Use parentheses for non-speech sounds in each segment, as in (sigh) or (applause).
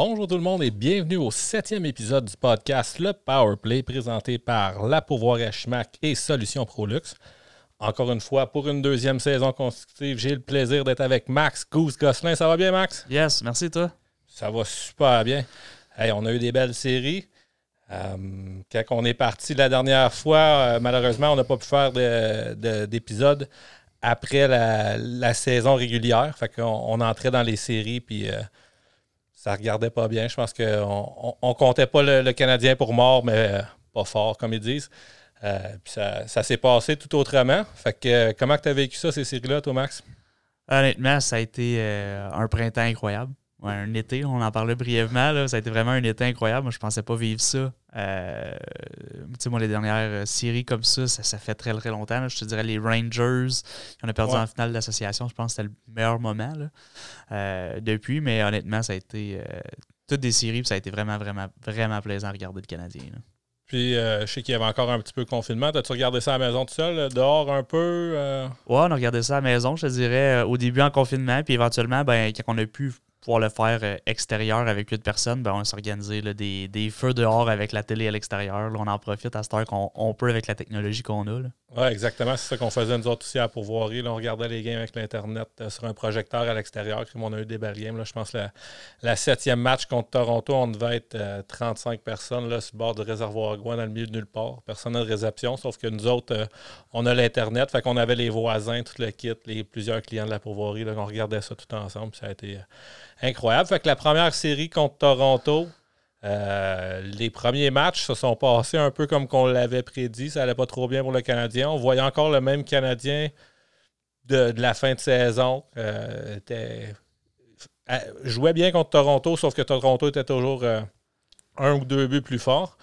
Bonjour tout le monde et bienvenue au septième épisode du podcast Le Powerplay présenté par La Pouvoir Schmack et Solutions Prolux. Encore une fois, pour une deuxième saison consécutive, j'ai le plaisir d'être avec Max Goose Gosselin. Ça va bien, Max? Yes, merci toi. Ça va super bien. Hey, on a eu des belles séries. Euh, quand on est parti la dernière fois, euh, malheureusement, on n'a pas pu faire d'épisode après la, saison régulière. Fait qu'on on entrait dans les séries, puis euh, ça regardait pas bien. Je pense qu'on on, comptait pas le, Canadien pour mort, mais pas fort, comme ils disent. puis ça, s'est passé tout autrement. Fait que comment tu as vécu ça, ces séries-là, toi, Max? Honnêtement, ça a été un printemps incroyable un été, on en parlait brièvement. Là, ça a été vraiment un été incroyable. Moi, je pensais pas vivre ça. Euh, tu sais, moi, les dernières euh, séries comme ça, ça, fait très, très longtemps. Je te dirais les Rangers, on a perdu en finale d'association. Je pense que c'était le meilleur moment euh, depuis. Mais honnêtement, ça a été toutes des séries. ça a été vraiment, vraiment, vraiment plaisant à regarder le Canadien. Puis, je sais qu'il y avait encore un petit peu de confinement. As-tu regardé ça à la maison tout seul, dehors un peu? Ouais, on a regardé ça à la maison, je te dirais, au début en confinement. Puis éventuellement, ben, quand on a pu pouvoir le faire euh, extérieur avec huit personnes, ben, on s'est organisé des, des, feux dehors avec la télé à l'extérieur. On en profite à cette heure qu'on peut avec la technologie qu'on a. Oui, exactement. C'est ça qu'on faisait nous autres aussi à Pourvoirie. on regardait les games avec l'Internet euh, sur un projecteur à l'extérieur. On a eu des barrières. Là, je pense que la, septième match contre Toronto, on devait être 35 euh, personnes là, sur le bord du réservoir Gouin dans le milieu de nulle part. Personne de réception, sauf que nous autres, on a l'Internet. Fait qu'on avait les voisins, tout le kit, les plusieurs clients de la Pourvoirie. Là, on regardait ça tout ensemble. Ça a été incroyable. Fait que la première série contre Toronto, euh, les premiers matchs se sont passés un peu comme qu'on l'avait prédit. Ça allait pas trop bien pour le Canadien. On voyait encore le même Canadien de, la fin de saison. Euh, euh, jouait bien contre Toronto, sauf que Toronto était toujours un ou deux buts plus fort.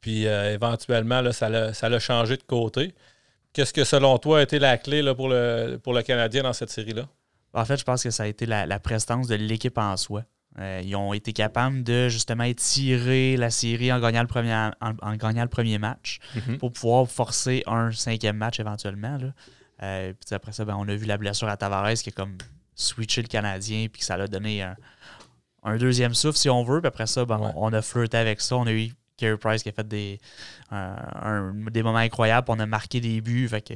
Puis éventuellement, ça l'a changé de côté. Qu'est-ce que selon toi a été la clé pour le Canadien dans cette série-là? En fait, je pense que ça a été la, prestance de l'équipe en soi. Euh, ils ont été capables de justement étirer la série en gagnant le premier, en, gagnant le premier match mhm. pour pouvoir forcer un cinquième match éventuellement. Euh, puis après ça, ben, on a vu la blessure à Tavares qui a comme switché le Canadien puis que ça l'a donné un, deuxième souffle si on veut. Puis après ça, ben, on, a flirté avec ça. On a eu Carey Price qui a fait des, des moments incroyables. On a marqué des buts. Fait que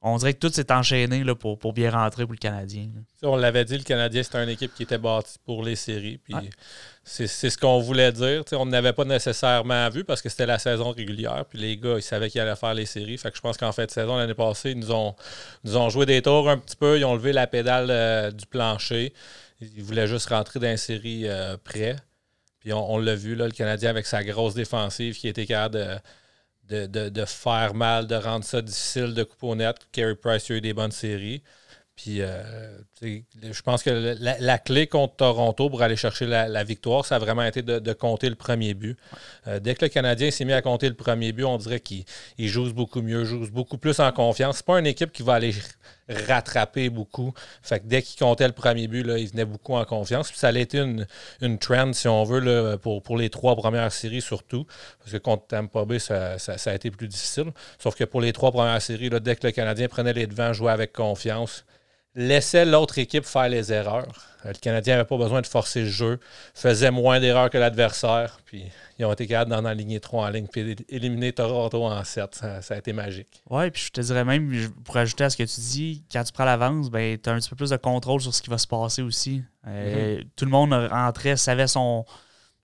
on dirait que tout s'est enchaîné là, pour, pour, bien rentrer pour le Canadien. On l'avait dit, le Canadien, c'était une équipe qui était bâtie pour les séries. Puis c'est ce qu'on voulait dire. on n'avait pas nécessairement vu parce que c'était la saison régulière. Puis les gars, ils savaient qu'ils allaient faire les séries. Fait que je pense qu'en fait de saison, l'année passée, ils nous ont, nous ont joué des tours un petit peu. Ils ont levé la pédale euh, du plancher. Ils voulaient juste rentrer dans les séries euh, près. Puis on, l'a vu, là, le Canadien avec sa grosse défensive qui était capable de de, faire mal, de rendre ça difficile de couper au net. Carey Price a eu des bonnes séries. Puis euh, je pense que la, clé contre Toronto pour aller chercher la, victoire, ça a vraiment été de, compter le premier but. Euh, dès que le Canadien s'est mis à compter le premier but, on dirait qu'il joue beaucoup mieux, joue beaucoup plus en confiance. C'est pas une équipe qui va aller rattraper beaucoup. Fait que dès qu'il comptait le premier but, là, il venait beaucoup en confiance. Puis ça a été une, une trend, si on veut, là, pour, pour les trois premières séries surtout. Parce que contre Tampa Bay, ça, ça, a été plus difficile. Sauf que pour les trois premières séries, là, dès que le Canadien prenait les devants, jouait avec confiance, laissait l'autre équipe faire les erreurs. Euh, le Canadien n'avait pas besoin de forcer le jeu, faisait moins d'erreurs que l'adversaire, puis ils ont été capables d'en aligner trois en ligne, puis éliminer Toronto en sept. Ça, a été magique. Oui, puis je te dirais même, pour ajouter à ce que tu dis, quand tu prends l'avance, ben, tu as un petit peu plus de contrôle sur ce qui va se passer aussi. Euh, mm-hmm. Tout le monde rentrait, savait son,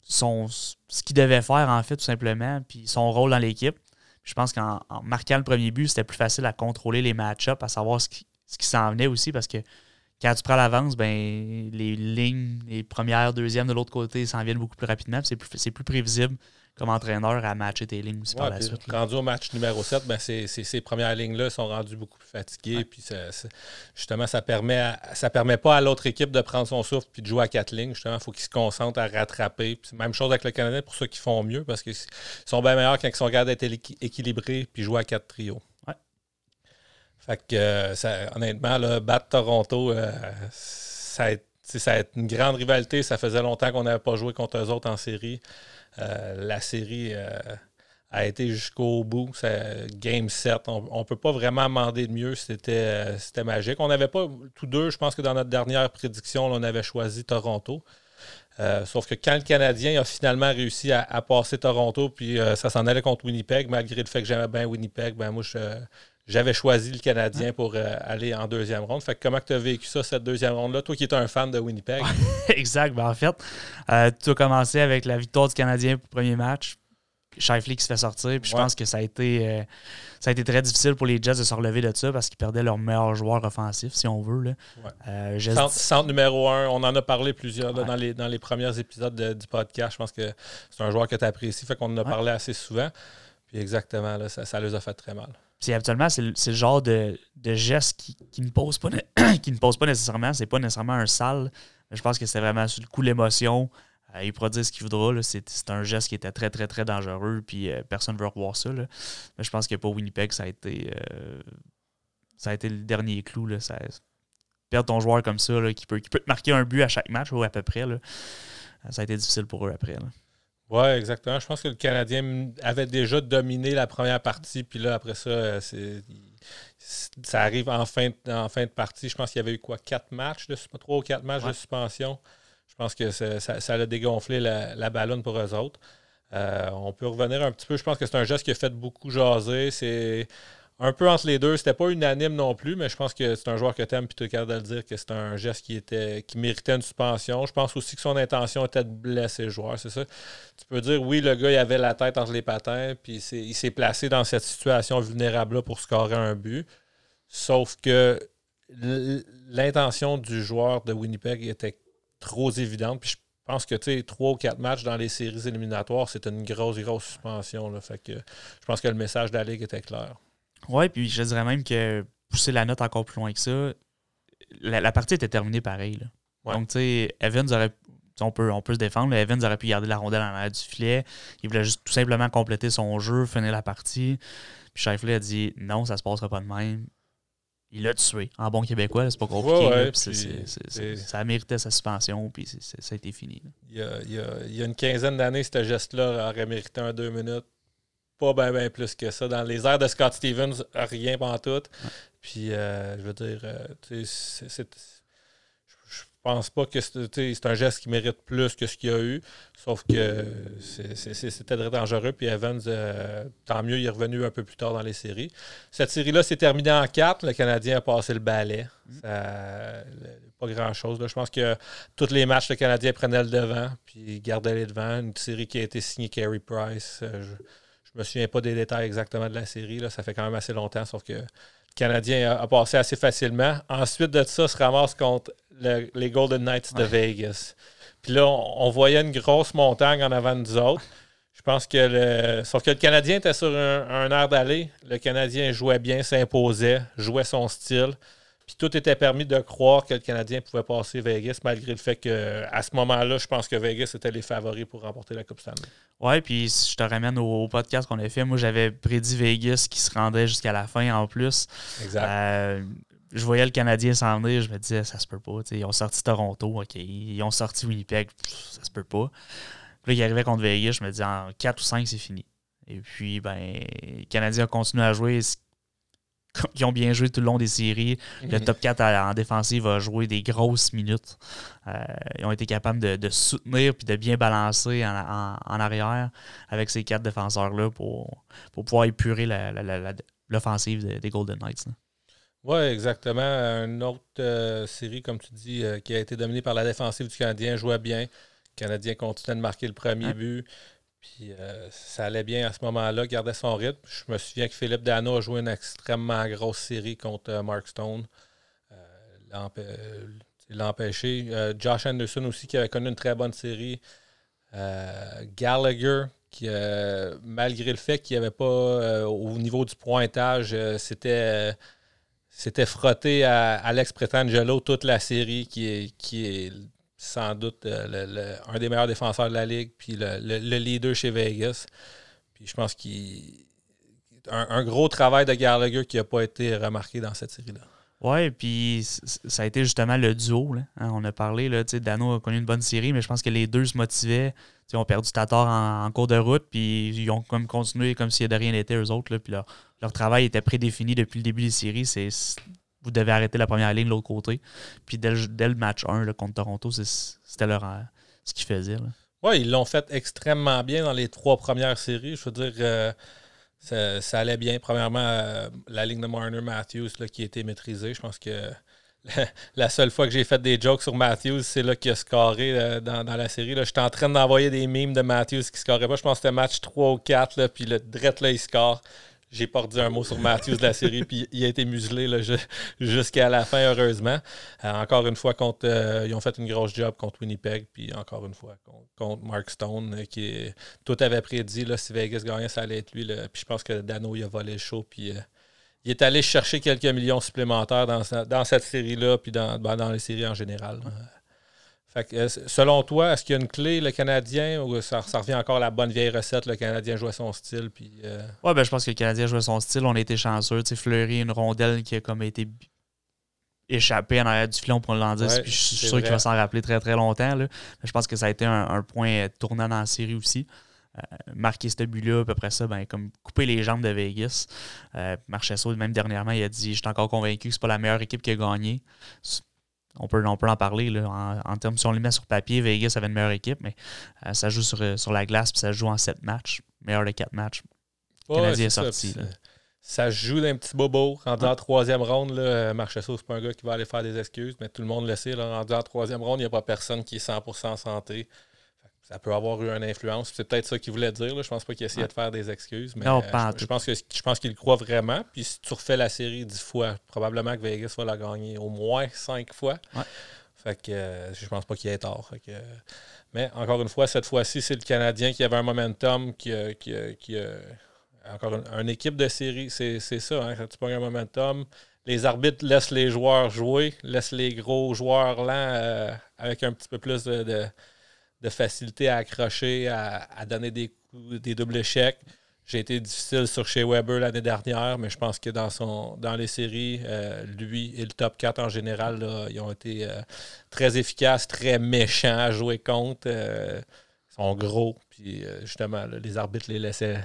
son, ce qu'il devait faire, en fait, tout simplement, puis son rôle dans l'équipe. Je pense qu'en marquant le premier but, c'était plus facile à contrôler les match-ups, à savoir ce qui, ce qui s'en venait aussi parce que quand tu prends l'avance, ben, les lignes, les premières, deuxièmes de l'autre côté s'en viennent beaucoup plus rapidement. C'est plus, plus prévisible comme entraîneur à matcher tes lignes aussi par la suite. Rendu au match numéro 7, ben ces premières lignes-là sont rendues beaucoup plus fatiguées. Puis justement, ça permet ça permet pas à l'autre équipe de prendre son souffle puis de jouer à quatre lignes. Justement, il faut qu'ils se concentrent à rattraper. même chose avec le Canadien pour ceux qui font mieux parce qu'ils sont bien meilleurs quand ils sont capables d'être équilibrés puis jouer à quatre trios. Fait que, euh, honnêtement, là, battre Toronto, euh, ça, a été, une grande rivalité. Ça faisait longtemps qu'on n'avait pas joué contre eux autres en série. Euh, la série a été jusqu'au bout. game 7. On ne peut pas vraiment demander de mieux. C'était magique. On n'avait pas, tous deux, je pense que dans notre dernière prédiction, on avait choisi Toronto. Sauf que quand le Canadien a finalement réussi à, passer Toronto, puis ça s'en allait contre Winnipeg, malgré le fait que j'aimais bien Winnipeg, ben moi, j'avais choisi le Canadien pour aller en deuxième ronde. Fait que comment tu as vécu ça, cette deuxième ronde-là, toi qui étais un fan de Winnipeg? (laughs) exact. Ben, en fait, tout a commencé avec la victoire du Canadien pour le premier match. Shifley qui se fait sortir. Puis je pense que ça a été euh, ça a été très difficile pour les Jets de se relever de ça parce qu'ils perdaient leur meilleur joueur offensif, si on veut. Là. Euh, centre, numéro un, on en a parlé plusieurs dans, les, dans les premiers épisodes du podcast. Je pense que c'est un joueur que tu apprécies, fait qu'on en a parlé assez souvent. Puis exactement, là, ça, ça les a fait très mal. Puis habituellement, c'est le, genre de, de geste qui, qui, ne pose pas, (coughs) qui ne pose pas nécessairement. C'est pas nécessairement un sale. je pense que c'est vraiment sur le coup l'émotion. Euh, il ce qu'il voudra. C'est un geste qui était très, très, très dangereux. Puis euh, personne ne veut revoir ça. Mais je pense que pour Winnipeg, ça a été, euh, ça a été le dernier clou. Là. Perdre ton joueur comme ça, qui, peut, qui peut te marquer un but à chaque match, ou à peu près, là, ça a été difficile pour eux après. Oui, exactement. Je pense que le Canadien avait déjà dominé la première partie. Puis là, après ça, ça arrive en fin, de, en fin de partie. Je pense qu'il y avait eu quoi, quatre matchs, de, trois ou quatre matchs de suspension. Je pense que ça, ça, a dégonflé la, la, ballonne pour eux autres. Euh, on peut revenir un petit peu. Je pense que c'est un geste qui a fait beaucoup jaser. C'est un peu entre les deux. C'était pas unanime non plus, mais je pense que c'est un joueur que tu aimes, puis tu es le dire que c'est un geste qui était qui méritait une suspension. Je pense aussi que son intention était de blesser le joueur, c'est ça. Tu peux dire oui, le gars il avait la tête entre les patins, puis il s'est placé dans cette situation vulnérable-là pour scorer un but. Sauf que l'intention du joueur de Winnipeg était trop évidente. Puis je pense que tu trois ou quatre matchs dans les séries éliminatoires, c'est une grosse, grosse suspension. Je pense que le message de la Ligue était clair. Oui, puis je dirais même que pousser la note encore plus loin que ça, la, partie était terminée pareil. Donc, tu sais, Evans aurait on peut, on peut se défendre. Evans aurait pu garder la rondelle en l'air du filet. Il voulait juste tout simplement compléter son jeu, finir la partie. Puis Shifley a dit non, ça se passera pas de même il l'a tué. En bon québécois, c'est pas compliqué. ça a mérité sa suspension, puis ça a été fini. Il y, a, il, y a, une quinzaine d'années, ce geste-là aurait mérité un deux minutes. Pas bien plus que ça. Dans les airs de Scott Stevens, rien pas tout. Puis, euh, je veux dire, euh, c'est pense pas que c'est un geste qui mérite plus que ce qu'il y a eu. Sauf que c'était très dangereux. Puis Evans, euh, tant mieux, il est revenu un peu plus tard dans les séries. Cette série-là s'est terminée en 4. Le Canadien a passé le balai. Mm. pas grand-chose. Je pense que tous les matchs, le Canadien prenait le devant. Puis gardait les devants. Une série qui a été signée Carey Price. Euh, je, ne me souviens pas des détails exactement de la série. Là. Ça fait quand même assez longtemps. Sauf que Canadien a, passé assez facilement. Ensuite de ça, se ramasse contre les Golden Knights de Vegas. Puis là, on, voyait une grosse montagne en avant de nous autres. Je pense que le. Sauf que le Canadien était sur un, un air d'aller. Le Canadien jouait bien, s'imposait, jouait son style. Puis tout était permis de croire que le Canadien pouvait passer Vegas, malgré le fait qu'à ce moment-là, je pense que Vegas était les favoris pour remporter la Coupe Stanley. Ouais, puis si je te ramène au, podcast qu'on a fait, moi j'avais prédit Vegas qui se rendait jusqu'à la fin en plus. Exact. Euh, je voyais le Canadien s'en venir, je me disais, ça se peut pas. ils ont sorti Toronto, OK. Ils ont sorti Winnipeg, ça se peut pas. Puis là, il arrivait contre Vegas, je me disais, en 4 ou 5, c'est fini. Et puis, ben, le Canadien a continué à jouer (laughs) qui ont bien joué tout le long des séries. Le top 4 en défensive a joué des grosses minutes. Euh, ils ont été capables de, soutenir et de bien balancer en, arrière avec ces quatre défenseurs-là pour, pour pouvoir épurer l'offensive des Golden Knights. Oui, exactement. Une autre euh, série, comme tu dis, euh, qui a été dominée par la défensive du Canadien, jouait bien. Le Canadien continuait de marquer le premier but. Puis euh, ça allait bien à ce moment-là, gardait son rythme. Je me souviens que Philippe Dano a joué une extrêmement grosse série contre euh, Mark Stone. Euh, l'a empêché. Josh Anderson aussi, qui avait connu une très bonne série. Gallagher, qui, malgré le fait qu'il n'y avait pas au niveau du pointage, c'était c'était frotté à Alex Pretangelo toute la série, qui est, qui est sans doute euh, un des meilleurs défenseurs de la ligue, puis le, leader chez Vegas. Puis je pense qu'il un, un, gros travail de Gallagher qui n'a pas été remarqué dans cette série-là. Oui, puis ça a été justement le duo. Hein. On a parlé, là, Dano a connu une bonne série, mais je pense que les deux se motivaient. ils ont perdu Tatar en, cours de route, puis ils ont comme continué comme s'il n'y avait rien été, eux autres. Là, puis leur, leur, travail était prédéfini depuis le début des séries. C'est vous devez arrêter la première ligne de l'autre côté. Puis dès le, match 1 contre Toronto, c'était leur, ce qu'ils faisaient. Oui, ils l'ont fait extrêmement bien dans les trois premières séries. Je veux dire, euh, ça, allait bien. Premièrement, euh, la ligne de Marner Matthews là, qui a été maîtrisée. Je pense que la, seule fois que j'ai fait des jokes sur Matthews, c'est là qu'il a scoré euh, dans, la série. J'étais en train d'envoyer des memes de Matthews qui scorait pas. Je pense que c'était match 3 ou 4, là, puis le Drette, là, il score. J'ai pas dit un mot sur Matthews de la série, puis il a été muselé jusqu'à la fin, heureusement. Euh, encore une fois, contre, euh, ils ont fait une grosse job contre Winnipeg, puis encore une fois contre, Mark Stone, qui tout avait prédit là, si Vegas gagnait, ça allait être lui. Puis je pense que Dano il a volé le show, puis il est allé chercher quelques millions supplémentaires dans, dans cette série-là, puis dans, ben, dans les séries en général. Euh, selon toi, est-ce qu'il y a une clé, le Canadien, ou ça, revient encore à la bonne vieille recette, le Canadien jouait son style? Puis, euh? Ouais, ben, je pense que le Canadien jouait son style. On a été chanceux. Tu sais, Fleury, une rondelle qui a comme été échappée en arrière du filon pour l'en dire. je suis sûr qu'il va s'en rappeler très très longtemps. Là. je pense que ça a été un, un point tournant dans la série aussi. Euh, marquer ce but-là, à peu près ça, ben, comme couper les jambes de Vegas. Euh, Marchesso, même dernièrement, il a dit Je suis encore convaincu que c'est pas la meilleure équipe qui a gagné. On peut, on peut en parler. Là, en, termes, si on les met sur papier, Vegas avait une meilleure équipe, mais euh, ça joue sur, sur la glace puis ça joue en sept matchs. Meilleur de quatre matchs. Le Canadien est, sorti. Ça, joue d'un petit bobo. Rendu en troisième ronde, là, Marchesso, c'est pas un gars qui va aller faire des excuses, mais tout le monde le sait. Là, rendu en troisième ronde, il n'y a pas personne qui est 100% en santé ça peut avoir eu une influence. C'est peut-être ça qu'il voulait dire. Là. Je pense pas qu'il essayait de faire des excuses. Mais non, euh, je, pense que je pense qu'il croit vraiment. Puis si tu refais la série dix fois, probablement que Vegas va la gagner au moins cinq fois. Fait que euh, je pense pas qu'il ait tort. mais encore une fois, cette fois-ci, c'est le Canadien qui avait un momentum qui, qui, encore une, équipe de série, c'est ça. Hein, quand tu prends un momentum, les arbitres laissent les joueurs jouer, laissent les gros joueurs lents euh, avec un petit peu plus de de facilité à accrocher, à, donner des, des doubles échecs. J'ai été difficile sur chez Weber l'année dernière, mais je pense que dans son dans les séries, euh, lui et le top 4 en général, ils ont été euh, très efficaces, très méchants à jouer contre. Euh, ils sont gros, puis justement, les arbitres les laissaient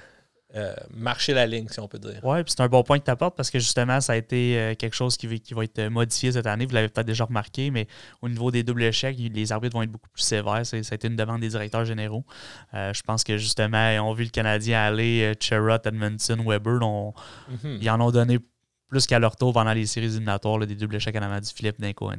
euh, marcher la ligne, si on peut dire. Oui, c'est un bon point que tu apportes parce que justement, ça a été euh, quelque chose qui, qui, va être modifié cette année. Vous l'avez peut-être déjà remarqué, mais au niveau des doubles échecs, les arbitres vont être beaucoup plus sévères. Ça a été une demande des directeurs généraux. Euh, je pense que justement, ils ont vu le Canadien aller, Cherrot, Edmondson, Weber. Mhm. Ils en ont donné plus qu'à leur tour pendant les séries éliminatoires, des doubles échecs en avant du flip d'un coin,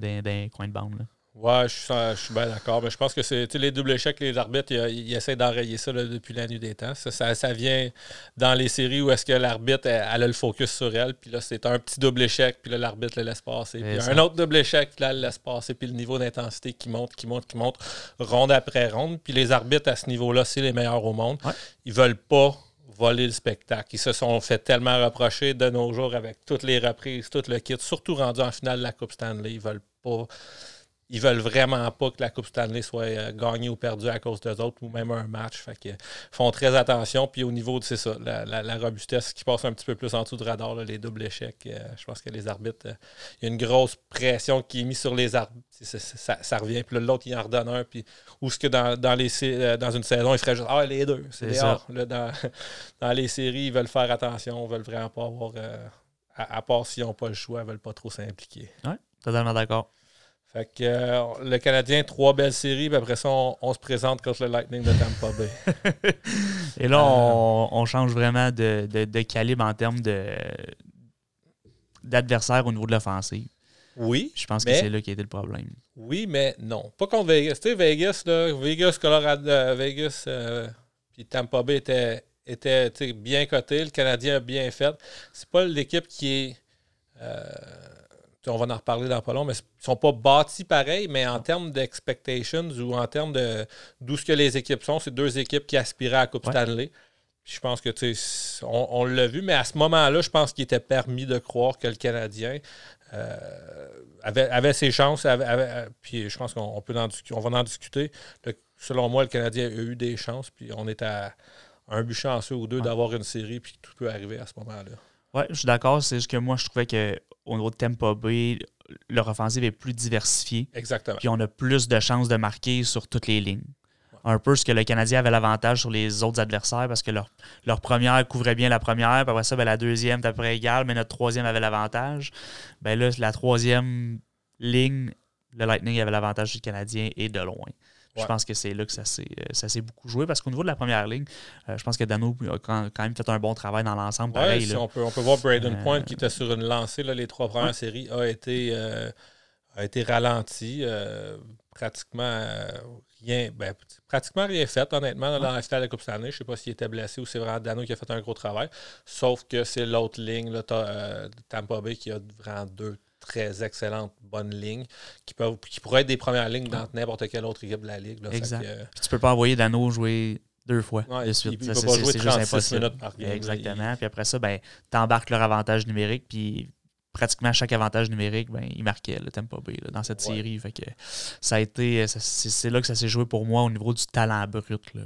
coin, de bande. Ouais, je suis, bien d'accord. Mais je pense que c'est les doubles échecs, les arbitres, ils, essaient d'enrayer ça depuis la nuit des temps. Ça, ça, vient dans les séries où est-ce que l'arbitre a le focus sur elle, puis là, c'est un petit double échec, puis là, l'arbitre le laisse passer. Puis un autre double échec, puis là, le laisse passer, puis le niveau d'intensité qui monte, qui monte, qui monte, ronde après ronde. Puis les arbitres à ce niveau-là, c'est les meilleurs au monde. Ils veulent pas voler le spectacle. Ils se sont fait tellement reprocher de nos jours avec toutes les reprises, tout le kit, surtout rendu en finale de la Coupe Stanley. Ils veulent pas ils veulent vraiment pas que la Coupe Stanley soit euh, gagnée ou perdue à cause d'eux autres ou même un match. Fait font très attention. Puis au niveau de c'est ça, la, robustesse qui passe un petit peu plus en dessous du radar, les doubles échecs. Euh, je pense que les arbitres, euh, il y a une grosse pression qui est mise sur les arbitres. Ça, revient. Puis l'autre, il en redonne un. Puis où ce que dans, les, dans une saison, il ferait juste Ah, les deux, c'est ça. dans, (laughs) dans, les séries, ils veulent faire attention, ils veulent vraiment pas avoir. à, part s'ils n'ont pas le choix, ils veulent pas trop s'impliquer. Oui, totalement d'accord. Fait que euh, le Canadien, trois belles séries, puis après ça, on, se présente contre le Lightning de Tampa Bay. (laughs) Et là, on, change vraiment de, calibre en termes de d'adversaire au niveau de l'offensive. Oui. Je pense que c'est là qui a été le problème. Oui, mais non. Pas contre Vegas. Tu sais, Vegas, là, Vegas, Colorado, euh, Vegas, euh, puis Tampa Bay était, était bien coté. Le Canadien a bien fait. C'est pas l'équipe qui est on va en reparler dans pas long, mais ils ne sont pas bâtis pareil, mais en termes d'expectations ou en termes de d'où ce que les équipes sont, c'est deux équipes qui aspiraient à la Coupe Stanley. je pense que on, on l'a vu, mais à ce moment-là, je pense qu'il était permis de croire que le Canadien euh, avait, ses chances. puis je pense qu'on peut en, on va en discuter. selon moi, le Canadien a eu des chances, puis on est à un but chanceux ou deux d'avoir une série, puis tout peut arriver à ce moment-là. Oui, je suis d'accord. C'est juste que moi, je trouvais qu'au niveau de Tempo B, leur offensive est plus diversifiée. Exactement. Puis on a plus de chances de marquer sur toutes les lignes. Un peu ce que le Canadien avait l'avantage sur les autres adversaires parce que leur, leur première couvrait bien la première, puis après ça, ben, la deuxième était à peu près égale, mais notre troisième avait l'avantage. Ben là, la troisième ligne, le Lightning avait l'avantage du Canadien et de loin. Je pense que c'est là que ça s'est beaucoup joué parce qu'au niveau de la première ligne, je pense que Dano a quand, même fait un bon travail dans l'ensemble. Ouais, on, peut, on peut voir Braden Point qui était sur une lancée là, les trois premières séries a été, a été ralenti pratiquement rien, ben, pratiquement rien fait, honnêtement, dans la finale de la Coupe Stanley. Je ne sais pas s'il était blessé ou c'est vraiment Dano qui a fait un gros travail. Sauf que c'est l'autre ligne, là, euh, Tampa Bay, qui a vraiment deux très excellentes bonnes lignes qui, peuvent, qui pourraient être des premières lignes dans n'importe quelle autre équipe de la Ligue. exact. Euh, tu peux pas envoyer Dano jouer deux fois de suite. Il, ça, peut pas jouer 36 minutes par game. Exactement. Puis après ça, ben, tu embarques leur avantage numérique, puis pratiquement chaque avantage numérique, ben, il marquait le Tempo Bay dans cette série. Fait que ça a été. C'est là que ça s'est joué pour moi au niveau du talent brut, là,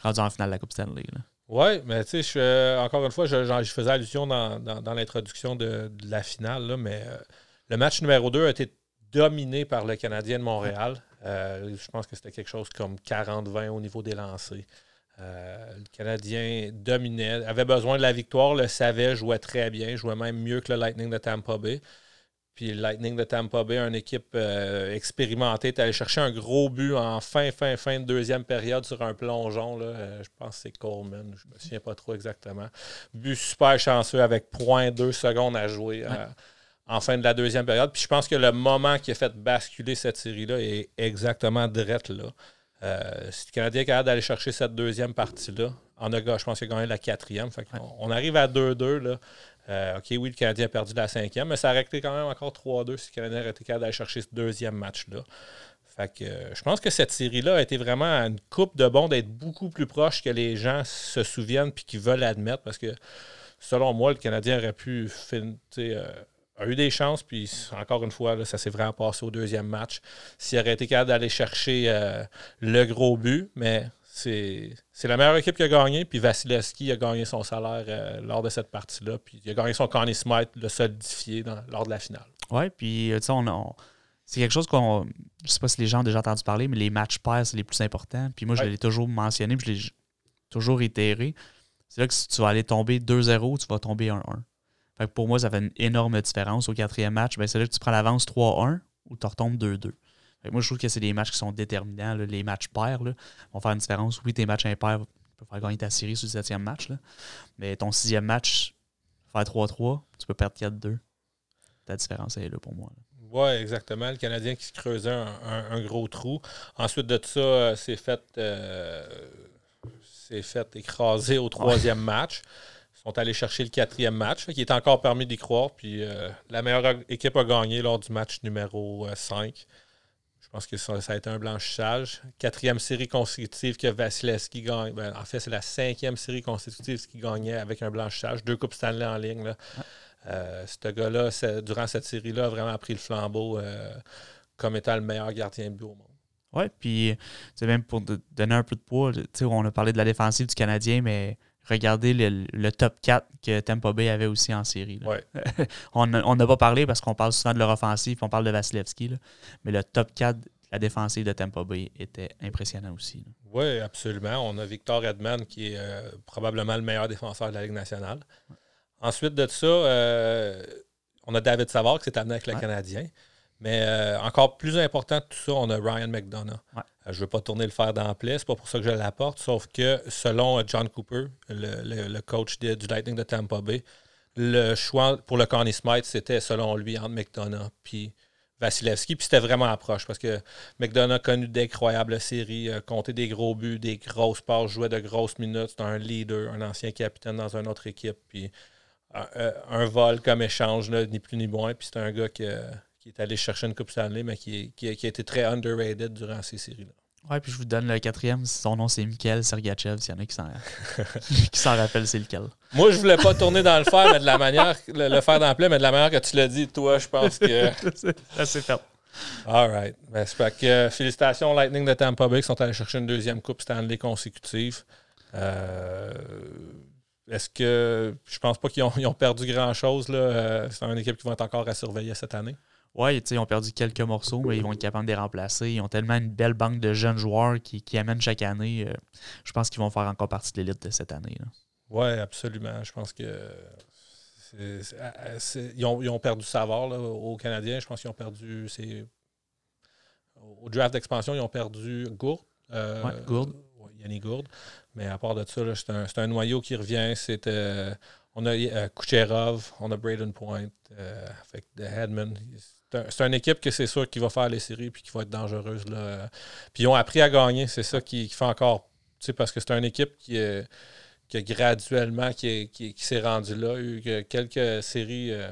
rendu en finale de la Coupe Stanley. Oui, mais tu sais, encore une fois, je, je faisais allusion dans, dans, l'introduction de, la finale, là, mais euh, le match numéro 2 a été dominé par le Canadien de Montréal. Euh, je pense que c'était quelque chose comme 40-20 au niveau des lancers. Euh, le Canadien dominait, avait besoin de la victoire, le savait, jouait très bien, jouait même mieux que le Lightning de Tampa Bay. Puis le Lightning de Tampa Bay, une équipe euh, expérimentée, est allé chercher un gros but en fin, fin, fin de deuxième période sur un plongeon. Là. Euh, je pense que c'est Coleman, je ne me souviens pas trop exactement. But super chanceux avec 0.2 secondes à jouer en fin de la deuxième période. Puis je pense que le moment qui a fait basculer cette série-là est exactement direct là. Euh, si le Canadien est capable d'aller chercher cette deuxième partie-là, en a, je pense qu'il a gagné la quatrième. on, arrive à 2-2. Euh, OK, oui, le Canadien a perdu la cinquième, mais ça aurait été quand même encore 3-2 si le Canadien aurait été capable d'aller chercher ce deuxième match-là. Fait que, euh, je pense que cette série-là a été vraiment une coupe de bon d'être beaucoup plus proche que les gens se souviennent et qui veulent admettre parce que, selon moi, le Canadien aurait pu finir a eu des chances, puis encore une fois, ça s'est vraiment passé au deuxième match. S'il aurait été capable d'aller chercher euh, le gros but, mais c'est la meilleure équipe qui a gagné, puis Vasilevski a gagné son salaire euh, lors de cette partie-là, puis il a gagné son Connie Smith, le solidifié lors de la finale. Oui, puis euh, tu sais, on, c'est quelque chose qu'on. Je sais pas si les gens ont déjà entendu parler, mais les matchs pairs, c'est les plus importants. Puis moi, je l'ai toujours mentionné, puis je l'ai toujours réitéré. C'est là que si tu vas aller tomber 2-0, tu vas tomber 1-1 pour moi, ça fait une énorme différence. Au quatrième match, ben, c'est là que tu prends l'avance 3-1 ou tu retombes 2-2. Moi, je trouve que c'est des matchs qui sont déterminants. Les matchs pairs vont faire une différence. Oui, tes matchs impairs peuvent faire gagner ta série sur le septième match. Mais ton sixième match, faire 3-3, tu peux perdre 4-2. Ta différence est là pour moi. Oui, exactement. Le Canadien qui se creusait un, gros trou. Ensuite de ça, euh, c'est fait, euh, fait écraser au troisième match sont allés chercher le quatrième match, qui est encore permis d'y croire. Puis euh, la meilleure équipe a gagné lors du match numéro 5. Euh, pense que ça, a été un blanchissage. Quatrième série consécutive que Vasilevski gagne. Ben, en fait, c'est la cinquième série consécutive qui gagnait avec un blanchissage. Deux Coupes Stanley en ligne. Là. Euh, ce gars-là, durant cette série-là, a vraiment pris le flambeau comme étant le meilleur gardien de but au monde. Oui, puis même pour donner un peu de poids, on a parlé de la défensive du Canadien, mais regardez le, top 4 que Tampa Bay avait aussi en série. (laughs) on n'a pas parlé parce qu'on parle souvent de leur offensive, on parle de Vasilevski, mais le top 4 la défensive de Tampa Bay était impressionnant aussi. Oui, absolument. On a Victor Edman qui est euh, probablement le meilleur défenseur de la Ligue nationale. Ensuite de ça, euh, on a David Savard qui s'est amené avec le Canadien. Mais euh, encore plus important que tout ça, on a Ryan McDonough. Euh, je ne veux pas tourner le fer dans c'est pas pour ça que je l'apporte, sauf que selon euh, John Cooper, le, coach du Lightning de Tampa Bay, le choix pour le Connie Smith, c'était selon lui entre McDonough puis Vasilevski. Puis c'était vraiment approche parce que McDonough a connu d'incroyables séries, a compté des gros buts, des grosses passes, jouait de grosses minutes. C'est un leader, un ancien capitaine dans une autre équipe. Puis un, vol comme échange, ni plus ni moins. Puis c'est un gars qui qui est allé chercher une Coupe Stanley, mais qui, qui, a été très underrated durant ces séries-là. Ouais, puis je vous donne le quatrième. Son nom, c'est Mikhail Sergachev. S'il y en a qui s'en, (laughs) (laughs) qui s'en rappellent, c'est lequel? Moi, je voulais pas tourner dans le fer, mais de la manière, le, faire dans le mais de la manière que tu l'as dit, toi, je pense que. (laughs) c'est fait. All right. Ben, c'est que euh, félicitations Lightning de Tampa Bay qui sont allés chercher une deuxième Coupe Stanley consécutive. Euh, est-ce que je pense pas qu'ils ont, ont perdu grand-chose? Là. Euh, c'est une équipe qui va être encore à surveiller cette année. Oui, ils ont perdu quelques morceaux, mais ils vont être capables de les remplacer. Ils ont tellement une belle banque de jeunes joueurs qui, amènent chaque année. Euh, je pense qu'ils vont faire encore partie de l'élite de cette année. Oui, absolument. Je pense que ils, ont, perdu savoir au aux Canadiens. Je pense qu'ils ont perdu. au draft d'expansion, ils ont perdu Gourde. Euh, Gourde. Yannick Gourde. Mais à part de ça, c'est un, noyau qui revient. C'est, on a Kucherov, on a Braden Point, avec Headman. C'est, une équipe que c'est sûr qui va faire les séries puis qui va être dangereuse. Là. Puis ils ont appris à gagner. C'est ça qui, fait encore. Parce que c'est une équipe qui est qui graduellement qui, s'est rendu là. Il y a eu quelques séries euh,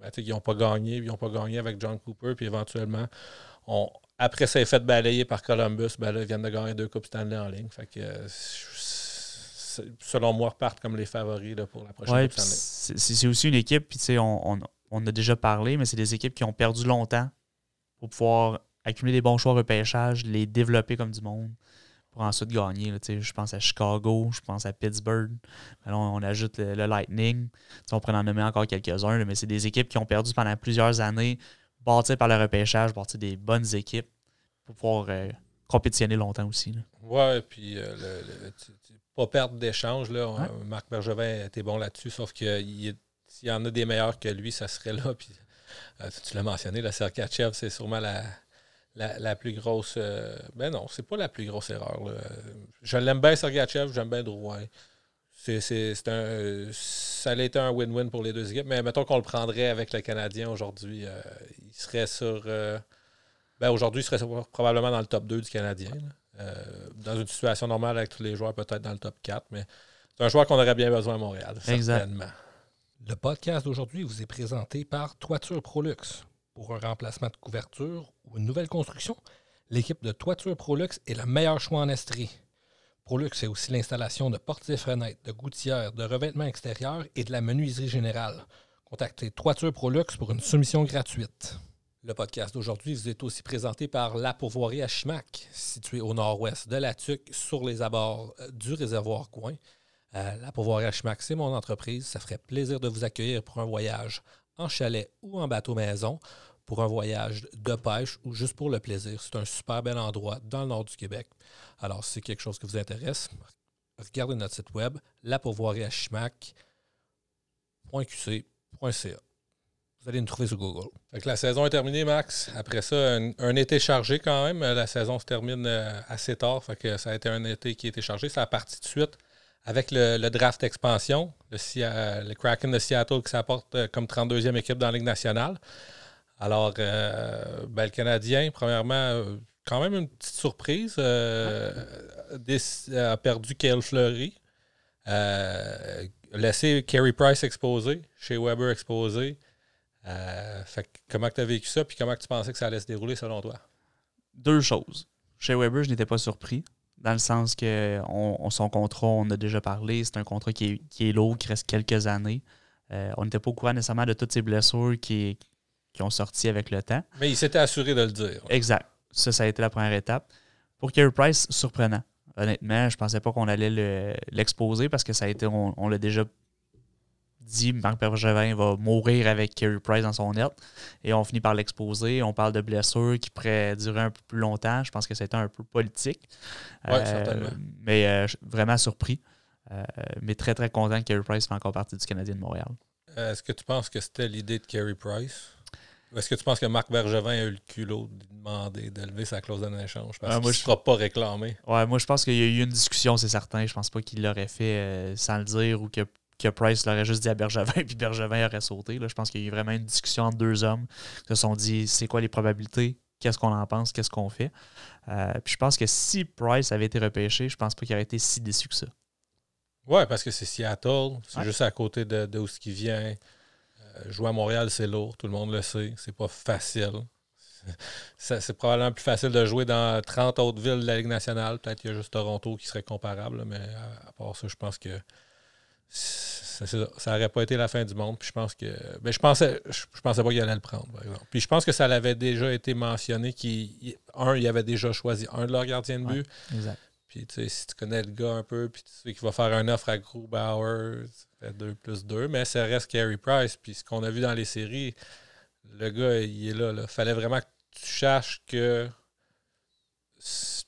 ben, qui n'ont pas gagné, ils n'ont pas gagné avec John Cooper, puis éventuellement, on, après ça est fait balayer par Columbus, ben là, ils viennent de gagner deux Coupes Stanley en ligne. Fait que selon moi, repartent comme les favoris pour la prochaine Coupe Stanley. C'est aussi une équipe, puis on, on, on a déjà parlé, mais c'est des équipes qui ont perdu longtemps pour pouvoir accumuler des bons choix repêchage, les développer comme du monde pour ensuite gagner. je pense à Chicago, je pense à Pittsburgh. on, ajoute le, Lightning. on pourrait en nommer encore quelques-uns, mais c'est des équipes qui ont perdu pendant plusieurs années, bâties par le repêchage, bâties des bonnes équipes pour pouvoir euh, compétitionner longtemps aussi. Oui, Ouais, puis euh, pas perdre d'échange. Marc Bergevin était bon là-dessus, sauf qu'il s'il y en a des meilleurs que lui, ça serait là. (laughs) Puis, euh, tu l'as mentionné, le Sergachev, c'est sûrement la, la, plus grosse. Euh, ben non, c'est pas la plus grosse erreur. Je l'aime bien, Sergachev, j'aime bien Drouin. C'est, un, ça a été un win-win pour les deux équipes, mais mettons qu'on le prendrait avec le Canadien aujourd'hui. Euh, il serait sur. Euh, ben aujourd'hui, il serait probablement dans le top 2 du Canadien. dans une situation normale avec tous les joueurs, peut-être dans le top 4, mais c'est un joueur qu'on aurait bien besoin à Montréal, certainement. Le podcast d'aujourd'hui vous est présenté par Toiture Prolux pour un remplacement de couverture ou une nouvelle construction, l'équipe de Toiture Prolux est le meilleur choix en Estrie. Prolux c'est aussi l'installation de portes et fenêtres, de gouttières, de revêtements extérieurs et de la menuiserie générale. Contactez Toiture Prolux pour une soumission gratuite. Le podcast d'aujourd'hui vous est aussi présenté par La Pourvoirie à Chimac, située au nord-ouest de la Tuque, sur les abords euh, du réservoir Coin. Euh, la Pourvoirie à Chimac, c'est mon entreprise. Ça ferait plaisir de vous accueillir pour un voyage en chalet ou en bateau maison pour un voyage de pêche ou juste pour le plaisir. C'est un super bel endroit dans le nord du Québec. Alors, si c'est quelque chose qui vous intéresse, regardez notre site web, la pourvoirie à Vous allez nous trouver sur Google. la saison est terminée, Max. Après ça, un, été chargé quand même. La saison se termine euh, assez tard. Fait que ça a été un été qui a été chargé. Ça a parti de suite avec le, draft expansion, le, Kraken de Seattle qui s'apporte euh, comme 32e équipe dans la Ligue nationale. Alors, euh, ben, le Canadien, premièrement, euh, quand même une petite surprise, a perdu Kale Fleury, laissé Carey Price exposé, chez Weber exposé. comment tu as vécu ça, puis comment tu pensais que ça allait se dérouler selon toi? Deux choses. Chez Weber, je n'étais pas surpris dans le sens que on, son contrat, on a déjà parlé, c'est un contrat qui est, qui est, lourd, qui reste quelques années. Euh, on n'était pas au courant nécessairement de toutes ces blessures qui, qui ont sorti avec le temps. Mais il s'était assuré de le dire. Exact. Ça, ça a été la première étape. Pour Carey Price, surprenant. Honnêtement, je pensais pas qu'on allait l'exposer parce que ça a été, on l'a déjà dit Marc Bergevin va mourir avec Kerry Price dans son net. Et on finit par l'exposer. On parle de blessures qui pourraient durer un peu plus longtemps. Je pense que c'était un peu politique. Oui, euh, certainement. Mais euh, vraiment surpris. Euh, mais très, très content que Kerry Price fait encore partie du Canadien de Montréal. Est-ce que tu penses que c'était l'idée de Kerry Price? Ou est-ce que tu penses que Marc Bergevin a eu le culot de demander d'élever sa clause d'un échange parce qu'il ne sera pas réclamé? Ouais, moi je pense qu'il y a eu une discussion, c'est certain. Je pense pas qu'il l'aurait fait sans le dire ou que que Price l'aurait juste dit à Bergevin, (laughs) puis Bergevin aurait sauté. Là. Je pense qu'il y a eu vraiment une discussion entre deux hommes qui se sont dit c'est quoi les probabilités, qu'est-ce qu'on en pense, qu'est-ce qu'on fait? Euh, puis je pense que si Price avait été repêché, je pense pas qu'il aurait été si déçu que ça. Ouais, parce que c'est Seattle, c'est juste à côté de, de où ce qui vient. Euh, jouer à Montréal, c'est lourd, tout le monde le sait, c'est pas facile. (laughs) C'est probablement plus facile de jouer dans 30 autres villes de la Ligue nationale. Peut-être qu'il y a juste Toronto qui serait comparable, mais à part ça, je pense que ça, ça n'aurait pas été la fin du monde. Puis je pense que. Ben, je pensais je, pensais pas qu'il allait le prendre, par exemple. Puis je pense que ça l'avait déjà été mentionné qu'un, il avait déjà choisi un de leurs gardiens de but. exact. Puis tu sais, si tu connais le gars un peu, puis tu sais qu'il va faire un offre à Grubauer, ça fait 2 plus 2, mais ça reste Carey Price. Puis ce qu'on a vu dans les séries, le gars, il est là. Il fallait vraiment que tu cherches que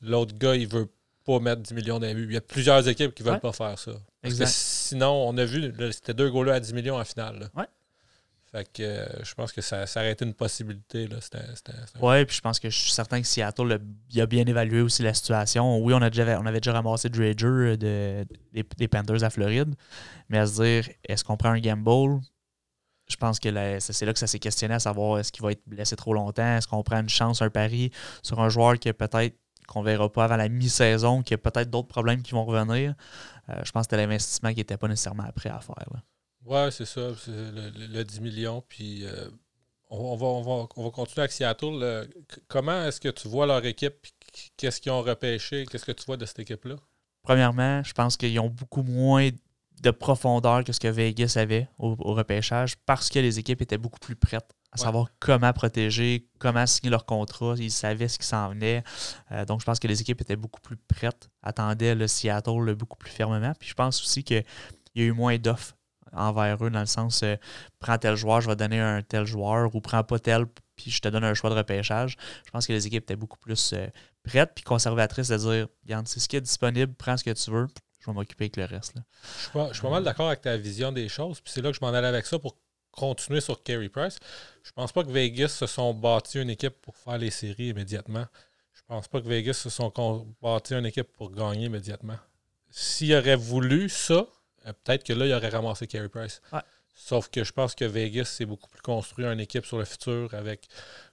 l'autre gars, il veut pas mettre 10 millions d'imbuts. Il y a plusieurs équipes qui ne veulent pas faire ça. Parce que sinon, on a vu, c'était deux goals à 10 millions en finale. Ouais. Fait que euh, je pense que ça, ça aurait été une possibilité. Là. Oui, puis je pense que je suis certain que Seattle a, bien évalué aussi la situation. Oui, on, a déjà, on avait déjà ramassé Drager euh, de, des, Panthers à Floride, mais à se dire, est-ce qu'on prend un gamble? Je pense que c'est là que ça s'est questionné à savoir est-ce qu'il va être blessé trop longtemps, est-ce qu'on prend une chance, un pari sur un joueur qui peut-être qu'on verra pas avant la mi-saison, qui a peut-être d'autres problèmes qui vont revenir. Euh, je pense que c'était l'investissement qui n'était pas nécessairement prêt à faire. Ouais, c'est ça. C'est le, 10 millions. Puis euh, on, va, on, va, continuer avec Seattle. comment est-ce que tu vois leur équipe? Qu'est-ce qu'ils ont repêché? Qu'est-ce que tu vois de cette équipe-là? Premièrement, je pense qu'ils ont beaucoup moins de profondeur que ce que Vegas avait au, repêchage parce que les équipes étaient beaucoup plus prêtes à savoir comment protéger, comment signer leur contrat. Ils savaient ce qui s'en venait. Euh, donc, je pense que les équipes étaient beaucoup plus prêtes, attendaient le Seattle beaucoup plus fermement. Puis je pense aussi qu'il y a eu moins d'offres envers eux, dans le sens euh, prends tel joueur, je vais donner un tel joueur, ou prends pas tel, puis je te donne un choix de repêchage. Je pense que les équipes étaient beaucoup plus euh, prêtes puis conservatrices de dire regarde, c'est ce qui est disponible, prends ce que tu veux, je vais m'occuper avec le reste. Je, suis pas, mal d'accord avec ta vision des choses, puis c'est là que je m'en allais avec ça pour continuer sur Carey Price. Je pense pas que Vegas se sont bâtis une équipe pour faire les séries immédiatement. Je pense pas que Vegas se sont bâtis une équipe pour gagner immédiatement. S'il aurait voulu ça, euh, peut-être que là, il aurait ramassé Carey Price. Sauf que je pense que Vegas, c'est beaucoup plus construit une équipe sur le futur avec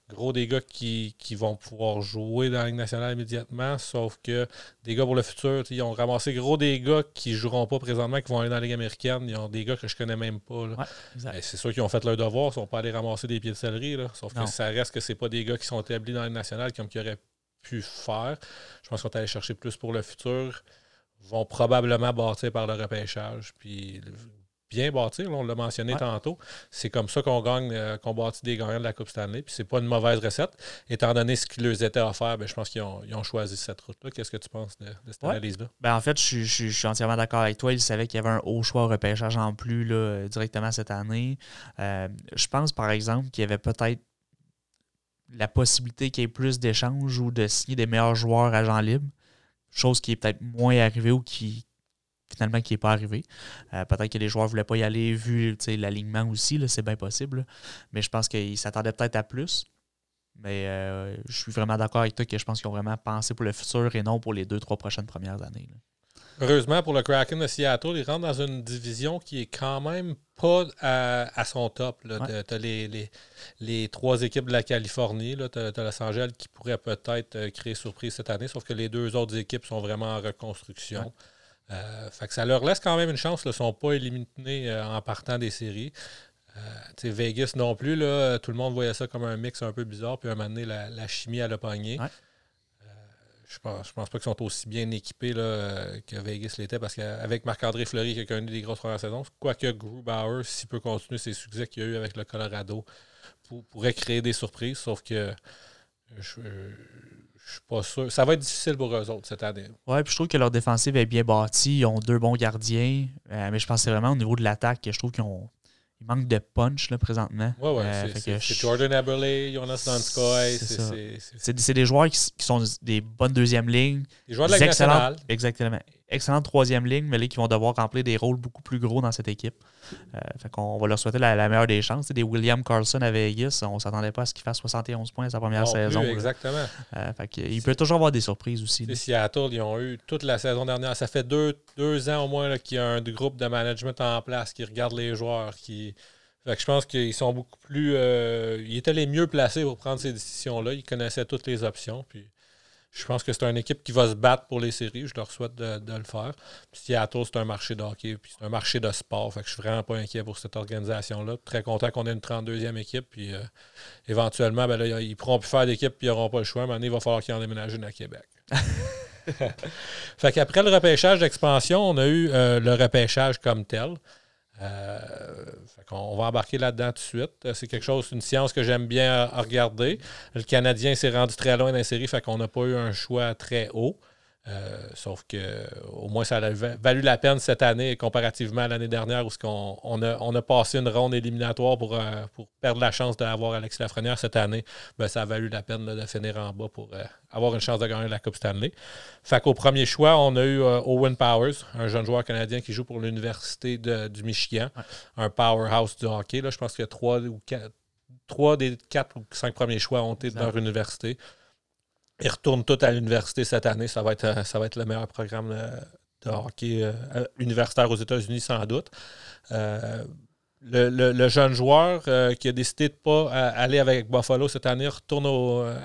gros des gars qui, vont pouvoir jouer dans la Ligue nationale immédiatement. Sauf que des gars pour le futur, ils ont ramassé gros des gars qui ne joueront pas présentement, qui vont aller dans la Ligue américaine. Ils ont des gars que je connais même pas. Ben, c'est sûr qu'ils ont fait leur devoir, ils ne sont pas allés ramasser des pieds de céleri. Sauf que ça reste que c'est pas des gars qui sont établis dans la Ligue nationale comme qu'ils auraient pu faire. Je pense qu'on est allé chercher plus pour le futur vont probablement bâtir par le repêchage. Puis bien bâtir, on l'a mentionné tantôt. C'est comme ça qu'on gagne, euh, qu'on bâtit des gagnants de la Coupe Stanley. Puis c'est pas une mauvaise recette. Étant donné ce qui leur était offert, ben, je pense qu'ils ont, choisi cette route-là. Qu'est-ce que tu penses de, cette analyse-là? Ben, en fait, je, suis entièrement d'accord avec toi. Ils savaient qu'il y avait un haut choix au repêchage en plus là, directement cette année. Euh, je pense, par exemple, qu'il y avait peut-être la possibilité qu'il y ait plus d'échanges ou de signer des meilleurs joueurs agents libres chose qui est peut-être moins arrivée ou qui finalement qui n'est pas arrivée. Euh, peut-être que les joueurs ne voulaient pas y aller vu l'alignement aussi, c'est bien possible. Mais je pense qu'ils s'attendaient peut-être à plus. Mais euh, je suis vraiment d'accord avec toi que je pense qu'ils ont vraiment pensé pour le futur et non pour les deux, trois prochaines premières années. Heureusement pour le Kraken de Seattle, il rentre dans une division qui est quand même pas à, son top. Tu as les, les, trois équipes de la Californie. Tu as, Los Angeles qui pourrait peut-être euh, créer surprise cette année, sauf que les deux autres équipes sont vraiment en reconstruction. Euh, fait que ça leur laisse quand même une chance. Ils ne sont pas éliminés euh, en partant des séries. Vegas non plus, là, tout le monde voyait ça comme un mix un peu bizarre. Puis un moment donné, la, chimie à le pogné je pense, je pense pas qu'ils sont aussi bien équipés là, que Vegas l'était parce qu'avec Marc-André Fleury qui a connu des grosses premières saisons, quoique Grubauer, s'il peut continuer ses succès qu'il a eu avec le Colorado, pourrait créer des surprises, sauf que je suis pas sûr. Ça va être difficile pour eux autres cette année. Oui, puis je trouve que leur défensive est bien bâtie. Ils ont deux bons gardiens. Euh, mais je pense vraiment au niveau de l'attaque, je trouve qu'ils ont il manque de punch là, présentement. Oui, oui. Euh, c'est Jordan Eberle, Jonas Donskoy. C'est des joueurs qui, sont des bonnes deuxième lignes. Des joueurs de la nationale. Exactement. Excellente troisième ligne, mais là, qui vont devoir remplir des rôles beaucoup plus gros dans cette équipe. Euh, fait qu'on va leur souhaiter la, meilleure des chances. des William Carlson à Vegas, on ne s'attendait pas à ce qu'il fasse 71 points sa première saison. exactement. Euh, il peut toujours avoir des surprises aussi. Seattle, ils ont eu toute la saison dernière. Ça fait deux, deux ans au moins qu'il y a un groupe de management en place qui regarde les joueurs, qui. Fait que je pense qu'ils sont beaucoup plus. Euh, ils étaient les mieux placés pour prendre ces décisions-là. Ils connaissaient toutes les options. Puis je pense que c'est une équipe qui va se battre pour les séries. Je leur souhaite de, le faire. Puis Seattle, c'est un marché de hockey, puis c'est un marché de sport. Fait que je suis vraiment pas inquiet pour cette organisation-là. Très content qu'on ait une 32e équipe. Puis euh, éventuellement, ben là, ils pourront plus faire d'équipe, puis ils n'auront pas le choix. Mais il va falloir qu'ils en déménagent une à Québec. (laughs) fait qu'après le repêchage d'expansion, on a eu euh, le repêchage comme tel. Euh, on va embarquer là-dedans tout de suite. Euh, c'est quelque chose, une science que j'aime bien regarder. Le Canadien s'est rendu très loin dans la série, fait qu'on n'a pas eu un choix très haut. Euh, sauf que au moins ça a valu la peine cette année comparativement à l'année dernière où on, on, a, on, a, passé une ronde éliminatoire pour, euh, pour perdre la chance d'avoir Alexis Lafrenière cette année. Ben, ça a valu la peine de finir en bas pour euh, avoir une chance de gagner la Coupe Stanley. Fait qu'au premier choix, on a eu Owen Powers, un jeune joueur canadien qui joue pour l'Université du Michigan, un powerhouse du hockey. Là, je pense que trois ou trois des quatre ou cinq premiers choix ont été dans leur université. Ils retournent tous à l'université cette année. Ça va être, euh, ça va être le meilleur programme de, hockey euh, universitaire aux États-Unis, sans doute. Euh, le, jeune joueur qui a décidé de ne pas aller avec Buffalo cette année retourne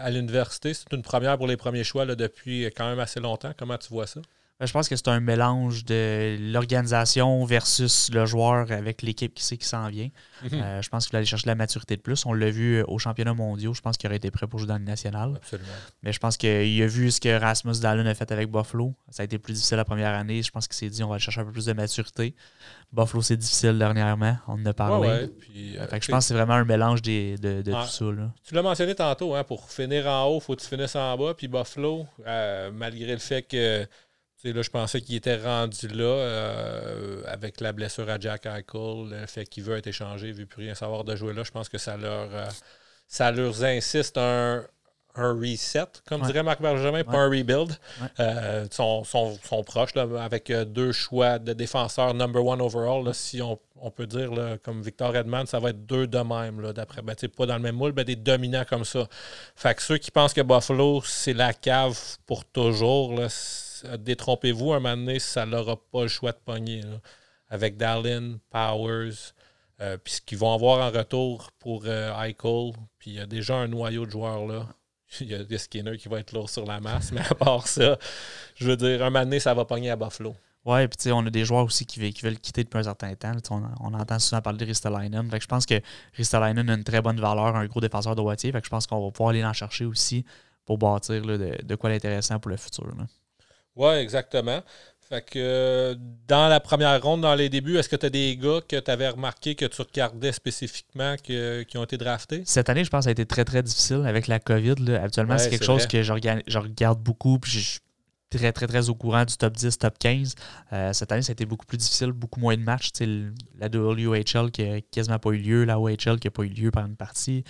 à l'université. C'est une première pour les premiers choix depuis quand même assez longtemps. Comment tu vois ça? Ben, je pense que c'est un mélange de l'organisation versus le joueur avec l'équipe qui sait qui s'en vient. Mhm. Euh, je pense qu'il va aller chercher la maturité de plus. On l'a vu au championnat mondial. Je pense qu'il aurait été prêt pour jouer dans le national. Absolument. Mais je pense qu'il a vu ce que Rasmus Dallin a fait avec Buffalo. Ça a été plus difficile la première année. Je pense qu'il s'est dit on va aller chercher un peu plus de maturité. Buffalo, c'est difficile dernièrement. On en a parlé. Euh, je pense que c'est vraiment un mélange de, tout ça. Tu l'as mentionné tantôt. Hein, pour finir en haut, il faut que tu finisses en bas. Puis Buffalo, euh, malgré le fait que là, je pensais qu'il était rendu là euh, avec la blessure à Jack Eichel, le fait qu'il veut être échangé, il ne veut plus rien savoir de jouer là. Je pense que ça leur, euh, ça leur insiste un, reset, comme dirait Marc Bergevin, pas un rebuild. Euh, ils sont, sont, proches avec deux choix de défenseurs number one overall. si on, peut dire, comme Victor Edmond, ça va être deux de même, d'après. Ben, pas dans le même moule, mais des dominants comme ça. Fait que ceux qui pensent que Buffalo, c'est la cave pour toujours, là, détrompez-vous, un moment donné, ça n'aura pas le choix de pogner. Avec Dallin, Powers, euh, puis ce qu'ils vont avoir en retour pour euh, Eichel, puis il y a déjà un noyau de joueurs là. (laughs) Il y a des Skinner qui va être lourd sur la masse, (laughs) mais à part ça, je veux dire, un moment donné, ça va pogner à Buffalo. Ouais, puis on a des joueurs aussi qui, veulent quitter depuis un certain temps. On, entend souvent parler de Ristolainen. je pense que Ristolainen a une très bonne valeur, un gros défenseur de Fait que je pense qu'on va pouvoir aller en chercher aussi pour bâtir de, de, quoi l'intéressant pour le futur. Là. Oui, exactement. Fait que dans la première ronde, dans les débuts, est-ce que tu as des gars que tu avais remarqué que tu regardais spécifiquement qui ont été draftés? Cette année, je pense que ça a été très, très difficile avec la COVID. Actuellement, c'est quelque chose que je regarde, je regarde beaucoup. Puis je très, très, très au courant du top 10, top 15. Euh, cette année, ça a été beaucoup plus difficile, beaucoup moins de matchs. la WHL qui n'a quasiment pas eu lieu, la OHL qui n'a pas eu lieu pendant une partie.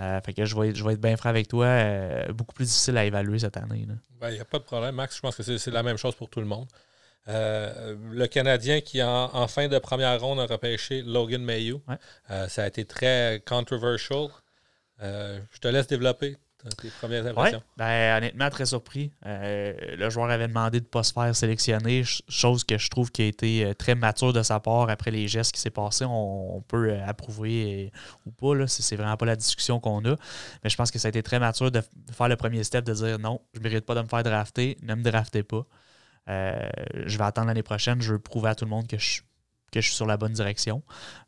Euh, fait que je vais, je vais être bien franc avec toi. Euh, beaucoup plus difficile à évaluer cette année. Il n'y ben, a pas de problème, Max. Je pense que c'est la même chose pour tout le monde. le Canadien qui, en, fin de première ronde, a repêché Logan Mayhew. ça a été très controversial. je te laisse développer tes premières impressions? ben, honnêtement, très surpris. Euh, le joueur avait demandé de ne pas se faire sélectionner, chose que je trouve qui a été euh, très mature de sa part après les gestes qui s'est passé. On, peut euh, approuver ou pas. C'est vraiment pas la discussion qu'on a. Mais je pense que ça a été très mature de, faire le premier step, de dire non, je ne mérite pas de me faire drafter, ne me draftez pas. je vais attendre l'année prochaine, je veux prouver à tout le monde que je, que je suis sur la bonne direction.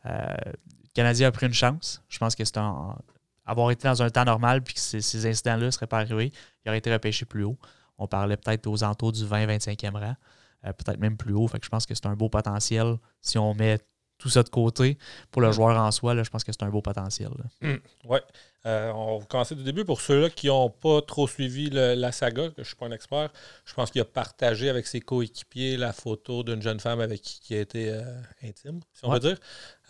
le Canadien a pris une chance. Je pense que c'est un, avoir été dans un temps normal puis que ces, incidents-là ne seraient pas arrivés, il aurait été repêché plus haut. On parlait peut-être aux entours du 20-25e rang, euh, peut-être même plus haut. Fait que je pense que c'est un beau potentiel si on met tout ça de côté. Pour le mm. joueur en soi, là, je pense que c'est un beau potentiel. Mm. Oui. Euh, on va commencer du début. Pour ceux-là qui n'ont pas trop suivi la saga, que je ne suis pas un expert, je pense qu'il a partagé avec ses coéquipiers la photo d'une jeune femme avec qui il a été euh, intime, si on veut dire.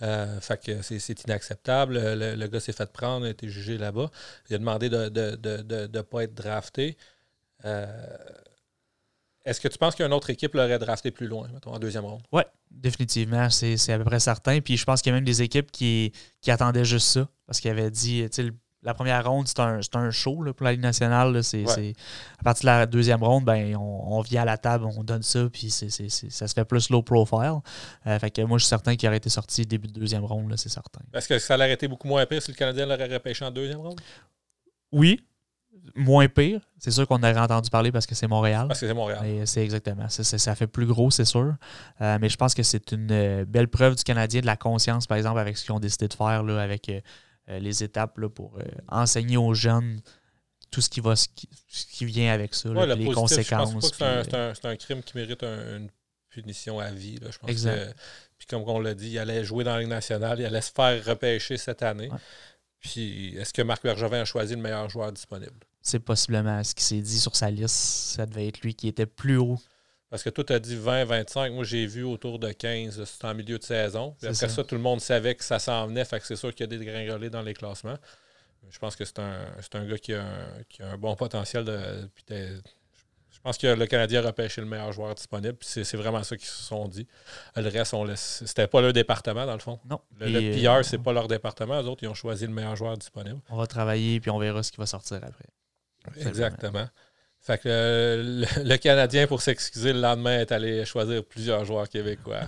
Euh, fait que c'est inacceptable. Le, gars s'est fait prendre, a été jugé là-bas. Il a demandé de ne de, pas être drafté. Est-ce que tu penses qu'une autre équipe l'aurait drafté plus loin, mettons, en deuxième ronde? Oui, définitivement. C'est à peu près certain. Puis je pense qu'il y a même des équipes qui, qui attendaient juste ça. Parce qu'ils avaient dit, tu sais, la première ronde, c'est un, un, show pour la Ligue nationale. C'est, à partir de la deuxième ronde, ben, on, vient à la table, on donne ça, puis c'est, ça se fait plus low profile. Euh, fait que moi, je suis certain qu'il aurait été sorti début de deuxième ronde, c'est certain. Est-ce que ça aurait été beaucoup moins pire si le Canadien l'aurait repêché en deuxième ronde? Oui, moins pire. C'est sûr qu'on aurait entendu parler parce que c'est Montréal. Parce que c'est Montréal. C'est exactement. Ça, ça, fait plus gros, c'est sûr. Euh, mais je pense que c'est une euh, belle preuve du Canadien de la conscience, par exemple, avec ce qu'ils ont décidé de faire, là, avec euh, les étapes là, pour enseigner aux jeunes tout ce qui va ce qui, vient avec ça, les conséquences. c'est un, crime qui mérite une punition à vie. je pense exact. puis comme on l'a dit, il allait jouer dans la Ligue nationale, il allait se faire repêcher cette année. Puis, est-ce que Marc Bergevin a choisi le meilleur joueur disponible? C'est possiblement ce qui s'est dit sur sa liste. Ça devait être lui qui était plus haut. Parce que toi, tu as dit 20, 25. Moi, j'ai vu autour de 15. C'était en milieu de saison. Puis après ça. tout le monde savait que ça s'en venait. Fait que c'est sûr qu'il y a des gringolés dans les classements. Je pense que c'est un, un, gars qui a un, bon potentiel. De, je pense que le Canadien a repêché le meilleur joueur disponible. C'est vraiment ça qu'ils se sont dit. Le reste, on laisse. C'était pas leur département, dans le fond. Non. Le, le PR, c'est pas leur département. Les autres, ils ont choisi le meilleur joueur disponible. On va travailler puis on verra ce qui va sortir après. Exactement. Fait que le, Canadien, pour s'excuser, le lendemain, est allé choisir plusieurs joueurs québécois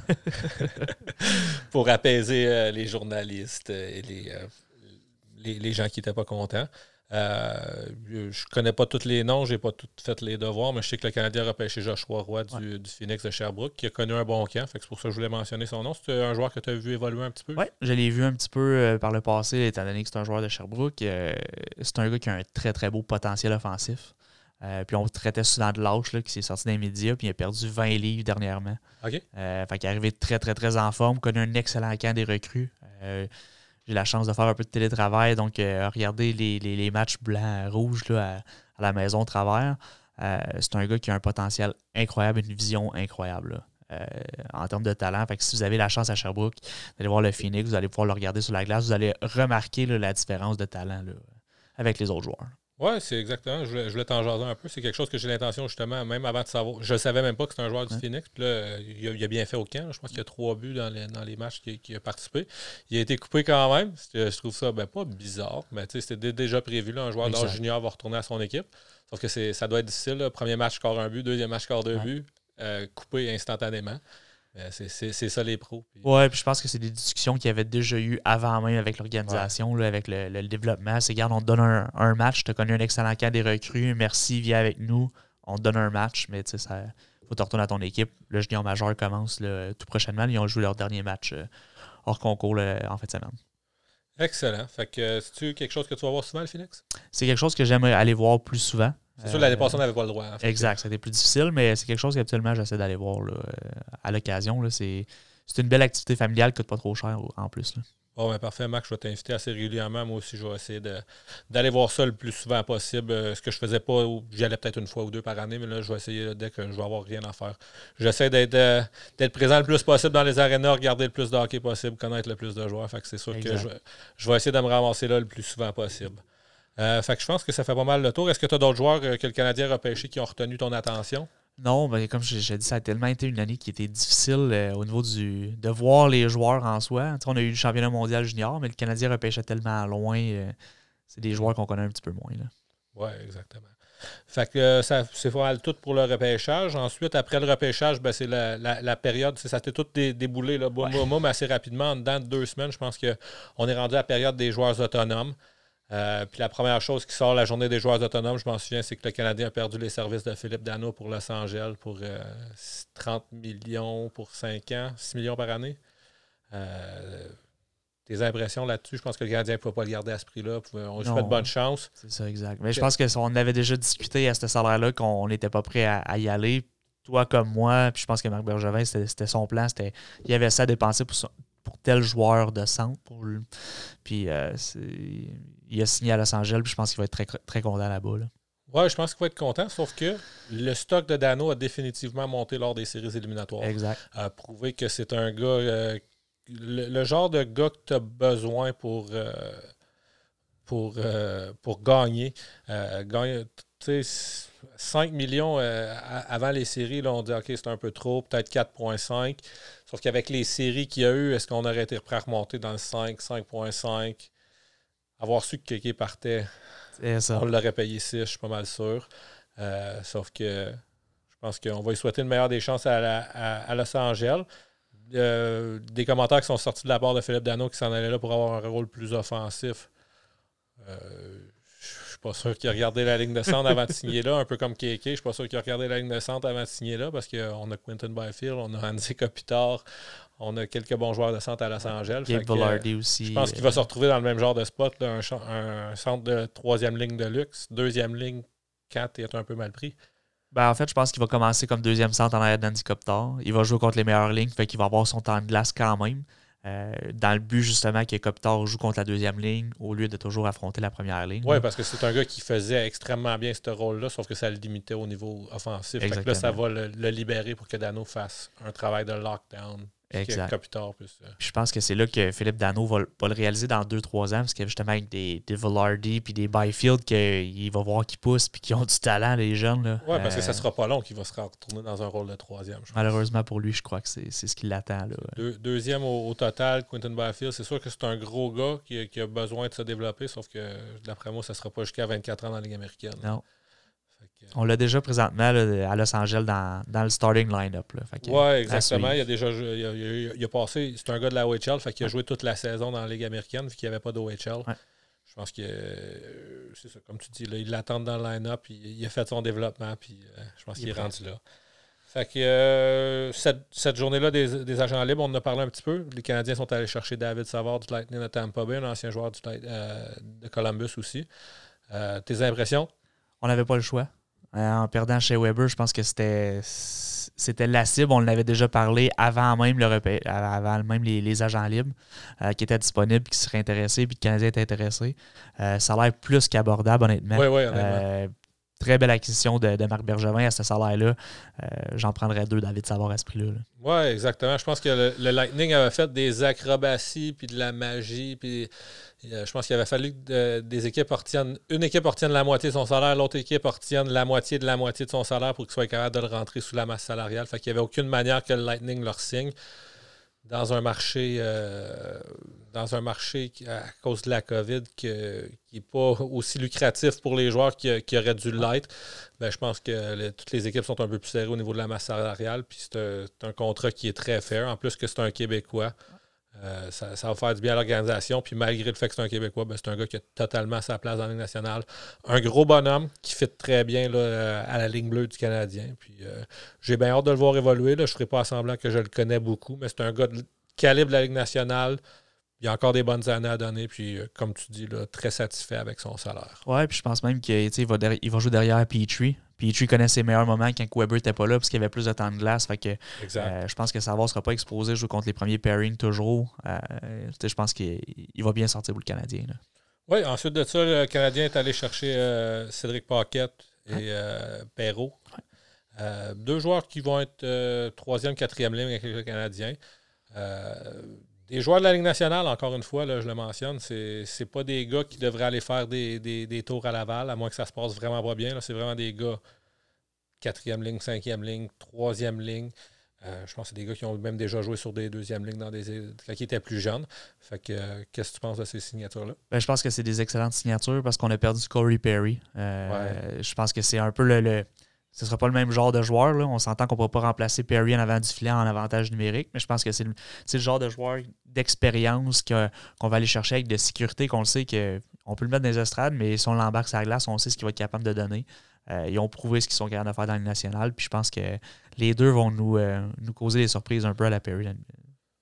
(laughs) pour apaiser euh, les journalistes et les, euh, les, gens qui n'étaient pas contents. Euh, je connais pas tous les noms, j'ai pas tout fait les devoirs, mais je sais que le Canadien a repêché Joshua Roy du, Phoenix de Sherbrooke, qui a connu un bon camp. c'est pour ça que je voulais mentionner son nom. C'est un joueur que tu as vu évoluer un petit peu? Oui, je l'ai vu un petit peu euh, par le passé, étant donné que c'est un joueur de Sherbrooke. Euh, c'est un gars qui a un très très beau potentiel offensif. puis on le traitait souvent de lâche, qui s'est sorti des médias, puis il a perdu 20 livres dernièrement. OK. fait qu'il est arrivé très, très, très en forme, connu un excellent camp des recrues j'ai la chance de faire un peu de télétravail, donc euh, regarder les, matchs blancs, rouges là, à, la maison au travers. Euh, c'est un gars qui a un potentiel incroyable, une vision incroyable euh, en termes de talent. Fait si vous avez la chance à Sherbrooke d'aller voir le Phoenix, vous allez pouvoir le regarder sur la glace, vous allez remarquer la différence de talent avec les autres joueurs. Oui, c'est exactement. Je voulais, t'en jaser un peu. C'est quelque chose que j'ai l'intention, justement, même avant de savoir. Je ne savais même pas que c'était un joueur du Phoenix. Puis là, il a, bien fait au camp. Je pense qu'il y a trois buts dans les, dans les matchs qu'il a participé. Il a été coupé quand même. Je trouve ça ben, pas bizarre, mais c'était déjà prévu. Là, un joueur d'âge junior va retourner à son équipe. Sauf que ça doit être difficile. Premier match, score un but. Deuxième match, score deux buts. Euh, coupé instantanément. Ben, c'est ça les pros. Puis... Ouais, puis je pense que c'est des discussions qu'il y avait déjà eu avant même avec l'organisation, avec le, développement. C'est regarde, on te donne un, match, tu as connu un excellent cas des recrues, merci, viens avec nous, on te donne un match, mais tu sais, ça faut te retourner à ton équipe. Le junior majeur commence tout prochainement. Ils ont joué leur dernier match euh, hors concours en fin de semaine. Excellent. Fait que c'est-tu quelque chose que tu vas voir souvent, le Phoenix? C'est quelque chose que j'aimerais aller voir plus souvent. C'est sûr, l'année passée, on n'avait pas le droit. exact, c'était plus difficile, mais c'est quelque chose qu'habituellement j'essaie d'aller voir là, à l'occasion. C'est une belle activité familiale qui coûte pas trop cher en plus. Là. Bon, ben parfait, Max. Je vais t'inviter assez régulièrement. Moi aussi, je vais essayer d'aller voir ça le plus souvent possible. Euh, ce que je faisais pas, j'y allais peut-être une fois ou deux par année, mais là, je vais essayer dès que je vais avoir rien à faire. J'essaie euh, d'être présent le plus possible dans les arénas, regarder le plus de hockey possible, connaître le plus de joueurs. Fait que c'est sûr que je, je, vais essayer de me ramasser là le plus souvent possible. Euh, fait que je pense que ça fait pas mal le tour. Est-ce que tu as d'autres joueurs euh, que le Canadien a repêchés qui ont retenu ton attention? Non, ben, comme j'ai dit, ça a tellement été une année qui était difficile euh, au niveau du de voir les joueurs en soi. on a eu le championnat mondial junior, mais le Canadien repêchait tellement loin. c'est des joueurs qu'on connaît un petit peu moins. Oui, exactement. Fait que ça, c'est mal tout pour le repêchage. Ensuite, après le repêchage, ben, c'est la, période, ça s'est tout déboulé là, boum, assez rapidement. En dedans de deux semaines, je pense qu'on est rendu à la période des joueurs autonomes. Euh, puis la première chose qui sort la journée des joueurs autonomes, je m'en souviens, c'est que le Canadien a perdu les services de Philippe Dano pour Los Angeles pour 30 euh, millions pour 5 ans, 6 millions par année. Euh, tes impressions là-dessus, je pense que le Canadien ne pouvait pas le garder à ce prix-là. On lui fait de bonne chance. C'est ça, exact. Mais je pense qu'on avait déjà discuté à ce salaire-là qu'on n'était pas prêt à, y aller. Toi comme moi, puis je pense que Marc Bergevin, c'était son plan. Il y avait ça à dépenser pour, pour tel joueur de centre. Pour Puis euh, il a signé à Los Angeles, puis je pense qu'il va être très, très content là-bas. Là. Ouais, je pense qu'il va être content, sauf que le stock de Dano a définitivement monté lors des séries éliminatoires. Exact. A prouvé que c'est un gars, euh, le, genre de gars que tu as besoin pour, euh, pour, pour gagner. gagner 5 millions avant les séries, là, on dit OK, c'est un peu trop, peut-être 4,5. Sauf qu'avec les séries qu'il y a eu, est-ce qu'on aurait été prêt à remonter dans le 5, 5.5? Avoir su que Kéké partait, on l'aurait payé 6, je suis pas mal sûr. Euh, sauf que je pense qu'on va lui souhaiter le meilleur des chances à, Los Angeles. Euh, des commentaires qui sont sortis de la part de Philippe Dano qui s'en allait là pour avoir un rôle plus offensif. Euh, suis pas sûr qu'il a regardé la ligne de centre avant de signer là, un peu comme Keke. Je suis pas sûr qu'il a regardé la ligne de centre avant de signer là parce qu'on a Quentin Byfield, on a Andy Kopitar, on a quelques bons joueurs de centre à Los Angeles. aussi. Je pense qu'il va se retrouver dans le même genre de spot, un, centre de troisième ligne de luxe, deuxième ligne, quatre est un peu mal pris. Ben, en fait, je pense qu'il va commencer comme deuxième centre en arrière d'Andy Kopitar. Il va jouer contre les meilleures lignes, fait qu'il va avoir son temps de glace quand même. Euh, dans le but justement que Kopitar joue contre la deuxième ligne au lieu de toujours affronter la première ligne. Oui, parce que c'est un gars qui faisait extrêmement bien ce rôle-là, sauf que ça le limitait au niveau offensif. Fait que là, ça va le, le, libérer pour que Dano fasse un travail de lockdown Exact. Euh. Je pense que c'est là que Philippe Dano va, le réaliser dans 2-3 ans, parce que justement avec des, des Velarde puis des Byfield, qu'il va voir qu'ils poussent puis qui ont du talent, les jeunes. Oui, parce que ça euh, sera pas long qu'il va se retourner dans un rôle de troisième. Malheureusement pour lui, je crois que c'est ce qui l'attend. deuxième au, total, Quentin Byfield, c'est sûr que c'est un gros gars qui, qui, a besoin de se développer, sauf que d'après moi, ça ne sera pas jusqu'à 24 ans dans la Ligue américaine. Non. On l'a déjà présentement à Los Angeles dans, le starting line-up. Oui, exactement. Il a déjà il a, passé. C'est un gars de la OHL, fait qu'il a joué toute la saison dans la Ligue américaine, vu qu'il n'y avait pas d'OHL. Je pense que c'est ça, comme tu dis, là, il l'attend dans le line-up, puis il a fait son développement, puis euh, je pense qu'il est rendu là. Fait que euh, cette, journée-là des, agents libres, on en a parlé un petit peu. Les Canadiens sont allés chercher David Savard du Lightning de Tampa Bay, un ancien joueur du, euh, de Columbus aussi. tes impressions? On n'avait pas le choix. Euh, en perdant chez Weber, je pense que c'était c'était la cible. On l'avait déjà parlé avant même, le avant même les, agents libres euh, qui étaient disponibles, qui seraient intéressés, puis le Canadien était intéressé. Euh, ça a l'air plus qu'abordable, honnêtement. Oui, oui, honnêtement très belle acquisition de, Marc Bergevin à ce salaire-là. Euh, j'en prendrais deux, David Savard, à ce prix-là. Oui, exactement. Je pense que le, Lightning avait fait des acrobaties puis de la magie. Puis, euh, je pense qu'il avait fallu que des équipes obtiennent, une équipe obtienne la moitié de son salaire, l'autre équipe obtienne la moitié de la moitié de son salaire pour qu'il soit capable de le rentrer sous la masse salariale. Fait qu'il n'y avait aucune manière que le Lightning leur signe dans un marché euh, dans un marché à cause de la COVID qui n'est pas aussi lucratif pour les joueurs qui, qui aurait dû l'être, ben, je pense que toutes les équipes sont un peu plus serrées au niveau de la masse salariale. Puis c'est un, contrat qui est très fair. En plus que c'est un Québécois. Euh, ça, va faire du bien à l'organisation. Puis malgré le fait que c'est un Québécois, ben, c'est un gars qui a totalement sa place dans la Ligue nationale. Un gros bonhomme qui fit très bien là, à la ligne bleue du Canadien. Puis euh, j'ai bien hâte de le voir évoluer. Là. Je ne ferai pas semblant que je le connais beaucoup, mais c'est un gars de calibre de la Ligue nationale. Il y a encore des bonnes années à donner, puis euh, comme tu dis, là, très satisfait avec son salaire. Ouais, puis je pense même qu'il va, il va jouer derrière Petrie. Petrie connaît ses meilleurs moments quand Weber n'était pas là, parce qu'il y avait plus de temps de glace. Fait que, euh, je pense que Savard ne sera pas exposé jouer contre les premiers pairings toujours. Euh, je pense qu'il va bien sortir pour le Canadien. Oui, ensuite de ça, le Canadien est allé chercher Cédric Paquette et Perrault. deux joueurs qui vont être troisième, quatrième ligne avec le Canadien. Des joueurs de la Ligue nationale, encore une fois, là, je le mentionne, c'est, c'est pas des gars qui devraient aller faire des, tours à Laval, à moins que ça se passe vraiment pas bien. c'est vraiment des gars quatrième ligne, cinquième ligne, troisième ligne. Euh, je pense que c'est des gars qui ont même déjà joué sur des deuxièmes lignes dans des, quand ils étaient plus jeunes. Fait que, euh, qu'est-ce que tu penses de ces signatures-là? Ben, je pense que c'est des excellentes signatures parce qu'on a perdu Corey Perry. Euh, je pense que c'est un peu le ce ne sera pas le même genre de joueur. Là. On s'entend qu'on ne pourra pas remplacer Perry en avant du filet en avantage numérique, mais je pense que c'est le, le, genre de joueur d'expérience qu'on va aller chercher avec de sécurité, qu'on le sait qu'on peut le mettre dans les estrades, mais si on l'embarque sur la glace, on sait ce qu'il va être capable de donner. Euh, ils ont prouvé ce qu'ils sont capables de faire dans le national. Puis je pense que les deux vont nous, euh, nous causer des surprises un peu à la Perry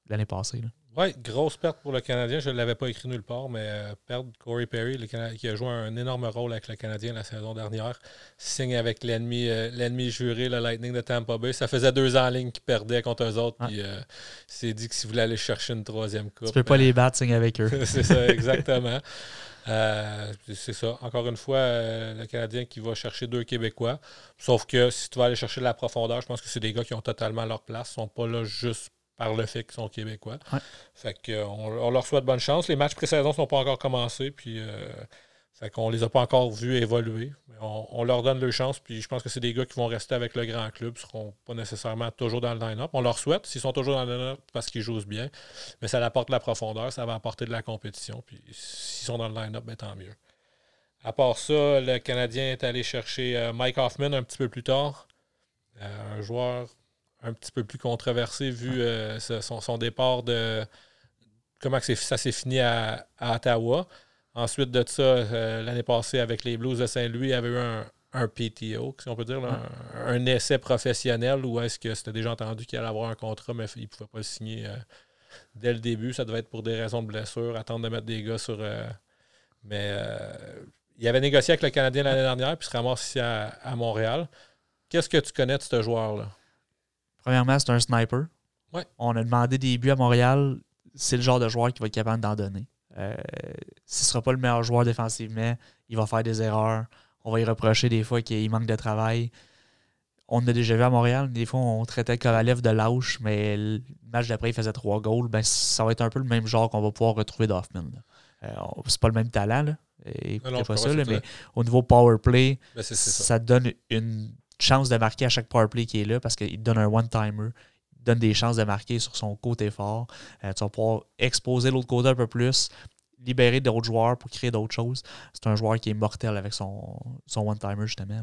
l'année passée. Oui, grosse perte pour le Canadien. Je ne l'avais pas écrit nulle part, mais euh, perte Corey Perry, qui a joué un énorme rôle avec le Canadien la saison dernière, signe avec l'ennemi euh, l'ennemi juré, le Lightning de Tampa Bay. Ça faisait deux ans en ligne qu'il perdait contre eux autres. Puis euh, s'est dit que s'il voulait aller chercher une troisième coupe. Tu peux pas les battre, signe avec eux. (laughs) c'est ça, (laughs) exactement. c'est ça. Encore une fois, le Canadien qui va chercher deux Québécois. Sauf que si tu vas aller chercher de la profondeur, je pense que c'est des gars qui ont totalement leur place. Ils ne sont pas là juste par le fait qu'ils sont québécois. Fait que, on, leur souhaite bonne chance. Les matchs pré-saison ne sont pas encore commencés, puis euh, fait qu'on les a pas encore vus évoluer. on, leur donne leur chance, puis je pense que c'est des gars qui vont rester avec le grand club, ne seront pas nécessairement toujours dans le line-up. On leur souhaite, s'ils sont toujours dans le line-up, parce qu'ils jouent bien, mais ça apporte de la profondeur, ça va apporter de la compétition, puis s'ils sont dans le line-up, ben, tant mieux. À part ça, le Canadien est allé chercher euh, Mike Hoffman un petit peu plus tard. Euh, un joueur un petit peu plus controversé vu euh, son, départ de comment ça s'est fini à, Ottawa. Ensuite de ça, euh, l'année passée avec les Blues de Saint-Louis, il y avait eu un, PTO, si on peut dire, un, essai professionnel où est-ce que c'était déjà entendu qu'il allait avoir un contrat, mais il ne pouvait pas le signer euh, dès le début. Ça devait être pour des raisons de blessure, attendre de mettre des gars sur. mais il avait négocié avec le Canadien l'année dernière, puis se ramasse ici à Montréal. Qu'est-ce que tu connais de ce joueur-là? Premièrement, c'est un sniper. On a demandé des buts à Montréal. c'est le genre de joueur qui va être capable d'en donner. Euh, ce ne sera pas le meilleur joueur défensivement, il va faire des erreurs. On va y reprocher des fois qu'il manque de travail. On a déjà vu à Montréal, des fois on traitait Kovalev de lâche, mais le match d'après il faisait trois goals. Ben, ça va être un peu le même genre qu'on va pouvoir retrouver d'Hoffman. Euh, c'est pas le même talent, là. Écoutez pas ça, mais au niveau power play, ben, ça. donne une chance de marquer à chaque power play qui est là parce qu'il donne un one-timer donne des chances de marquer sur son côté fort. Euh, tu vas pouvoir exposer l'autre côté un peu plus, libérer d'autres joueurs pour créer d'autres choses. C'est un joueur qui est mortel avec son, son one-timer, justement.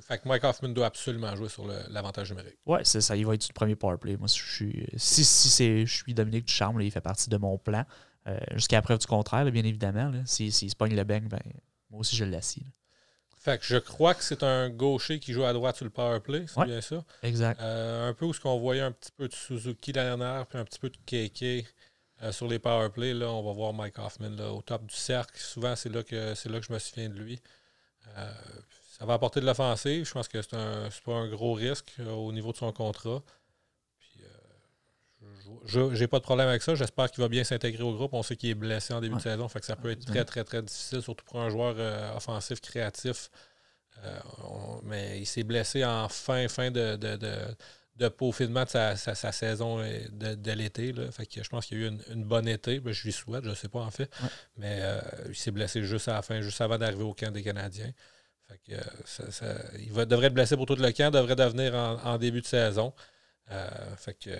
Fait que Mike Hoffman doit absolument jouer sur l'avantage numérique. Oui, c'est ça. Il va être le premier powerplay. Moi, si je suis, si, si je suis Dominique Ducharme, il fait partie de mon plan. Euh, jusqu'à preuve du contraire, bien évidemment. S'il si, se pogne le bang, ben, moi aussi, je l'assis. Fait que je crois que c'est un gaucher qui joue à droite sur le power play, c'est bien ça? Exact. Euh, un peu où ce qu'on voyait un petit peu de Suzuki l'année dernière, puis un petit peu de KK euh, sur les power play. Là, on va voir Mike Hoffman là, au top du cercle. Souvent, c'est là que c'est là que je me souviens de lui. Euh, ça va apporter de l'offensive. Je pense que c'est un pas un gros risque au niveau de son contrat. Je j'ai pas de problème avec ça. J'espère qu'il va bien s'intégrer au groupe. On sait qu'il est blessé en début de saison. Fait que ça peut être très, très, très difficile, surtout pour un joueur euh, offensif créatif. Euh, mais il s'est blessé en fin, fin de, de, de, de peaufinement de sa, sa, saison euh, de, l'été. Fait que je pense qu'il y a eu une, bonne été. Ben, je lui souhaite, je ne sais pas en fait. Mais il s'est blessé juste à la fin, juste avant d'arriver au camp des Canadiens. Fait que, il va, devrait être blessé pour tout le camp, devrait devenir en, en début de saison. fait que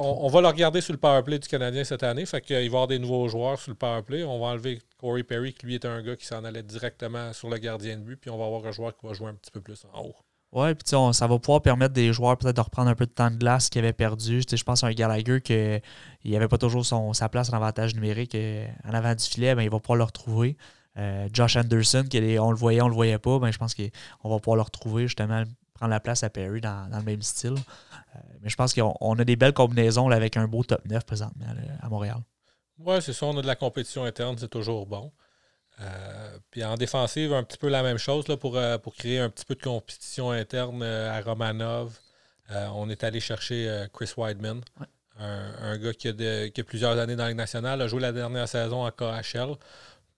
on, va le regarder sur le powerplay du Canadien cette année. Fait qu'il va y avoir des nouveaux joueurs sur le powerplay. On va enlever Corey Perry, qui lui était un gars qui s'en allait directement sur le gardien de but. Puis on va avoir un joueur qui va jouer un petit peu plus en haut. Ouais, puis ça va pouvoir permettre des joueurs peut-être de reprendre un peu de temps de glace qu'ils avaient perdu. je pense à un Gallagher qu'il n'avait pas toujours son, sa place en avantage numérique euh, en avant du filet, ben, il va pouvoir le retrouver. Euh, Josh Anderson, qui on le voyait, on le voyait pas, ben, je pense qu'on va pouvoir le retrouver justement, prendre la place à Perry dans le même style. Euh, mais je pense qu'on a des belles combinaisons avec un beau top 9 présentement à Montréal. Oui, c'est ça. On a de la compétition interne, c'est toujours bon. Euh, puis en défensive, un petit peu la même chose là, pour, euh, pour créer un petit peu de compétition interne à Romanov. on est allé chercher Chris Weidman, un, gars qui a, qui a, plusieurs années dans la Ligue nationale, a joué la dernière saison en KHL,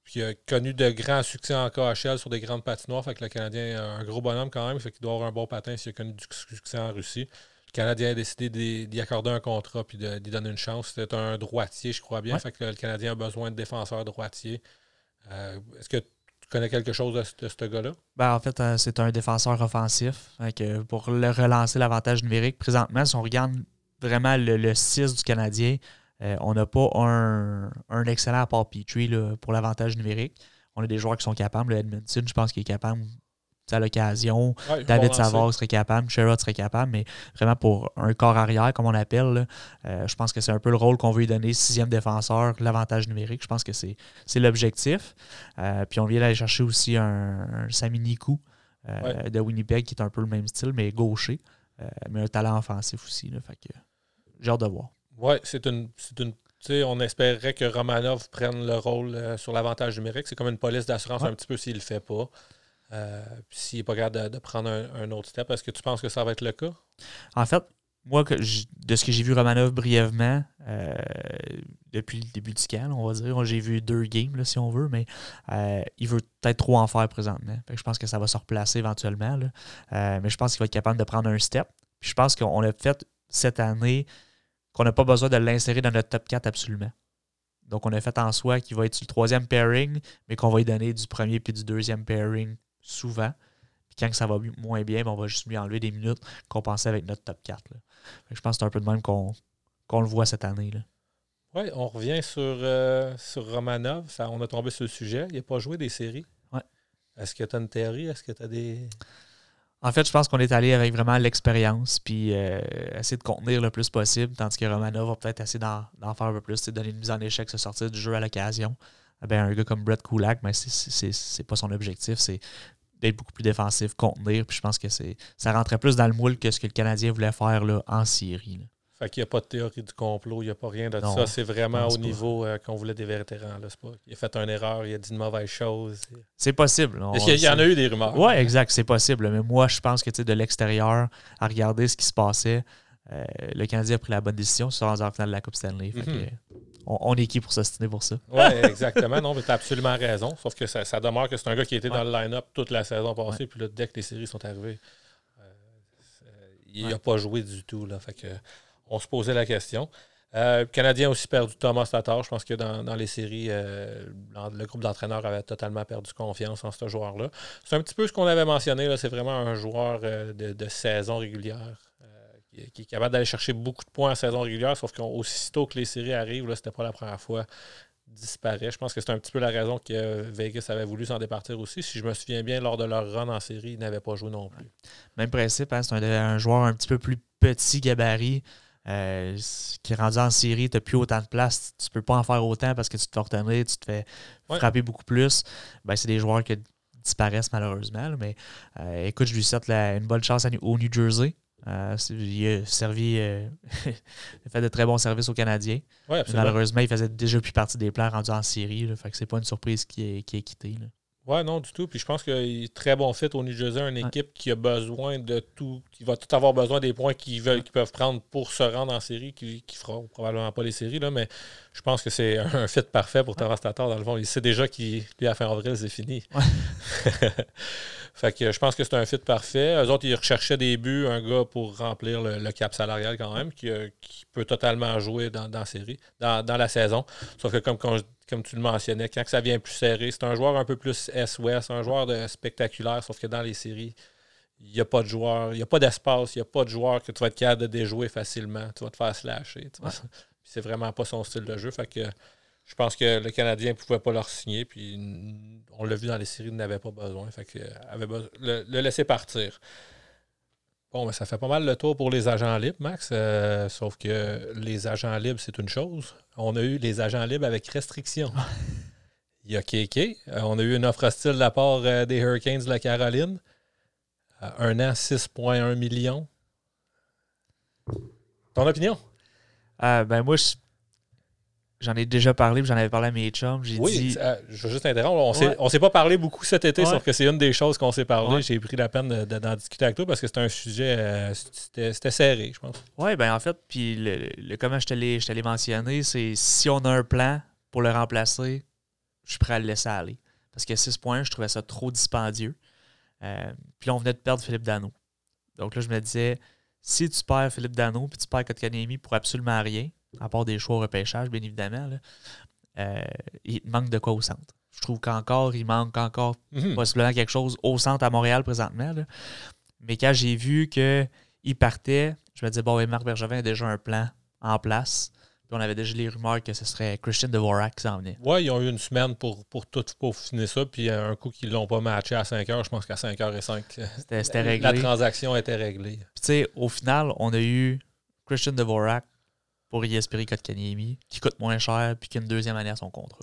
puis a connu de grands succès en KHL sur des grandes patinoires. Fait que le Canadien a un gros bonhomme quand même, fait qu'il doit avoir un bon patin s'il a connu du succès en Russie. Le Canadien a décidé d'y accorder un contrat puis d'y donner une chance. C'était un droitier, je crois bien. Fait que le Canadien a besoin de défenseurs droitiers. Euh, est-ce que tu connais quelque chose de, ce gars-là? Ben, en fait, euh, c'est un défenseur offensif. pour le relancer l'avantage numérique, présentement, si on regarde vraiment le, 6 du Canadien, euh, on n'a pas un, excellent apport Petrie pour l'avantage numérique. On a des joueurs qui sont capables. Le Edmondson, je pense qu'il est capable à l'occasion. David Savard serait capable, Sherrod serait capable, mais vraiment pour un corps arrière, comme on appelle, euh, je pense que c'est un peu le rôle qu'on veut lui donner, sixième défenseur, l'avantage numérique. Je pense que c'est l'objectif. Euh, puis on vient d'aller chercher aussi un, Sami Nikou euh, de Winnipeg, qui est un peu le même style, mais gaucher, mais un talent offensif aussi. Là, fait que j'ai hâte de voir. Oui, c'est une, une on espérerait que Romanov prenne le rôle sur l'avantage numérique. C'est comme une police d'assurance un petit peu s'il ne le fait pas. Euh, s'il n'est pas capable de, prendre un, autre step, est-ce que tu penses que ça va être le cas? En fait, moi, de ce que j'ai vu Romanov brièvement, euh, depuis le début du camp, on va dire, j'ai vu deux games, si on veut, mais euh, il veut peut-être trop en faire présentement. je pense que ça va se replacer éventuellement. mais je pense qu'il va être capable de prendre un step. je pense qu'on a fait cette année qu'on n'a pas besoin de l'insérer dans notre top 4 absolument. Donc, on a fait en soi qu'il va être sur le troisième pairing, mais qu'on va lui donner du premier puis du deuxième pairing souvent. Puis quand ça va moins bien, ben, on va juste lui enlever des minutes qu'on pensait avec notre top 4. Je pense que c'est un peu de même qu'on le voit cette année. Oui, on revient sur, euh, sur Romanov. Ça, on a tombé sur le sujet. Il n'a pas joué des séries. Ouais. Est-ce que tu as une théorie? Est-ce que tu as des. En fait, je pense qu'on est allé avec vraiment l'expérience, puis euh, essayer de contenir le plus possible, tandis que Romanov va peut-être essayer d'en faire un peu plus, donner une mise en échec, se sortir du jeu à l'occasion. Eh ben, un gars comme Brett Kulak, mais c'est pas son objectif, c'est d'être beaucoup plus défensif, contenir. Puis je pense que c'est ça rentrait plus dans le moule que ce que le Canadien voulait faire là, en Syrie. Fait qu'il n'y a pas de théorie du complot, il n'y a pas rien de ça. C'est vraiment au niveau euh, qu'on voulait des vétérans. Là, pas, il a fait une erreur, il a dit une mauvaise chose. C'est possible. il y en a eu des rumeurs. Oui, exact, c'est possible. Mais moi, je pense que de l'extérieur, à regarder ce qui se passait, le Canadien a pris la bonne décision, rendu en finale de la Coupe Stanley. Mhm. On, est qui pour s'ostiner pour ça? Oui, exactement. non, mais tu as absolument raison. Sauf que ça, demeure que c'est un gars qui était dans le line-up toute la saison passée. Puis là, dès que les séries sont arrivées, il n'a pas joué du tout. Là, fait que, on se posait la question. Euh, le Canadien a aussi perdu Thomas Tatar. Je pense que dans, les séries, euh, le groupe d'entraîneurs avait totalement perdu confiance en ce joueur-là. C'est un petit peu ce qu'on avait mentionné. C'est vraiment un joueur euh, de, saison régulière qui, est capable d'aller chercher beaucoup de points en saison régulière, sauf qu'aussitôt que les séries arrivent, ce n'était pas la première fois disparaît. Je pense que c'est un petit peu la raison que Vegas avait voulu s'en départir aussi. Si je me souviens bien, lors de leur run en série, ils n'avaient pas joué non plus. Même principe, hein, c'est un, joueur un petit peu plus petit gabarit. Euh, qui est rendu en série, tu n'as plus autant de place, tu peux pas en faire autant parce que tu te fais retenir, tu te fais frapper beaucoup plus. Ben, c'est des joueurs qui disparaissent malheureusement. mais euh, écoute, je lui souhaite une bonne chance au New Jersey. Euh, il a servi, euh, (laughs) il fait de très bons services aux Canadiens. Malheureusement, il faisait déjà plus partie des plans rendus en série. Là, fait que c'est pas une surprise qui est, qui est quitté. Ouais, non, du tout. Puis je pense qu'il est très bon fit au New Jersey, une équipe qui a besoin de tout, qui va tout avoir besoin des points qu'ils veulent, qu'ils peuvent prendre pour se rendre en série, qui, qui feront probablement pas les séries, là, mais je pense que c'est un fit parfait pour Terence Tatar, dans le fond. Il sait déjà qu'il à fin avril, c'est fini. (laughs) fait que je pense que c'est un fit parfait. Eux autres, ils recherchaient des buts, un gars pour remplir le, cap salarial quand même, qui, euh, peut totalement jouer dans, la série, dans, la saison. Sauf que comme quand je comme tu le mentionnais, quand ça vient plus serré, c'est un joueur un peu plus S-Ouest, un joueur de spectaculaire, sauf que dans les séries, il n'y a pas de joueur, il n'y a pas d'espace, il n'y a pas de joueur que tu vas être capable de déjouer facilement. Tu vas te faire slasher. (laughs) C'est vraiment pas son style de jeu. Fait que je pense que le Canadien ne pouvait pas leur signer. Puis on l'a vu dans les séries, il n'avait pas besoin. Fait que avait le, le laisser partir. Bon, mais ça fait pas mal le tour pour les agents libres, Max. Euh, sauf que les agents libres, c'est une chose. On a eu les agents libres avec restriction. (laughs) Il y a KK. Euh, on a eu une offre hostile de la part euh, des Hurricanes de la Caroline. un an, 6,1 millions. Ton opinion? ben moi, je J'en ai déjà parlé, j'en avais parlé à mes chums. J'ai oui, dit... Euh, je veux juste interrompre. On ne s'est pas parlé beaucoup cet été, sauf que c'est une des choses qu'on s'est parlé. J'ai pris la peine d'en discuter avec toi parce que c'était un sujet, euh, c'était serré, je pense. Oui, ben en fait, puis le, comment je te l'ai mentionné, c'est si on a un plan pour le remplacer, je suis prêt à le laisser aller. Parce que 6 points, je trouvais ça trop dispendieux. Euh, puis là, on venait de perdre Philippe Dano. Donc là, je me disais, si tu perds Philippe Dano puis tu perds Kotkaniemi pour absolument rien, à part des choix au repêchage, bien évidemment, euh, il manque de quoi au centre. Je trouve qu'encore, il manque encore mhm. possiblement quelque chose au centre à Montréal présentement. Mais quand j'ai vu qu'il partait, je me disais, bon, Marc Bergevin a déjà un plan en place. Puis on avait déjà les rumeurs que ce serait Christian Dvorak qui s'en venait. Oui, ils ont eu une semaine pour, pour tout pour finir ça. Puis un coup qu'ils ne l'ont pas matché à 5 heures, je pense qu'à 5 h et 5, c'était réglé. La transaction était réglée. Puis tu sais, au final, on a eu Christian Dvorak pour Yesperi Kotkaniemi, qui coûte moins cher puis qui a une deuxième année à son contrat.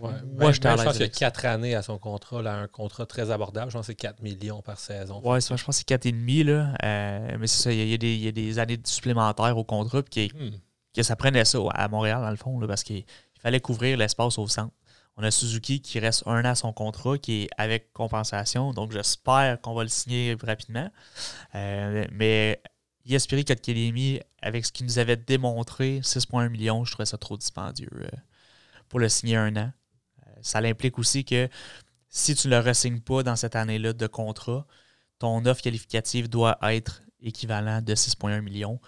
moi, ben, je pense qu'il y a quatre années à son contrat, là, un contrat très abordable. Je pense que c'est 4 millions par saison. Oui, je pense que c'est 4,5. Là. Euh, mais c'est ça, il y, a des, il y, a des années supplémentaires au contrat. Puis hmm. que ça prenait ça à Montréal, dans le fond, là, parce qu'il fallait couvrir l'espace au centre. On a Suzuki qui reste un an à son contrat, qui est avec compensation. Donc, j'espère qu'on va le signer rapidement. Euh, mais Yaspiri Kotkaniemi, avec ce qu'il nous avait démontré, 6,1 millions, je trouvais ça trop dispendieux euh, pour le signer un an. Euh, ça l'implique aussi que si tu ne le re pas dans cette année-là de contrat, ton offre qualificative doit être équivalent de 6,1 millions.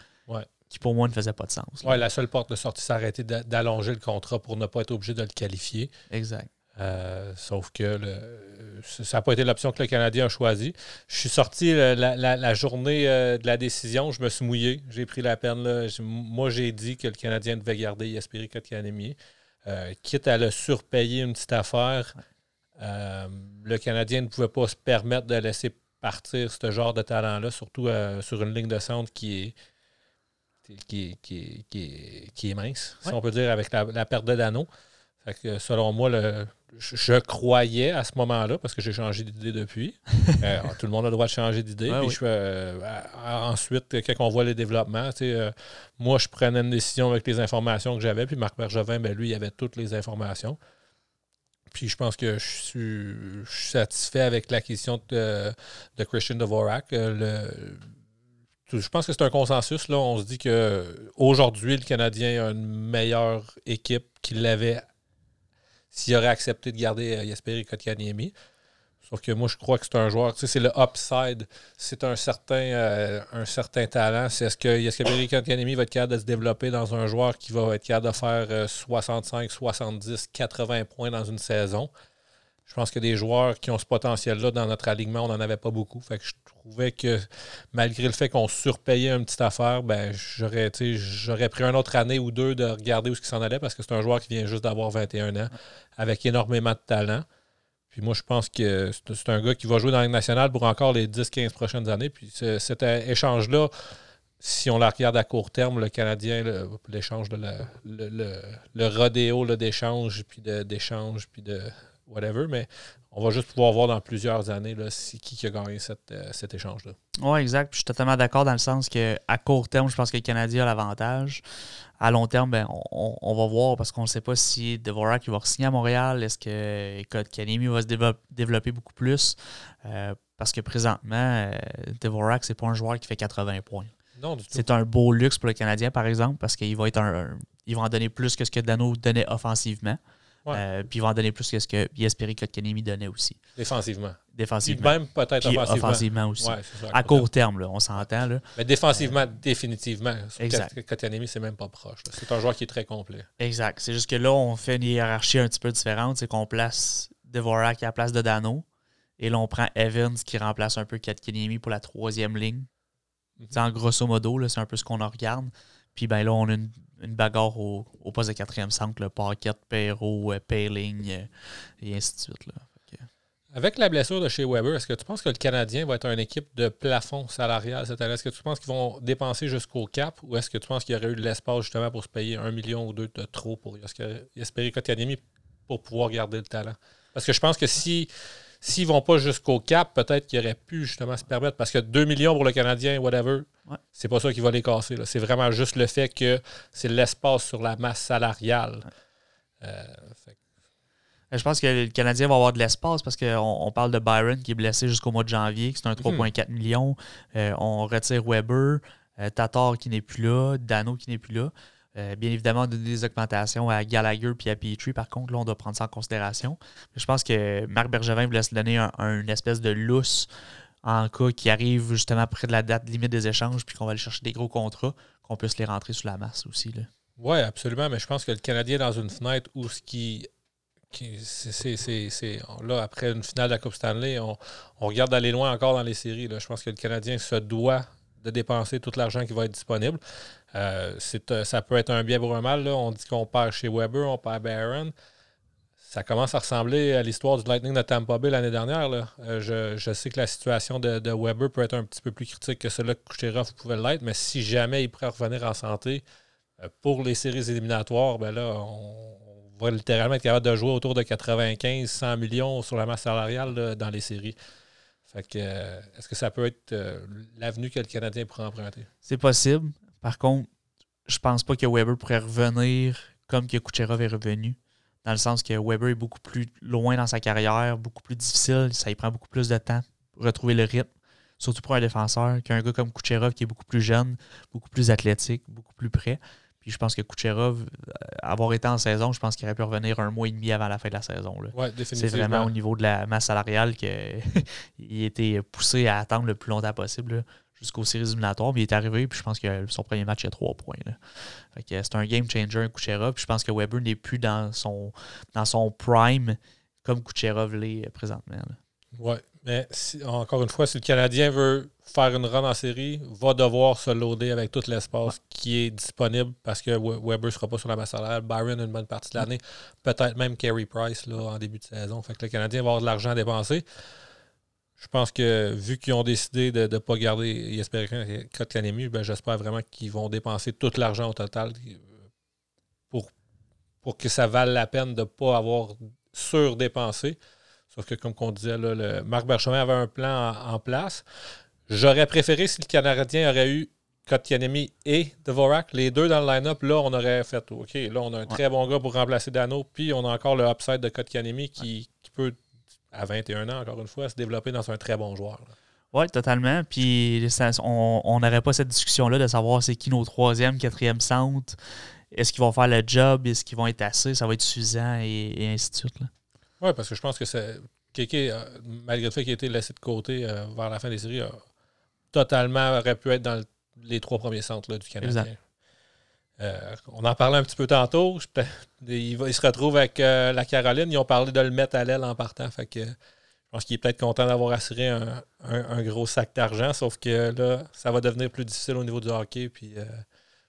Qui pour moi ne faisait pas de sens. Oui, la seule porte de sortie, c'est d'allonger le contrat pour ne pas être obligé de le qualifier. Exact. Euh, sauf que le, ça n'a pas été l'option que le Canadien a choisie. Je suis sorti la, journée euh, de la décision, je me suis mouillé, j'ai pris la peine. moi, j'ai dit que le Canadien devait garder Yasperi Kotkaniemi. Euh, quitte à le surpayer une petite affaire, le Canadien ne pouvait pas se permettre de laisser partir ce genre de talent-là, surtout sur une ligne de centre qui est, qui, qui, est mince, si on peut dire, avec la, perte de Dano. selon moi, le, je, croyais à ce moment-là, parce que j'ai changé d'idée depuis. (laughs) Euh, tout le monde a le droit de changer d'idée. euh, ensuite, quand on voit les développements, euh, moi, je prenais une décision avec les informations que j'avais. Puis Marc Bergevin, ben, lui, il avait toutes les informations. Puis je pense que je suis, satisfait avec l'acquisition de, de Christian Dvorak. Le, je pense que c'est un consensus. Là. On se dit qu'aujourd'hui, le Canadien a une meilleure équipe qu'il l'avait s'il aurait accepté de garder Kotkaniemi. Sauf que moi, je crois que c'est un joueur, tu sais, c'est le upside. C'est un certain, euh, un certain talent. est-ce que Kankanemi va être capable de se développer dans un joueur qui va être capable de faire 65, 70, 80 points dans une saison? Je pense que des joueurs qui ont ce potentiel-là dans notre alignement, on n'en avait pas beaucoup. Fait trouvais que malgré le fait qu'on surpayait une petite affaire, ben j'aurais, j'aurais pris une autre année ou deux de regarder où ce qui s'en allait parce que c'est un joueur qui vient juste d'avoir 21 ans avec énormément de talent. Puis moi, je pense que c'est un gars qui va jouer dans la nationale pour encore les 10-15 prochaines années. Puis cet échange-là, si on la regarde à court terme, le Canadien, l'échange, le, le, le, rodéo d'échange, puis d'échange, puis de whatever, mais on va juste pouvoir voir dans plusieurs années là, qui, a gagné euh, cet échange-là. Oui, exact. je suis totalement d'accord dans le sens qu'à court terme, je pense que le Canadien a l'avantage. À long terme, ben, on, va voir parce qu'on ne ssait pas si Devorak va signer à Montréal. Est-ce que Kanemi va se développer beaucoup plus? Euh, parce que présentement, euh, Devorak, c'est pas un joueur qui fait 80 points. Non, du tout. C'est un beau luxe pour le Canadien, par exemple, parce qu'il va être un, il va en donner plus que ce que Dano donnait offensivement. Euh, puis il va en donner plus que ce que Jesperi Kotkanemi donnait aussi. Défensivement. Défensivement. même peut-être offensivement. offensivement aussi. à court terme, là, on s'entend. Mais défensivement, définitivement. Exact. Kotkanemi, c'est même pas proche. C'est un joueur qui est très complet. Exact. C'est juste que là, on fait une hiérarchie un petit peu différente. C'est qu'on place Devorak à la place de Dano. Et là, on prend Evans qui remplace un peu Kotkanemi pour la troisième ligne. Mm En grosso modo, c'est un peu ce qu'on regarde. Puis ben là, on a une une bagarre au, poste de quatrième centre, le Paquette, Perrault, euh, Payling euh, et ainsi de suite. Là. Avec la blessure de chez Weber, est-ce que tu penses que le Canadien va être une équipe de plafond salarial cette année? Est-ce que tu penses qu'ils vont dépenser jusqu'au cap ou est-ce que tu penses qu'il y aurait eu de l'espace justement pour se payer un million ou deux de trop pour espérer Kotkaniemi pour pouvoir garder le talent? Parce que je pense que si s'ils vont pas jusqu'au cap, peut-être qu'ils auraient pu justement se permettre, parce que 2 millions pour le Canadien, whatever, c'est pas ça qui va les casser. C'est vraiment juste le fait que c'est l'espace sur la masse salariale. Euh, je pense que le Canadien va avoir de l'espace parce qu'on on parle de Byron qui est blessé jusqu'au mois de janvier, qui c'est un 3,4 mhm. millions. Euh, on retire Weber, euh, Tatar qui n'est plus là, Dano qui n'est plus là. Euh, bien évidemment, donner des augmentations à Gallagher et à Petrie. Par contre, là, on doit prendre ça en considération. je pense que Marc Bergevin voulait se donner un, une espèce de lousse en cas qui arrive justement près de la date limite des échanges, puis qu'on va aller chercher des gros contrats, qu'on puisse les rentrer sous la masse aussi. Oui, absolument. Mais je pense que le Canadien est dans une fenêtre où ce qui. c'est, là, après une finale de la Coupe Stanley, on, regarde d'aller loin encore dans les séries. Je pense que le Canadien se doit de dépenser tout l'argent qui va être disponible. Euh, euh, ça peut être un bien pour un mal. On dit qu'on perd chez Weber, on perd Barron. Ça commence à ressembler à l'histoire du Lightning de Tampa Bay l'année dernière. Euh, je, sais que la situation de, Weber peut être un petit peu plus critique que celle-là que Kucherov pouvait l'être, mais si jamais il pourrait revenir en santé pour les séries éliminatoires, ben là, on, va littéralement être capable de jouer autour de 95-100 millions sur la masse salariale dans les séries. Fait que, est-ce que ça peut être l'avenue que le Canadien pourrait emprunter? C'est possible. Par contre, je pense pas que Weber pourrait revenir comme que Kucherov est revenu. Dans le sens que Weber est beaucoup plus loin dans sa carrière, beaucoup plus difficile, ça y prend beaucoup plus de temps pour retrouver le rythme. Surtout pour un défenseur qu'un gars comme Kucherov qui est beaucoup plus jeune, beaucoup plus athlétique, beaucoup plus prêt. Puis je pense que Kucherov, euh, avoir été en saison, je pense qu'il aurait pu revenir un mois et demi avant la fin de la saison. C'est vraiment au niveau de la masse salariale qu'il (laughs) était poussé à attendre le plus longtemps possible jusqu'aux séries éliminatoires. Mais il est arrivé, puis je pense que son premier match, il a trois points. c'est un game changer, Kucherov. Puis je pense que Weber n'est plus dans son, dans son prime comme Kucherov l'est présentement. Oui, mais encore une fois, si le Canadien veut faire une run en série, va devoir se loader avec tout l'espace qui est disponible parce que Weber ne sera pas sur la masse salariale. Byron une bonne partie de l'année. Peut-être même Carey Price là, en début de saison. Fait que le Canadien va avoir de l'argent à dépenser. Je pense que vu qu'ils ont décidé de ne pas garder Jesper Kotkaniemi, ben j'espère vraiment qu'ils vont dépenser tout l'argent au total pour, pour que ça vaille la peine de ne pas avoir surdépensé. Sauf que, comme on disait, là, le Marc Berchemin avait un plan en, place. J'aurais préféré si le Canadien aurait eu Kotkaniemi et Dvorak, les deux dans le line-up, là, on aurait fait OK, là, on a un très bon gars pour remplacer Dano, puis on a encore le upside de Kotkaniemi qui, qui peut à 21 ans, encore une fois, se développer dans un très bon joueur. Oui, totalement. Puis on n'aurait pas cette discussion-là de savoir c'est qui nos troisième, quatrième centre. Est-ce qu'ils vont faire le job? Est-ce qu'ils vont être assez? Ça va être suffisant? Et, ainsi de suite. Oui, parce que je pense que c'est. Kéké, euh, malgré le fait qu'il ait été laissé de côté euh, vers la fin des séries, totalement aurait pu être dans les trois premiers centres du Canadien. Euh, on en parlait un petit peu tantôt. (laughs) il, se retrouve avec la Caroline. Ils ont parlé de le mettre à l'aile en partant. Fait que je pense qu'il est peut-être content d'avoir assuré un, gros sac d'argent, sauf que là, ça va devenir plus difficile au niveau du hockey. Puis euh,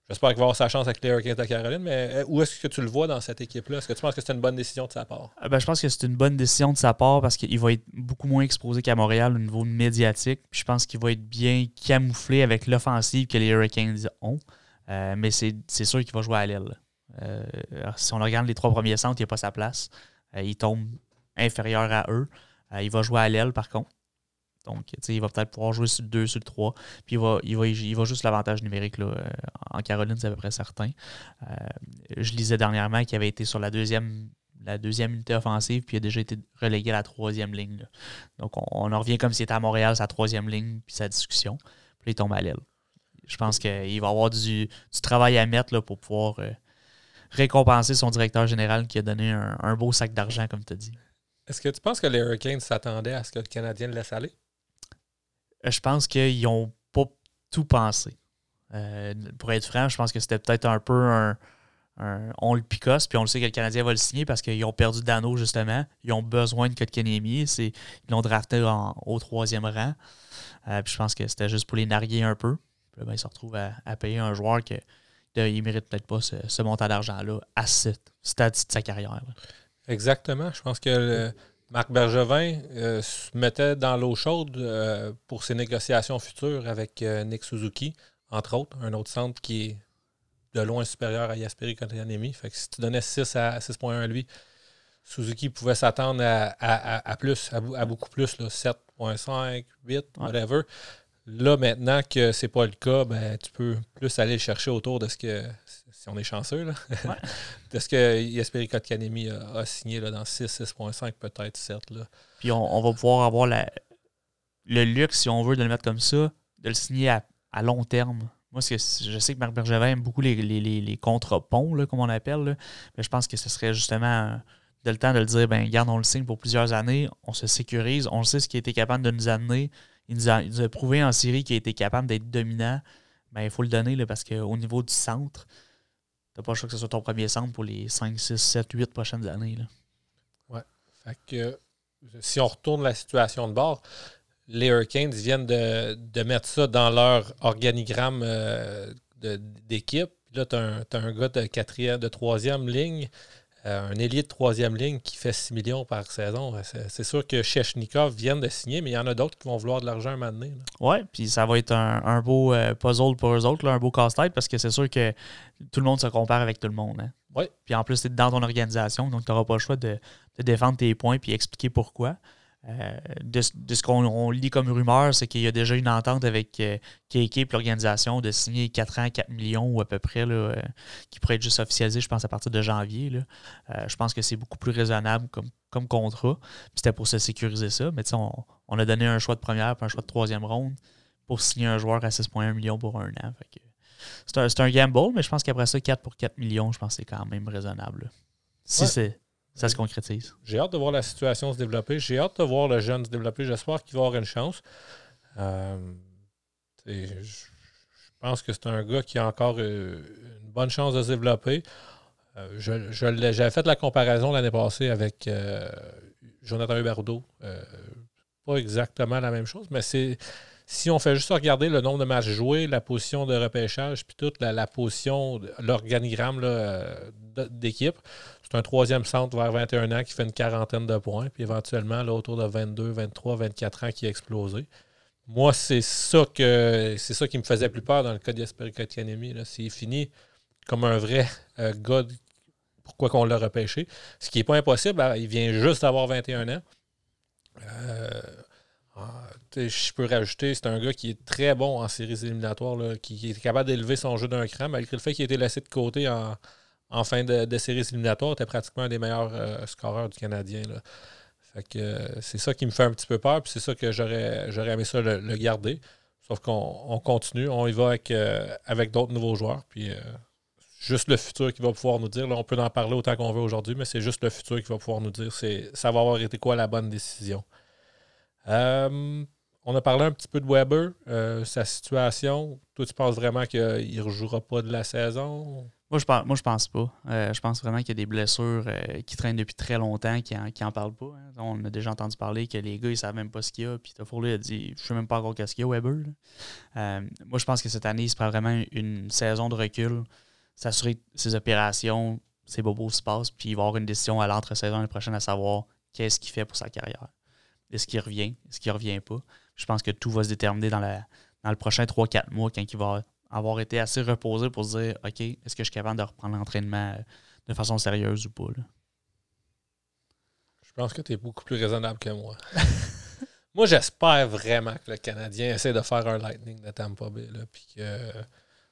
j'espère qu'il va avoir sa chance avec les Hurricanes de Caroline. Mais euh, où est-ce que tu le vois dans cette équipe-là? Est-ce que tu penses que c'est une bonne décision de sa part? Euh, ben, je pense que c'est une bonne décision de sa part parce qu'il va être beaucoup moins exposé qu'à Montréal au niveau médiatique. je pense qu'il va être bien camouflé avec l'offensive que les Hurricanes ont. Mais c'est sûr qu'il va jouer à l'aile. si on regarde les trois premiers centres, il n'y a pas sa place. il tombe inférieur à eux. Euh, il va jouer à l'aile, par contre. Donc, il va peut-être pouvoir jouer sur le 2, sur le 3. Puis il va, il va, il va juste l'avantage numérique. Là, euh, en Caroline, c'est à peu près certain. Euh, je lisais dernièrement qu'il avait été sur la deuxième, la deuxième unité offensive, puis il a déjà été relégué à la troisième ligne. Donc, on, en revient comme s'il était à Montréal, sa troisième ligne, puis sa discussion. Puis il tombe à l'aile. Je pense qu'il va avoir du, travail à mettre là, pour pouvoir récompenser son directeur général qui a donné un, un beau sac d'argent, comme tu as dit. Est-ce que tu penses que les Hurricanes s'attendaient à ce que le Canadien le laisse aller? Euh, je pense qu'ils n'ont pas tout pensé. Euh, pour être franc, je pense que c'était peut-être un peu un, On le picosse, puis on le sait que le Canadien va le signer parce qu'ils ont perdu Dano, justement. Ils ont besoin de Kotkaniemi. Ils l'ont drafté au troisième rang. Euh, puis je pense que c'était juste pour les narguer un peu. Puis ben, ils se retrouvent à, payer un joueur qui ne mérite peut-être pas ce, montant d'argent-là à ce stade de sa carrière. Exactement. Je pense que Marc Bergevin euh, se mettait dans l'eau chaude euh, pour ses négociations futures avec euh, Nick Suzuki, entre autres, un autre centre qui est de loin supérieur à Yasperi Kotkaniemi. Fait que si tu donnais 6 à 6.1 à lui, Suzuki pouvait s'attendre à, plus, à, beaucoup plus, 7.5, 8, whatever. Là, maintenant que c'est pas le cas, ben, tu peux plus aller chercher autour de ce que si on est chanceux, là. (laughs) de ce que Yesperi Kotkaniemi a, a, signé là, dans 6, 6.5, peut-être 7. Là. Puis on, va pouvoir avoir la, le luxe, si on veut, de le mettre comme ça, de le signer à, long terme. Moi, que je sais que Marc Bergevin aime beaucoup les, les, les, contre-ponts, comme on appelle. Mais je pense que ce serait justement de le temps de le dire, ben garde, on le signe pour plusieurs années, on se sécurise, on sait ce qu'il a été capable de nous amener. Il nous a, prouvé en série qu'il a été capable d'être dominant. Ben, il faut le donner là, parce qu'au niveau du centre, t'as pas le choix que ce soit ton premier centre pour les 5, 6, 7, 8 prochaines années. Là. Ouais. Que si on retourne la situation de bord, les Hurricanes viennent de, mettre ça dans leur organigramme euh, d'équipe. Là, tu as, un gars de quatrième, de troisième ligne euh, un ailier de troisième ligne qui fait 6 millions par saison, euh, c'est sûr que Chechnikov vient de signer, mais il y en a d'autres qui vont vouloir de l'argent un moment donné. Oui, puis ça va être un, beau euh, puzzle pour eux autres, un beau casse-tête, parce que c'est sûr que tout le monde se compare avec tout le monde. Hein. Oui. Puis en plus, tu es dans ton organisation, donc tu n'auras pas le choix de, de, défendre tes points puis expliquer pourquoi. Euh, de, ce qu'on lit comme rumeur, c'est qu'il y a déjà une entente avec euh, et l'organisation de signer 4 ans, 4 millions ou à peu près, là, euh, qui pourrait être juste officialisé, je pense, à partir de janvier. Là. je pense que c'est beaucoup plus raisonnable comme, comme contrat. C'était pour se sécuriser ça. Mais on, on a donné un choix de première et un choix de troisième ronde pour signer un joueur à 6,1 millions pour un an. C'est un, un, gamble, mais je pense qu'après ça, 4 pour 4 millions, je pense que c'est quand même raisonnable. Si c'est ça se concrétise. J'ai hâte de voir la situation se développer. J'ai hâte de voir le jeune se développer. J'espère qu'il va avoir une chance. Euh, je pense que c'est un gars qui a encore euh, une bonne chance de se développer. Euh, j'avais fait la comparaison l'année passée avec Jonathan Huberdeau. pas exactement la même chose, mais c'est si on fait juste regarder le nombre de matchs joués, la position de repêchage, puis toute la, position, l'organigramme d'équipe, c'est un troisième centre vers 21 ans qui fait une quarantaine de points, puis éventuellement, là, autour de 22, 23, 24 ans qui a explosé. Moi, c'est ça que c'est ça qui me faisait plus peur dans le cas d'Esperi Kotkaniemi. C'est fini comme un vrai euh, gars. Pourquoi qu'on l'a repêché? Ce qui n'est pas impossible, hein, il vient juste d'avoir 21 ans. Euh, ah, je peux rajouter, c'est un gars qui est très bon en séries éliminatoires, qui, est capable d'élever son jeu d'un cran, malgré le fait qu'il a été laissé de côté en, en fin de, séries éliminatoires, était pratiquement un des meilleurs euh, scoreurs du Canadien. Là. c'est ça qui me fait un petit peu peur, puis c'est ça que j'aurais, j'aurais aimé ça le, garder. Sauf qu'on continue, on y va avec, avec d'autres nouveaux joueurs, puis juste le futur qui va pouvoir nous dire. On peut en parler autant qu'on veut aujourd'hui, mais c'est juste le futur qui va pouvoir nous dire c'est, ça va avoir été quoi la bonne décision. Euh, on a parlé un petit peu de Weber, euh, sa situation. Toi, tu penses vraiment qu'il ne rejouera pas de la saison? Moi, je pense, moi, je pense pas. Euh, je pense vraiment qu'il y a des blessures qui traînent depuis très longtemps, qui n'en parlent pas. Hein. On a déjà entendu parler que les gars, ils savent même pas ce qu'il y a. Puis Toffoli a dit Je sais même pas encore qu'est-ce qu'il y a, Weber. moi, je pense que cette année, il se prend vraiment une saison de recul s'assurer ses opérations, ses bobos se passent, puis il va avoir une décision à l'entre-saison l'année prochaine à savoir qu'est-ce qu'il fait pour sa carrière. Est-ce qu'il revient? Est-ce qu'il revient pas? Je pense que tout va se déterminer dans, la, dans le prochain 3-4 mois quand il va avoir été assez reposé pour se dire OK, est-ce que je suis capable de reprendre l'entraînement euh, de façon sérieuse ou pas? Je pense que tu es beaucoup plus raisonnable que moi. (laughs) moi, j'espère vraiment que le Canadien essaie de faire un Lightning de Tampa Bay. Puis que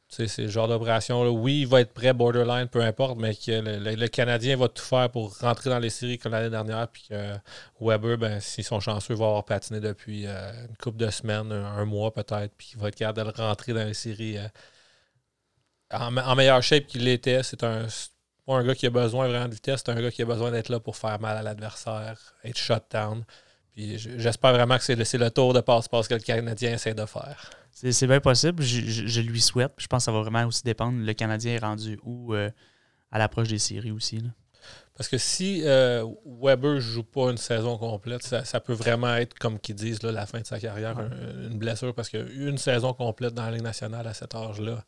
c'est le genre d'opération. Oui, il va être prêt, borderline, peu importe, mais que le, Canadien va tout faire pour rentrer dans les séries comme l'année dernière. Puis que Weber, ben, s'ils sont chanceux, va avoir patiné depuis euh, une couple de semaines, un, mois peut-être, puis il va être capable de rentrer dans les séries euh, en, meilleure shape qu'il l'était. C'est un, pas un gars qui a besoin vraiment de vitesse, c'est un gars qui a besoin d'être là pour faire mal à l'adversaire, être shut down. Puis j'espère vraiment que c'est le, le tour de passe-passe que le Canadien essaie de faire. C'est bien possible. Je, lui souhaite. Je pense que ça va vraiment aussi dépendre. Le Canadien est rendu où euh, à l'approche des séries aussi. Parce que si euh, Weber ne joue pas une saison complète, ça, peut vraiment être, comme qu'ils disent, la fin de sa carrière, une blessure. Parce qu'une saison complète dans la Ligue nationale à cet âge-là,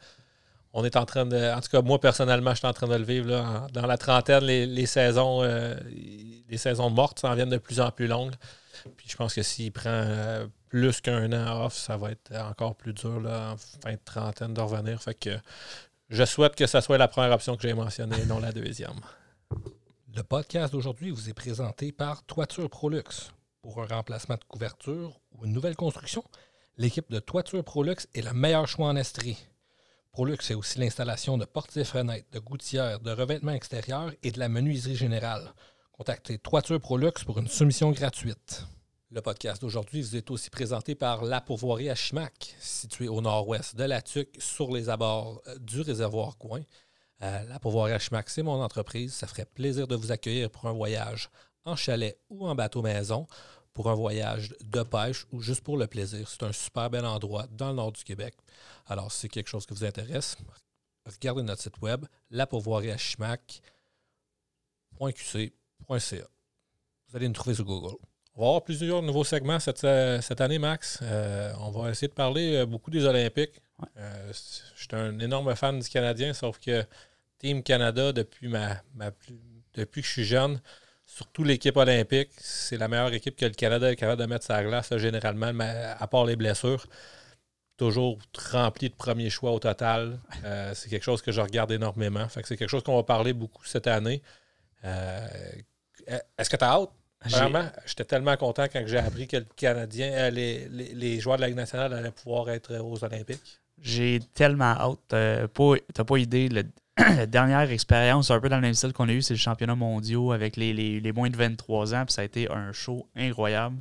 on est en train de. En tout cas, moi, personnellement, je suis en train de le vivre. dans la trentaine, les, saisons, euh, les saisons mortes s'en viennent de plus en plus longues. Puis je pense que s'il prend plus qu'un an off, ça va être encore plus dur là, en fin de trentaine de revenir. Fait que je souhaite que ça soit la première option que j'ai mentionnée, non la deuxième. (laughs) Le podcast d'aujourd'hui vous est présenté par Toiture Prolux. Pour un remplacement de couverture ou une nouvelle construction, l'équipe de Toiture Prolux est le meilleur choix en Estrie. Prolux est aussi l'installation de portes et fenêtres, de gouttières, de revêtements extérieurs et de la menuiserie générale. Contactez Toiture Prolux pour une soumission gratuite. Le podcast d'aujourd'hui vous est aussi présenté par La Pourvoirie à Chimac, située au nord-ouest de la Tuque, sur les abords euh, du réservoir Coin. Euh, la Pourvoirie à Chimac, c'est mon entreprise. Ça ferait plaisir de vous accueillir pour un voyage en chalet ou en bateau maison, pour un voyage de pêche ou juste pour le plaisir. C'est un super bel endroit dans le nord du Québec. Alors, si c'est quelque chose qui vous intéresse, regardez notre site web, Vous allez nous trouver sur Google. On va avoir plusieurs nouveaux segments cette, euh, année, Max. Euh, on va essayer de parler euh, beaucoup des Olympiques. je suis un énorme fan du Canadien, sauf que Team Canada, depuis, ma, depuis que je suis jeune, surtout l'équipe olympique, c'est la meilleure équipe que le Canada est capable de mettre sur la glace, généralement, à part les blessures. Toujours rempli de premiers choix au total. c'est quelque chose que je regarde énormément. c'est quelque chose qu'on va parler beaucoup cette année. Est-ce que tu as hâte? Vraiment, j'étais tellement content quand j'ai appris que le Canadien, euh, les, les, joueurs de la Ligue nationale allaient pouvoir être aux Olympiques. J'ai tellement hâte. Tu n'as pas idée. (clears throat) la dernière expérience, un peu dans le même style qu'on a eu, c'est le championnat mondial avec les, les, moins de 23 ans. Puis ça a été un show incroyable.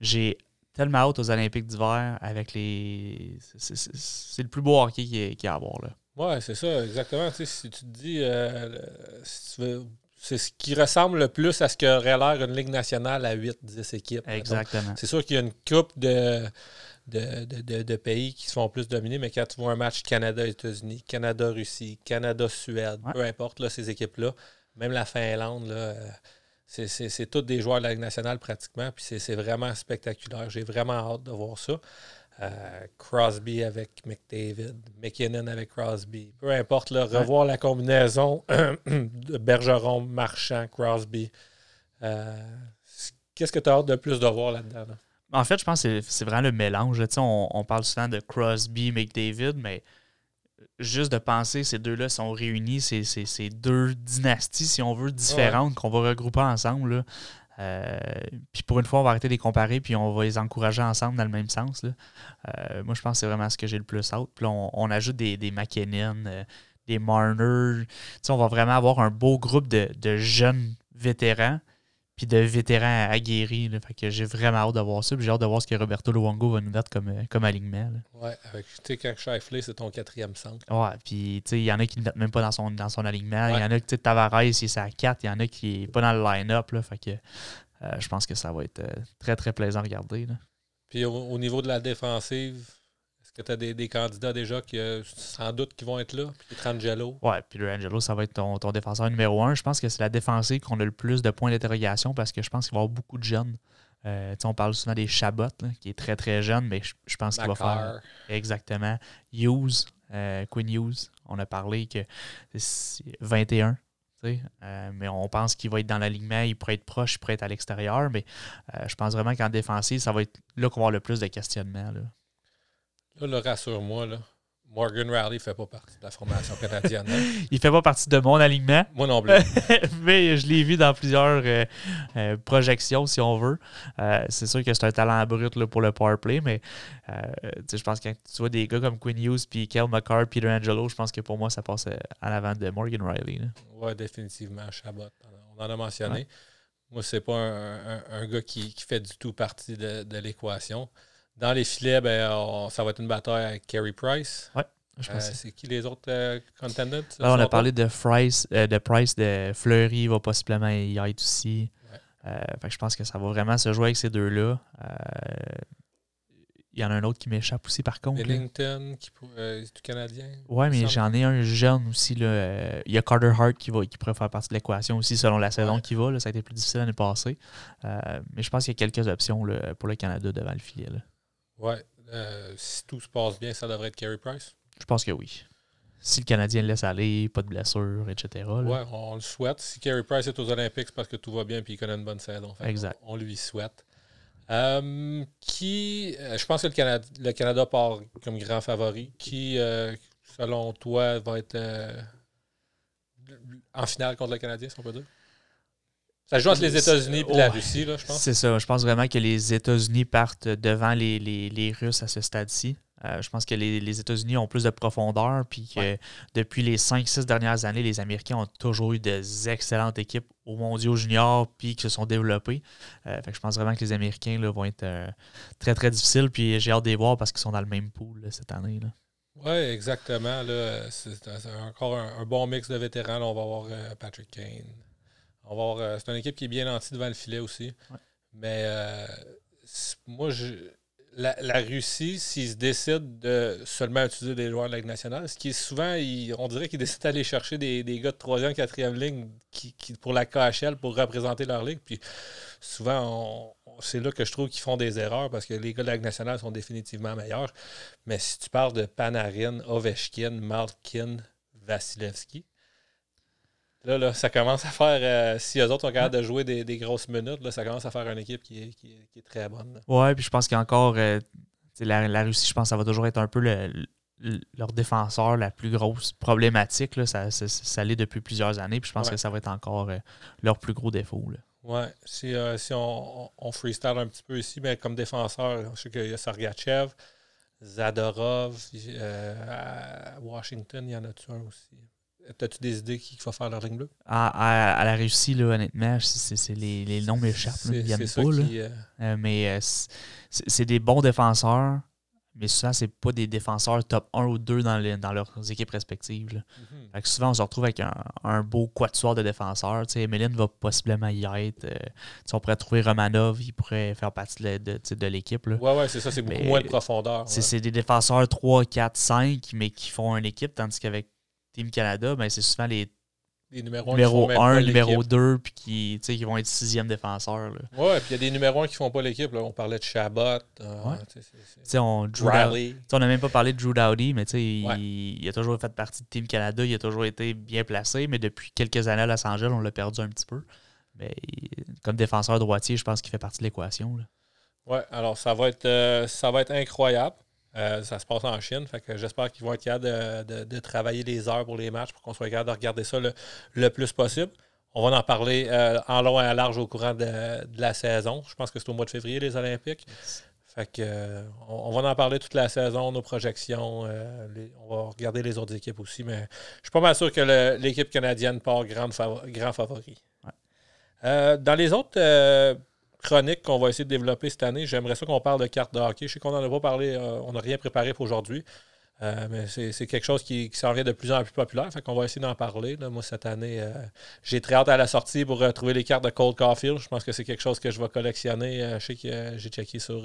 J'ai tellement hâte aux Olympiques d'hiver avec les. C'est le plus beau hockey qu'il y, a à avoir. Là. Ouais, c'est ça, exactement. si tu te dis, euh, si tu veux c'est ce qui ressemble le plus à ce qu'aurait l'air une Ligue nationale à 8-10 équipes. Exactement. C'est sûr qu'il y a une coupe de, de, pays qui se font plus dominer, mais quand tu vois un match Canada-États-Unis, Canada-Russie, Canada-Suède, peu importe là, ces équipes-là, même la Finlande, là, euh, c'est tous des joueurs de la Ligue nationale pratiquement, puis c'est vraiment spectaculaire. J'ai vraiment hâte de voir ça. Euh, Crosby avec McDavid, McKinnon avec Crosby. Peu importe, revoir la combinaison (clears throat) de Bergeron, Marchand, Crosby. Euh, qu'est-ce que tu as hâte de plus de voir là-dedans? En fait, je pense que c'est vraiment le mélange. On, on, parle souvent de Crosby, McDavid, mais juste de penser que ces deux-là sont réunis, c'est deux dynasties, si on veut, différentes qu'on va regrouper ensemble. Euh, puis pour une fois, on va arrêter de les comparer, puis on va les encourager ensemble dans le même sens. Euh, moi, je pense que c'est vraiment ce que j'ai le plus hâte. Puis on, ajoute des, des McKinnon, euh, des Marner. on va vraiment avoir un beau groupe de, jeunes vétérans, puis de vétérans aguerris. Là. Fait que j'ai vraiment hâte de voir ça. Puis j'ai hâte de voir ce que Roberto Luongo va nous mettre comme, euh, comme alignement. Là. Ouais, avec, tu sais, quand Shifley, c'est ton quatrième centre. Ouais, puis tu sais, il y en a qui ne mettent même pas dans son, dans son alignement. Il y en a qui, tu sais, Tavares, il est à 4. Il y en a qui n'est pas dans le line-up. Fait que euh, je pense que ça va être euh, très, très plaisant à regarder. Là. Puis au, au niveau de la défensive, que tu as des, des candidats déjà qui, sans doute qui vont être là? Puis Trangelo. Ouais, Peter Angelo, ça va être ton, ton défenseur numéro un. Je pense que c'est la défensive qu'on a le plus de points d'interrogation parce que je pense qu'il va y avoir beaucoup de jeunes. Euh, tu sais, on parle souvent des Chabot, là, qui est très très jeune, mais je, je pense qu'il va faire exactement. Hughes, euh, Quinn Hughes, on a parlé que c'est 21. tu sais, euh, mais on pense qu'il va être dans l'alignement, il pourrait être proche, il pourrait être à l'extérieur, mais euh, je pense vraiment qu'en défensive, ça va être là qu'on va avoir le plus de questionnements. Là. Là, là, rassure-moi, là. Morgan Raleigh ne fait pas partie de la formation canadienne. hein? (laughs) Il fait pas partie de mon alignement, Moi non plus. (laughs) mais je l'ai vu dans plusieurs euh, euh, projections, si on veut. Euh, c'est sûr que c'est un talent brut là, pour le power play, mais je pense que quand tu vois des gars comme Quinn Hughes, puis Kel McCarr, Peter Angelo, je pense que pour moi, ça passe à l'avant de Morgan Riley. Oui, définitivement, Chabot. On en a mentionné. Ouais. Moi, c'est pas un, un- un gars qui, qui fait du tout partie de, de l'équation. Dans les filets, ben, on- ça va être une bataille avec Carey Price. Je Euh, c'est qui les autres euh, contenders? Là, on a parlé de Price, euh, de Price, de Fleury, il va possiblement y être aussi. Ouais. Euh, fait que je pense que ça va vraiment se jouer avec ces deux-là. Euh, il y en a un autre qui m'échappe aussi, par contre. Ellington, qui est canadien? Ouais, mais j'en ai un jeune aussi. Là. Il y a Carter Hart qui, va, qui pourrait faire partie de l'équation aussi selon la saison Ouais. qui va. Là. Ça a été plus difficile l'année passée. Mais je pense qu'il y a quelques options là, pour le Canada devant le filet. là. Ouais. euh, si tout se passe bien, ça devrait être Carey Price. Je pense que oui. Si le Canadien le laisse aller, pas de blessure, etc. là. Ouais, on le souhaite. Si Carey Price est aux Olympiques, c'est parce que tout va bien et il connaît une bonne saison. Fait Exact. On, on lui souhaite. Euh, qui, euh, je pense que le Canada, le Canada part comme grand favori. Qui, euh, selon toi, va être en finale contre le Canadien, si on peut dire? Ça joue entre les États-Unis et la. Russie, là, je pense. C'est ça. Je pense vraiment que les États-Unis partent devant les, les- les Russes à ce stade-ci. Euh, je pense que les, les États-Unis ont plus de profondeur, puis que Ouais. depuis les 5-6 dernières années, les Américains ont toujours eu des excellentes équipes aux mondiaux juniors, puis qui se sont développées. Euh, fait que je pense vraiment que les Américains là, vont être euh, très, très difficiles, puis j'ai hâte de les voir parce qu'ils sont dans le même pool là, cette année. là. Oui, exactement. là. C'est encore un, un bon mix de vétérans. Là, on va avoir Patrick Kane. On va avoir, euh, c'est une équipe qui est bien nantie devant le filet aussi. Ouais. Mais euh, moi, je, la, la Russie, s'ils se décident de seulement utiliser des joueurs de la Ligue nationale, ce qui est souvent, ils- on dirait qu'ils décident d'aller chercher des, des gars de troisième, quatrième ligne qui, qui- pour la KHL pour représenter leur ligue. Puis souvent, c'est là que je trouve qu'ils font des erreurs parce que les gars de la Ligue nationale sont définitivement meilleurs. Mais si tu parles de Panarin, Ovechkin, Malkin, Vasilevski, là, là, ça commence à faire. euh, si eux autres sont capables de jouer des, des grosses minutes, là, ça commence à faire une équipe qui est, qui est- qui est très bonne. Ouais, puis je pense qu'il y a encore. euh, la, la Russie, je pense que ça va toujours être un peu le- le- leur défenseur, la plus grosse problématique. Là. Ça, ça, ça l'est depuis plusieurs années, puis je pense Ouais. que ça va être encore euh, leur plus gros défaut. Ouais, si, si on, on- freestyle un petit peu ici, mais comme défenseur, je sais qu'il y a Sargachev, Zadorov, à Washington, il y en a-tu un aussi? As-tu des idées qui va faire leur ligne bleue? À, à- à la Russie, là, honnêtement, c'est, les, les noms m'échappent. c'est ça pas. là. qui. euh, Euh, mais euh, c'est, des bons défenseurs, mais souvent, c'est pas des défenseurs top 1 ou 2 dans, dans leurs équipes respectives. là. mhm. Fait que souvent, on se retrouve avec un, un beau quatuor de défenseurs. Emeline va possiblement y être. euh, on pourrait trouver Romanov, il pourrait faire partie de, de- de l'équipe. là. Ouais, ouais, c'est ça, c'est beaucoup Mais moins de profondeur. C'est ouais. c'est des défenseurs 3, 4, 5, mais qui font une équipe, tandis qu'avec Team Canada, ben, c'est souvent les Des numéros numéro qui font même 1, pas numéro l'équipe. 2, puis qui, qui vont être sixième là. Ouais, puis il y a des numéros 1 qui font pas l'équipe. On parlait de Chabot. euh, Ouais. on, n'a même pas parlé de Drew Dowdy, mais il, a toujours fait partie de Team Canada, il a toujours été bien placé, mais depuis quelques années à Los Angeles, on l'a perdu un petit peu. Mais comme défenseur droitier, je pense qu'il fait partie de l'équation. Ouais, alors ça va être, euh, ça va être incroyable. Euh, ça se passe en Chine. Fait que j'espère qu'ils vont être capables de, de- de travailler les heures pour les matchs pour qu'on soit capable de regarder ça le, le plus possible. On va en parler euh, en long et en large au courant de, de la saison. Je pense que c'est au mois de février, les Olympiques. Fait que euh, on, on va en parler toute la saison, nos projections. euh, les- on va regarder les autres équipes aussi, mais je suis pas mal sûr que l'équipe canadienne part grande grand favori. Ouais. dans les autres chroniques qu'on va essayer de développer cette année, j'aimerais ça qu'on parle de cartes de hockey. Je sais qu'on n'en a pas parlé, on n'a rien préparé pour aujourd'hui. Euh, mais c'est quelque chose qui, qui s'en vient de plus en plus populaire. Fait qu'on va essayer d'en parler. Moi, cette année, euh, j'ai très hâte à la sortie pour retrouver trouver les cartes de Cold Caulfield. Je pense que c'est quelque chose que je vais collectionner. Euh, je sais que j'ai checké sur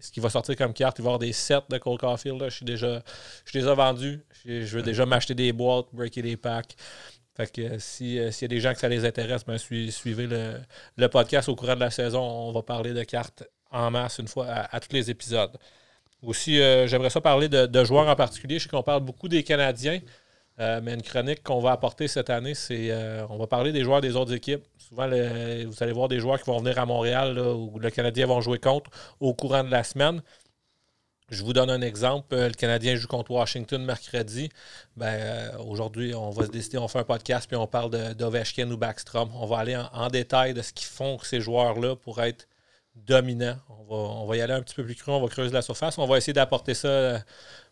ce qui va sortir comme carte. Il va y avoir des sets de Cold Caulfield. Je suis déjà, je déjà vendu. Je, veux déjà m'acheter des boîtes, breaker des packs. Fait que s'il y a des gens que ça les intéresse, ben, suivez le, podcast au courant de la saison. On va parler de cartes en masse une fois à tous les épisodes. Aussi, euh, j'aimerais ça parler de, joueurs en particulier. Je sais qu'on parle beaucoup des Canadiens, euh, mais une chronique qu'on va apporter cette année, c'est euh, on va parler des joueurs des autres équipes. Souvent, vous allez voir des joueurs qui vont venir à Montréal ou le Canadien vont jouer contre au courant de la semaine. Je vous donne un exemple. Le Canadien joue contre Washington mercredi. Ben, aujourd'hui, on va se décider, on fait un podcast puis on parle d'Ovechkin ou Backstrom. On va aller en détail de ce qu'ils font ces joueurs-là pour être dominant. On va, y aller un petit peu plus cru, on va creuser la surface. On va essayer d'apporter ça euh,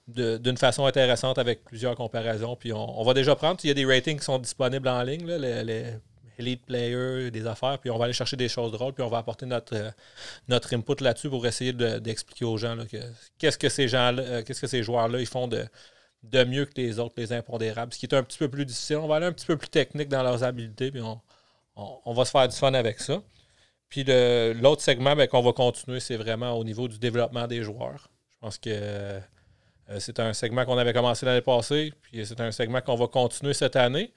d'une façon intéressante avec plusieurs comparaisons. Puis on, va déjà prendre, il y a des ratings qui sont disponibles en ligne, les, Elite Players, des affaires, puis on va aller chercher des choses drôles, puis on va apporter notre, euh, input là-dessus pour essayer d'expliquer aux gens qu'est-ce que ces gens euh, qu'est-ce que ces joueurs-là ils font de, mieux que les autres, les impondérables. Ce qui est un petit peu plus difficile. On va aller un petit peu plus technique dans leurs habiletés, puis on, on va se faire du fun avec ça. Puis l'autre segment ben, qu'on va continuer, c'est vraiment au niveau du développement des joueurs. Je pense que euh, c'est un segment qu'on avait commencé l'année passée, puis c'est un segment qu'on va continuer cette année.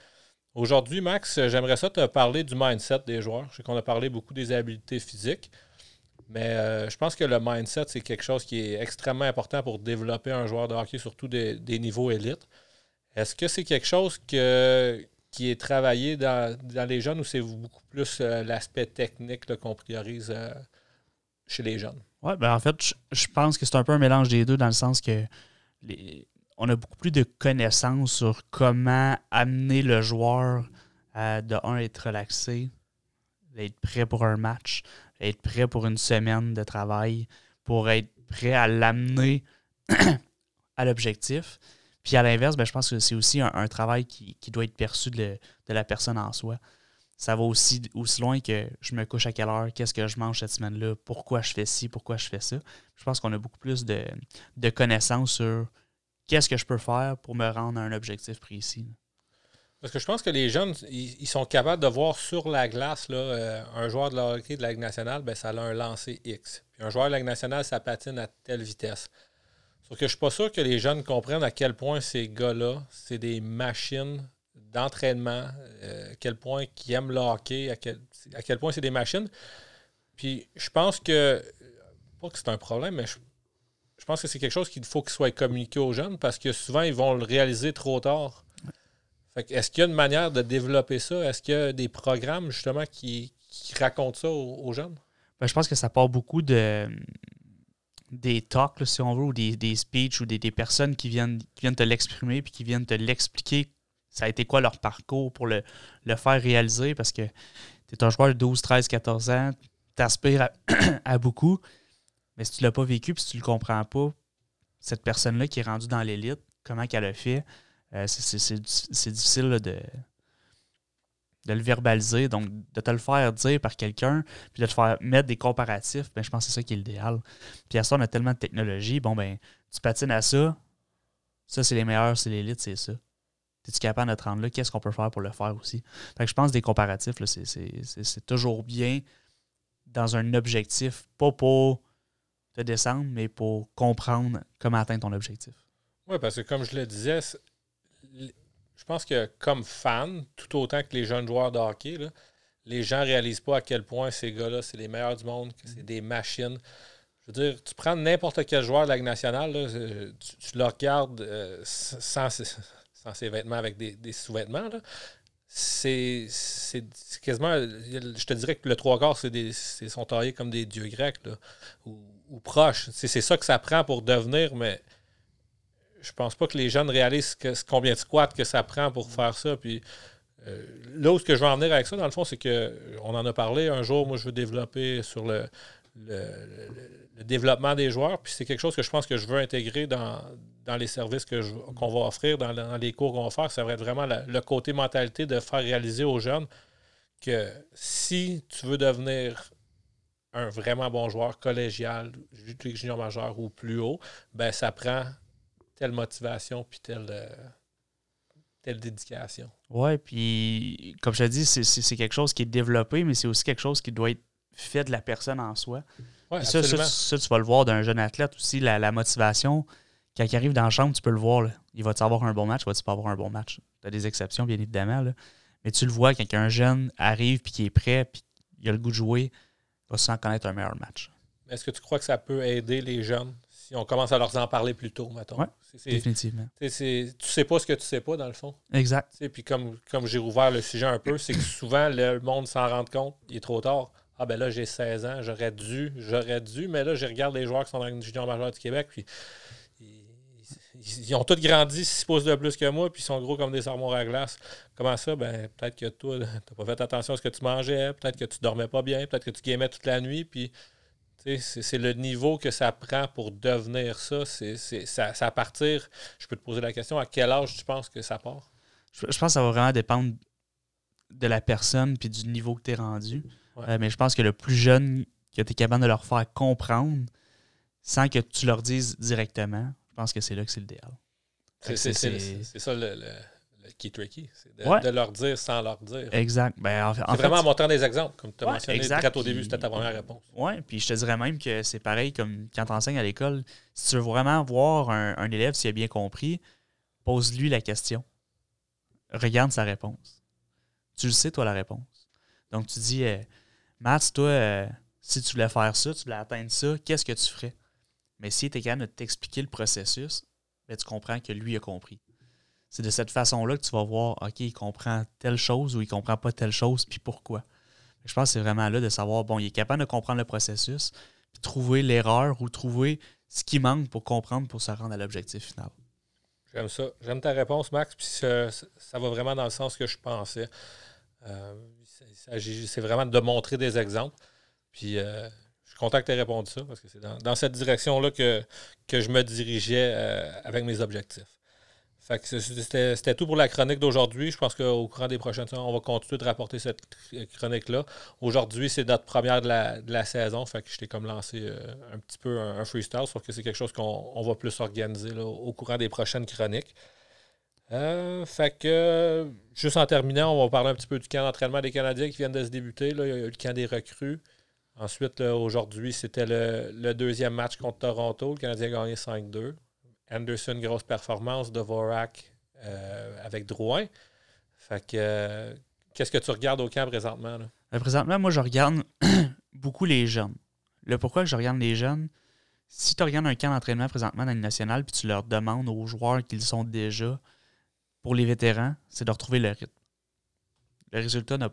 Aujourd'hui, Max, j'aimerais ça te parler du mindset des joueurs. Je sais qu'on a parlé beaucoup des habiletés physiques, mais euh, je pense que le mindset, c'est quelque chose qui est extrêmement important pour développer un joueur de hockey, surtout des, niveaux élites. Est-ce que c'est quelque chose qui est travaillé dans, les jeunes ou c'est beaucoup plus euh, l'aspect technique qu'on priorise euh, chez les jeunes? Oui, ben en fait, je, pense que c'est un peu un mélange des deux dans le sens que on a beaucoup plus de connaissances sur comment amener le joueur à, de un, être relaxé, d'être prêt pour un match, être prêt pour une semaine de travail, pour être prêt à l'amener (clears throat) à l'objectif. Puis à l'inverse, ben, je pense que c'est aussi un, travail qui, doit être perçu de, la personne en soi. Ça va aussi, aussi loin que je me couche à quelle heure, qu'est-ce que je mange cette semaine-là, pourquoi je fais ci, pourquoi je fais ça. Je pense qu'on a beaucoup plus de, connaissances sur qu'est-ce que je peux faire pour me rendre à un objectif précis. Parce que je pense que les jeunes, ils, sont capables de voir sur la glace là, euh, un joueur de la hockey de la Ligue nationale, ben, ça a un lancer X. Puis un joueur de la Ligue nationale, ça patine à telle vitesse. Sauf que je suis pas sûr que les jeunes comprennent à quel point ces gars-là, c'est des machines d'entraînement, euh, à quel point ils aiment le hockey, à quel, point c'est des machines. Puis je pense que, pas que c'est un problème, mais je, pense que c'est quelque chose qu'il faut qu'il soit communiqué aux jeunes parce que souvent ils vont le réaliser trop tard. est-ce qu'il y a une manière de développer ça? Est-ce qu'il y a des programmes justement qui, racontent ça aux, jeunes? Ben, je pense que ça part beaucoup de, des talks, si on veut, ou des, speeches, ou des, personnes qui viennent, qui viennent te l'exprimer, puis qui viennent te l'expliquer, ça a été quoi leur parcours pour le, faire réaliser, parce que tu es un joueur de 12, 13, 14 ans, tu aspires (clears throat) à, beaucoup, mais si tu ne l'as pas vécu, puis si tu ne le comprends pas, cette personne-là qui est rendue dans l'élite, comment qu'elle a fait, euh, c'est difficile de, de le verbaliser, donc de te le faire dire par quelqu'un, puis de te faire mettre des comparatifs, ben, je pense que c'est ça qui est l'idéal. Puis à ça, on a tellement de technologie, bon ben, tu patines à ça, ça c'est les meilleurs, c'est l'élite, c'est ça. Es-tu capable de te rendre là? Qu'est-ce qu'on peut faire pour le faire aussi? Fait que je pense des comparatifs, c'est toujours bien dans un objectif, pas pour te descendre, mais pour comprendre comment atteindre ton objectif. Oui, parce que comme je le disais, je pense que comme fan, tout autant que les jeunes joueurs de hockey, les gens ne réalisent pas à quel point ces gars-là, c'est les meilleurs du monde, que c'est des machines. Je veux dire, tu prends n'importe quel joueur de la Ligue nationale, euh, tu, le regardes euh, sans, ses vêtements avec des, sous-vêtements. C'est quasiment. Je te dirais que le trois quarts, c'est sont taillés comme des dieux grecs ou, ou proches. C'est ça que ça prend pour devenir, mais je pense pas que les jeunes réalisent combien de squats que ça prend pour faire ça. Puis euh, là où ce que je veux en venir avec ça, dans le fond, c'est que on en a parlé. Un jour, moi, je veux développer sur le, développement des joueurs. Puis c'est quelque chose que je pense que je veux intégrer dans, les services qu'on va offrir, dans, les cours qu'on va faire. Ça va être vraiment le côté mentalité de faire réaliser aux jeunes que si tu veux devenir un vraiment bon joueur collégial, junior majeur ou plus haut, ben ça prend telle motivation puis telle, euh, telle dédication. Ouais, puis comme je te dis, c'est quelque chose qui est développé, mais c'est aussi quelque chose qui doit être fait de la personne en soi. Ouais, ça, ça, tu vas le voir d'un jeune athlète aussi, la, motivation. Quand il arrive dans la chambre, tu peux le voir. Il va-tu avoir un bon match, va-tu pas avoir un bon match? Tu as des exceptions, bien évidemment. Mais tu le vois quand un jeune arrive puis qui est prêt, puis il a le goût de jouer, s'en connaître un meilleur match. Est-ce que tu crois que ça peut aider les jeunes si on commence à leur en parler plus tôt, mettons? Oui, définitivement. Tu sais pas ce que tu sais pas, dans le fond. Exact. Puis comme, comme j'ai rouvert le sujet un peu, c'est que souvent, le monde s'en rend compte, il est trop tard. Ah ben là, j'ai 16 ans, j'aurais dû, j'aurais dû, mais là, je regarde les joueurs qui sont dans le junior majeur du Québec, puis ils, ont tous grandi 6 pouces de plus que moi, puis ils sont gros comme des armoires à glace. Comment ça? Ben, peut-être que toi, (laughs) tu n'as pas fait attention à ce que tu mangeais, peut-être que tu dormais pas bien, peut-être que tu gamais toute la nuit, puis c'est le niveau que ça prend pour devenir ça. C'est ça, ça à partir, je peux te poser la question, à quel âge tu penses que ça part? Je, pense que ça va vraiment dépendre de la personne puis du niveau que tu es rendu. Euh, mais je pense que le plus jeune que tu es capable de leur faire comprendre sans que tu leur dises directement, je pense que c'est là que c'est l'idéal. C'est ça le, qui est tricky. C'est de, leur dire sans leur dire. Exact. Ben, c'est vraiment en montrant des exemples, comme tu as mentionné exact. au début, c'était ta première réponse. Oui, puis je te dirais même que c'est pareil comme quand tu enseignes à l'école. Si tu veux vraiment voir un, élève s'il a bien compris, pose-lui la question. Regarde sa réponse. Tu le sais, toi, la réponse. Donc, tu dis, euh, Matt, toi, euh, si tu voulais faire ça, tu voulais atteindre ça, qu'est-ce que tu ferais? Mais si tu es capable de t'expliquer le processus, ben, tu comprends que lui a compris c'est de cette façon-là que tu vas voir, OK, il comprend telle chose ou il comprend pas telle chose, puis pourquoi. Je pense que c'est vraiment là de savoir, bon, il est capable de comprendre le processus, puis trouver l'erreur ou trouver ce qui manque pour comprendre pour se rendre à l'objectif final. J'aime ça. J'aime ta réponse, Max, puis ça, va vraiment dans le sens que je pensais. Euh, c'est vraiment de montrer des exemples. Puis euh, je suis content que tu aies répondu ça, parce que c'est dans, cette direction-là que, que je me dirigeais euh, avec mes objectifs. C'était tout pour la chronique d'aujourd'hui. Je pense qu'au courant des prochaines semaines, on va continuer de rapporter cette chronique-là. Aujourd'hui, c'est notre première de la, saison. Je t'ai comme lancé euh, un petit peu un, freestyle, sauf que c'est quelque chose qu'on va plus organiser au courant des prochaines chroniques. Euh, fait que, juste en terminant, on va parler un petit peu du camp d'entraînement des Canadiens qui viennent de se débuter. Là. Il y a eu le camp des recrues. Ensuite, aujourd'hui, c'était le, deuxième match contre Toronto. Le Canadien a gagné 5-2. Anderson, grosse performance. Dvorak euh, avec Drouin. Fait que, euh, qu'est-ce que tu regardes au camp présentement? Là? Euh, présentement, moi, je regarde (clears throat) beaucoup les jeunes. Le pourquoi je regarde les jeunes, si tu regardes un camp d'entraînement présentement dans le national, puis tu leur demandes aux joueurs qu'ils sont déjà, pour les vétérans, c'est de retrouver le rythme. Le résultat n'a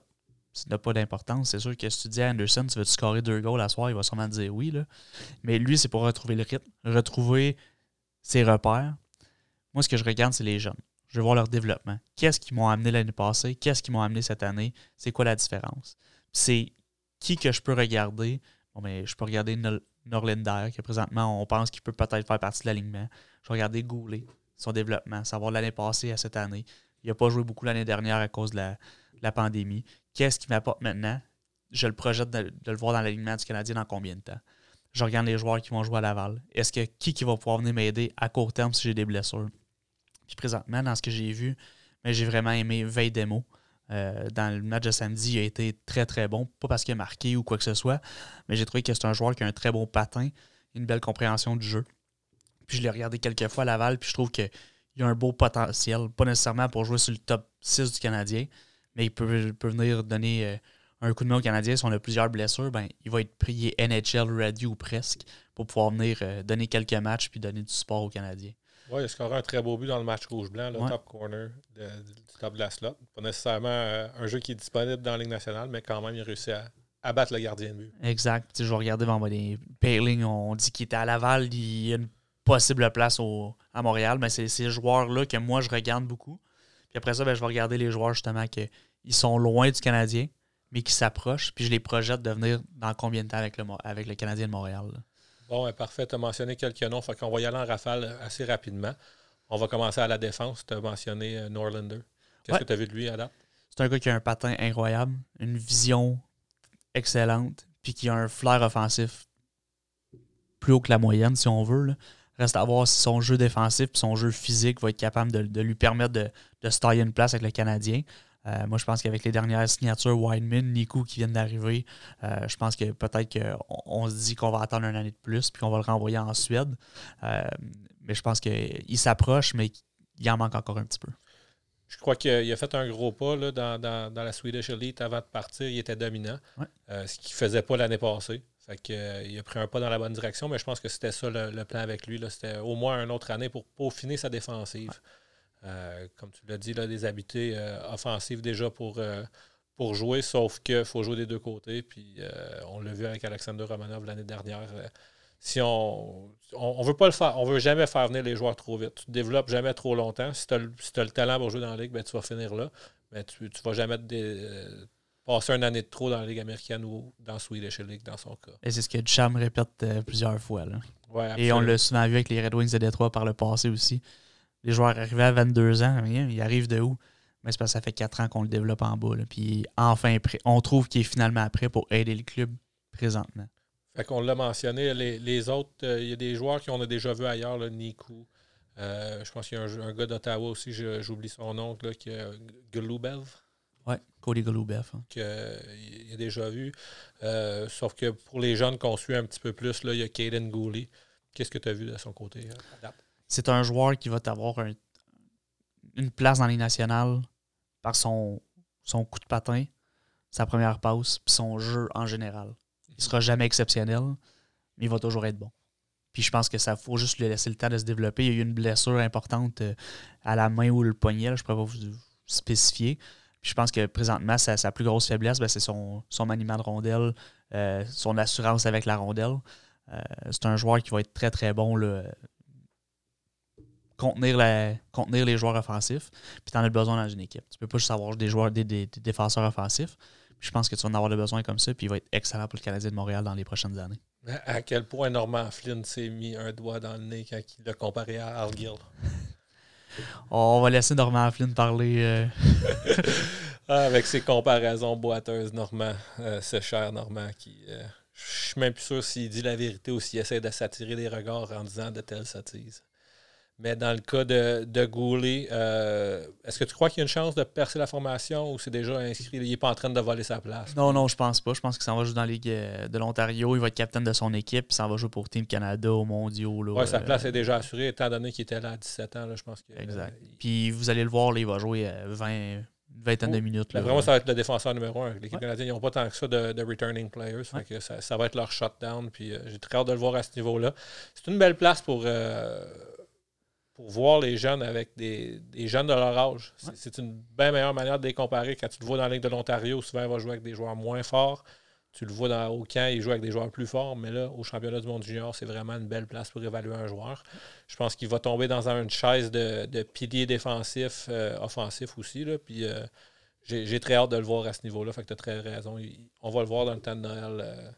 pas d'importance. C'est sûr que si tu dis à Anderson, tu veux scorer deux goals à soir, il va sûrement dire oui. Là. Mais lui, c'est pour retrouver le rythme, retrouver ses repères, moi, ce que je regarde, c'est les jeunes. Je veux voir leur développement. Qu'est-ce qu'ils m'ont amené l'année passée? Qu'est-ce qu'ils m'ont amené cette année? C'est quoi la différence? C'est qui que je peux regarder? Bon, mais ben, je peux regarder Norlinder, qui présentement, on pense qu'il peut peut-être faire partie de l'alignement. Je vais regarder Goulet, son développement, savoir l'année passée à cette année. Il n'a pas joué beaucoup l'année dernière à cause de la, pandémie. Qu'est-ce qui m'apporte maintenant? Je le projette de le voir dans l'alignement du Canadien dans combien de temps? je regarde les joueurs qui vont jouer à Laval. Est-ce que qui, qui va pouvoir venir m'aider à court terme si j'ai des blessures? Puis présentement, dans ce que j'ai vu, j'ai vraiment aimé Veil Demo. Euh, dans le match de samedi, il a été très très bon. Pas parce qu'il a marqué ou quoi que ce soit, mais j'ai trouvé que c'est un joueur qui a un très bon patin, une belle compréhension du jeu. Puis je l'ai regardé quelques fois à Laval, puis je trouve qu'il a un beau potentiel. Pas nécessairement pour jouer sur le top 6 du Canadien, mais il peut, peut venir donner euh, un coup de main au Canadien, si on a plusieurs blessures, ben, il va être prié NHL ready ou presque pour pouvoir venir euh, donner quelques matchs puis donner du support aux Canadiens. Oui, il a scoré un très beau but dans le match rouge-blanc, le top corner du top de la slot. Pas nécessairement euh, un jeu qui est disponible dans la Ligue nationale, mais quand même, il a réussi à, battre le gardien de but. Exact. je vais regarder dans les Payling, on dit qu'il était à Laval, il y a une possible place à Montréal, mais c'est ces joueurs-là que moi, je regarde beaucoup. Puis après ça, ben, je vais regarder les joueurs justement qui sont loin du Canadien, mais qui s'approchent. Puis je les projette de venir dans combien de temps avec le, avec le Canadien de Montréal. Bon, parfait. Tu as mentionné quelques noms. Fait qu'on va y aller en rafale assez rapidement. On va commencer à la défense. Tu as mentionné euh, Norlander. Qu'est-ce que tu as vu de lui à date? c'est un gars qui a un patin incroyable, une vision excellente, puis qui a un flair offensif plus haut que la moyenne, si on veut. Reste à voir si son jeu défensif et son jeu physique va être capable de, lui permettre de, de se tailler une place avec le Canadien. Euh, moi, je pense qu'avec les dernières signatures, Wineman, Nico qui viennent d'arriver, euh, je pense que peut-être qu'on on se dit qu'on va attendre une année de plus puis qu'on va le renvoyer en Suède. Euh, mais je pense qu'il s'approche, mais il en manque encore un petit peu. Je crois qu'il a fait un gros pas là, dans, la Swedish Elite avant de partir. Il était dominant, ce qu'il ne faisait pas l'année passée. il a pris un pas dans la bonne direction, mais je pense que c'était ça le, plan avec lui. C'était au moins une autre année pour peaufiner sa défensive. Comme tu l'as dit, là, des habiletés euh, offensives déjà pour, euh, pour jouer, sauf qu'il faut jouer des deux côtés. Puis on l'a vu avec Alexander Romanov l'année dernière. si on on, veut pas le faire, on veut jamais faire venir les joueurs trop vite. Tu te développes jamais trop longtemps. Si tu as, le talent pour jouer dans la ligue, ben, tu vas finir là. Mais tu ne vas jamais passer une année de trop dans la Ligue américaine ou dans Swedish League dans son cas. Et c'est ce que Duchamp répète plusieurs fois. Là. Et on l'a souvent vu avec les Red Wings de Détroit par le passé aussi. Les joueurs arrivaient à 22 ans, ils arrivent de où? Mais c'est parce que ça fait 4 ans qu'on le développe en bas. Puis enfin, on trouve qu'il est finalement prêt pour aider le club présentement. Fait qu'on l'a mentionné, les, autres, euh, il y a des joueurs qu'on a déjà vus ailleurs, là, Niku. Euh, je pense qu'il y a un, gars d'Ottawa aussi, j'oublie son nom, là, qui est Golubev. Oui, Cody Golubev. Hein. il a déjà vu. Euh, sauf que pour les jeunes qu'on suit un petit peu plus, là, il y a Caden Gooley. Qu'est-ce que tu as vu de son côté? C'est un joueur qui va avoir une place dans les nationales par son, coup de patin, sa première passe, puis son jeu en général. Il sera jamais exceptionnel, mais il va toujours être bon. Puis je pense que ça faut juste lui laisser le temps de se développer. Il y a eu une blessure importante euh, à la main ou le poignet, je pourrais pas vous spécifier. Puis je pense que présentement, sa, plus grosse faiblesse, ben, c'est son, son maniement de rondelle, euh, son assurance avec la rondelle. Euh, c'est un joueur qui va être très très bon contenir, la, contenir les joueurs offensifs, puis tu en as besoin dans une équipe. Tu peux pas juste avoir des joueurs, des, défenseurs offensifs. je pense que tu vas en avoir besoin comme ça, puis il va être excellent pour le Canadien de Montréal dans les prochaines années. À quel point Norman Flynn s'est mis un doigt dans le nez quand il l'a comparé à Argill. (laughs) On va laisser Norman Flynn parler. Euh. (laughs) Ah, avec ses comparaisons boiteuses, Normand, euh, ce cher Normand qui. Euh, je suis même plus sûr s'il dit la vérité ou s'il essaie de s'attirer des regards en disant de telles sottises. Mais dans le cas de, de Goulet, euh, est-ce que tu crois qu'il y a une chance de percer la formation ou c'est déjà inscrit? Il n'est pas en train de voler sa place? Non, non, je pense pas. Je pense qu'il s'en va jouer dans la Ligue euh, de l'Ontario. Il va être capitaine de son équipe. Il s'en va jouer pour Team Canada au mondiaux. Oui, sa place est déjà assurée étant donné qu'il était là à 17 ans. je pense que, exact. Puis vous allez le voir, il va jouer 20, euh, une vingtaine de minutes. Là, vraiment, ça va être le défenseur numéro un. L'équipe canadienne, ils n'ont pas tant que ça de, returning players. ça, va être leur shutdown. Puis j'ai très hâte de le voir à ce niveau-là. C'est une belle place pour pour voir les jeunes avec des, jeunes de leur âge. C'est une bien meilleure manière de les comparer. Quand tu le vois dans la Ligue de l'Ontario, souvent il va jouer avec des joueurs moins forts. Tu le vois dans, au camp, il joue avec des joueurs plus forts, mais là, au championnat du monde junior, c'est vraiment une belle place pour évaluer un joueur. Je pense qu'il va tomber dans une chaise de, de pilier défensif, euh, offensif aussi. Là, puis euh, j'ai très hâte de le voir à ce niveau-là. Fait que tu as très raison. on va le voir dans le temps de Noël euh,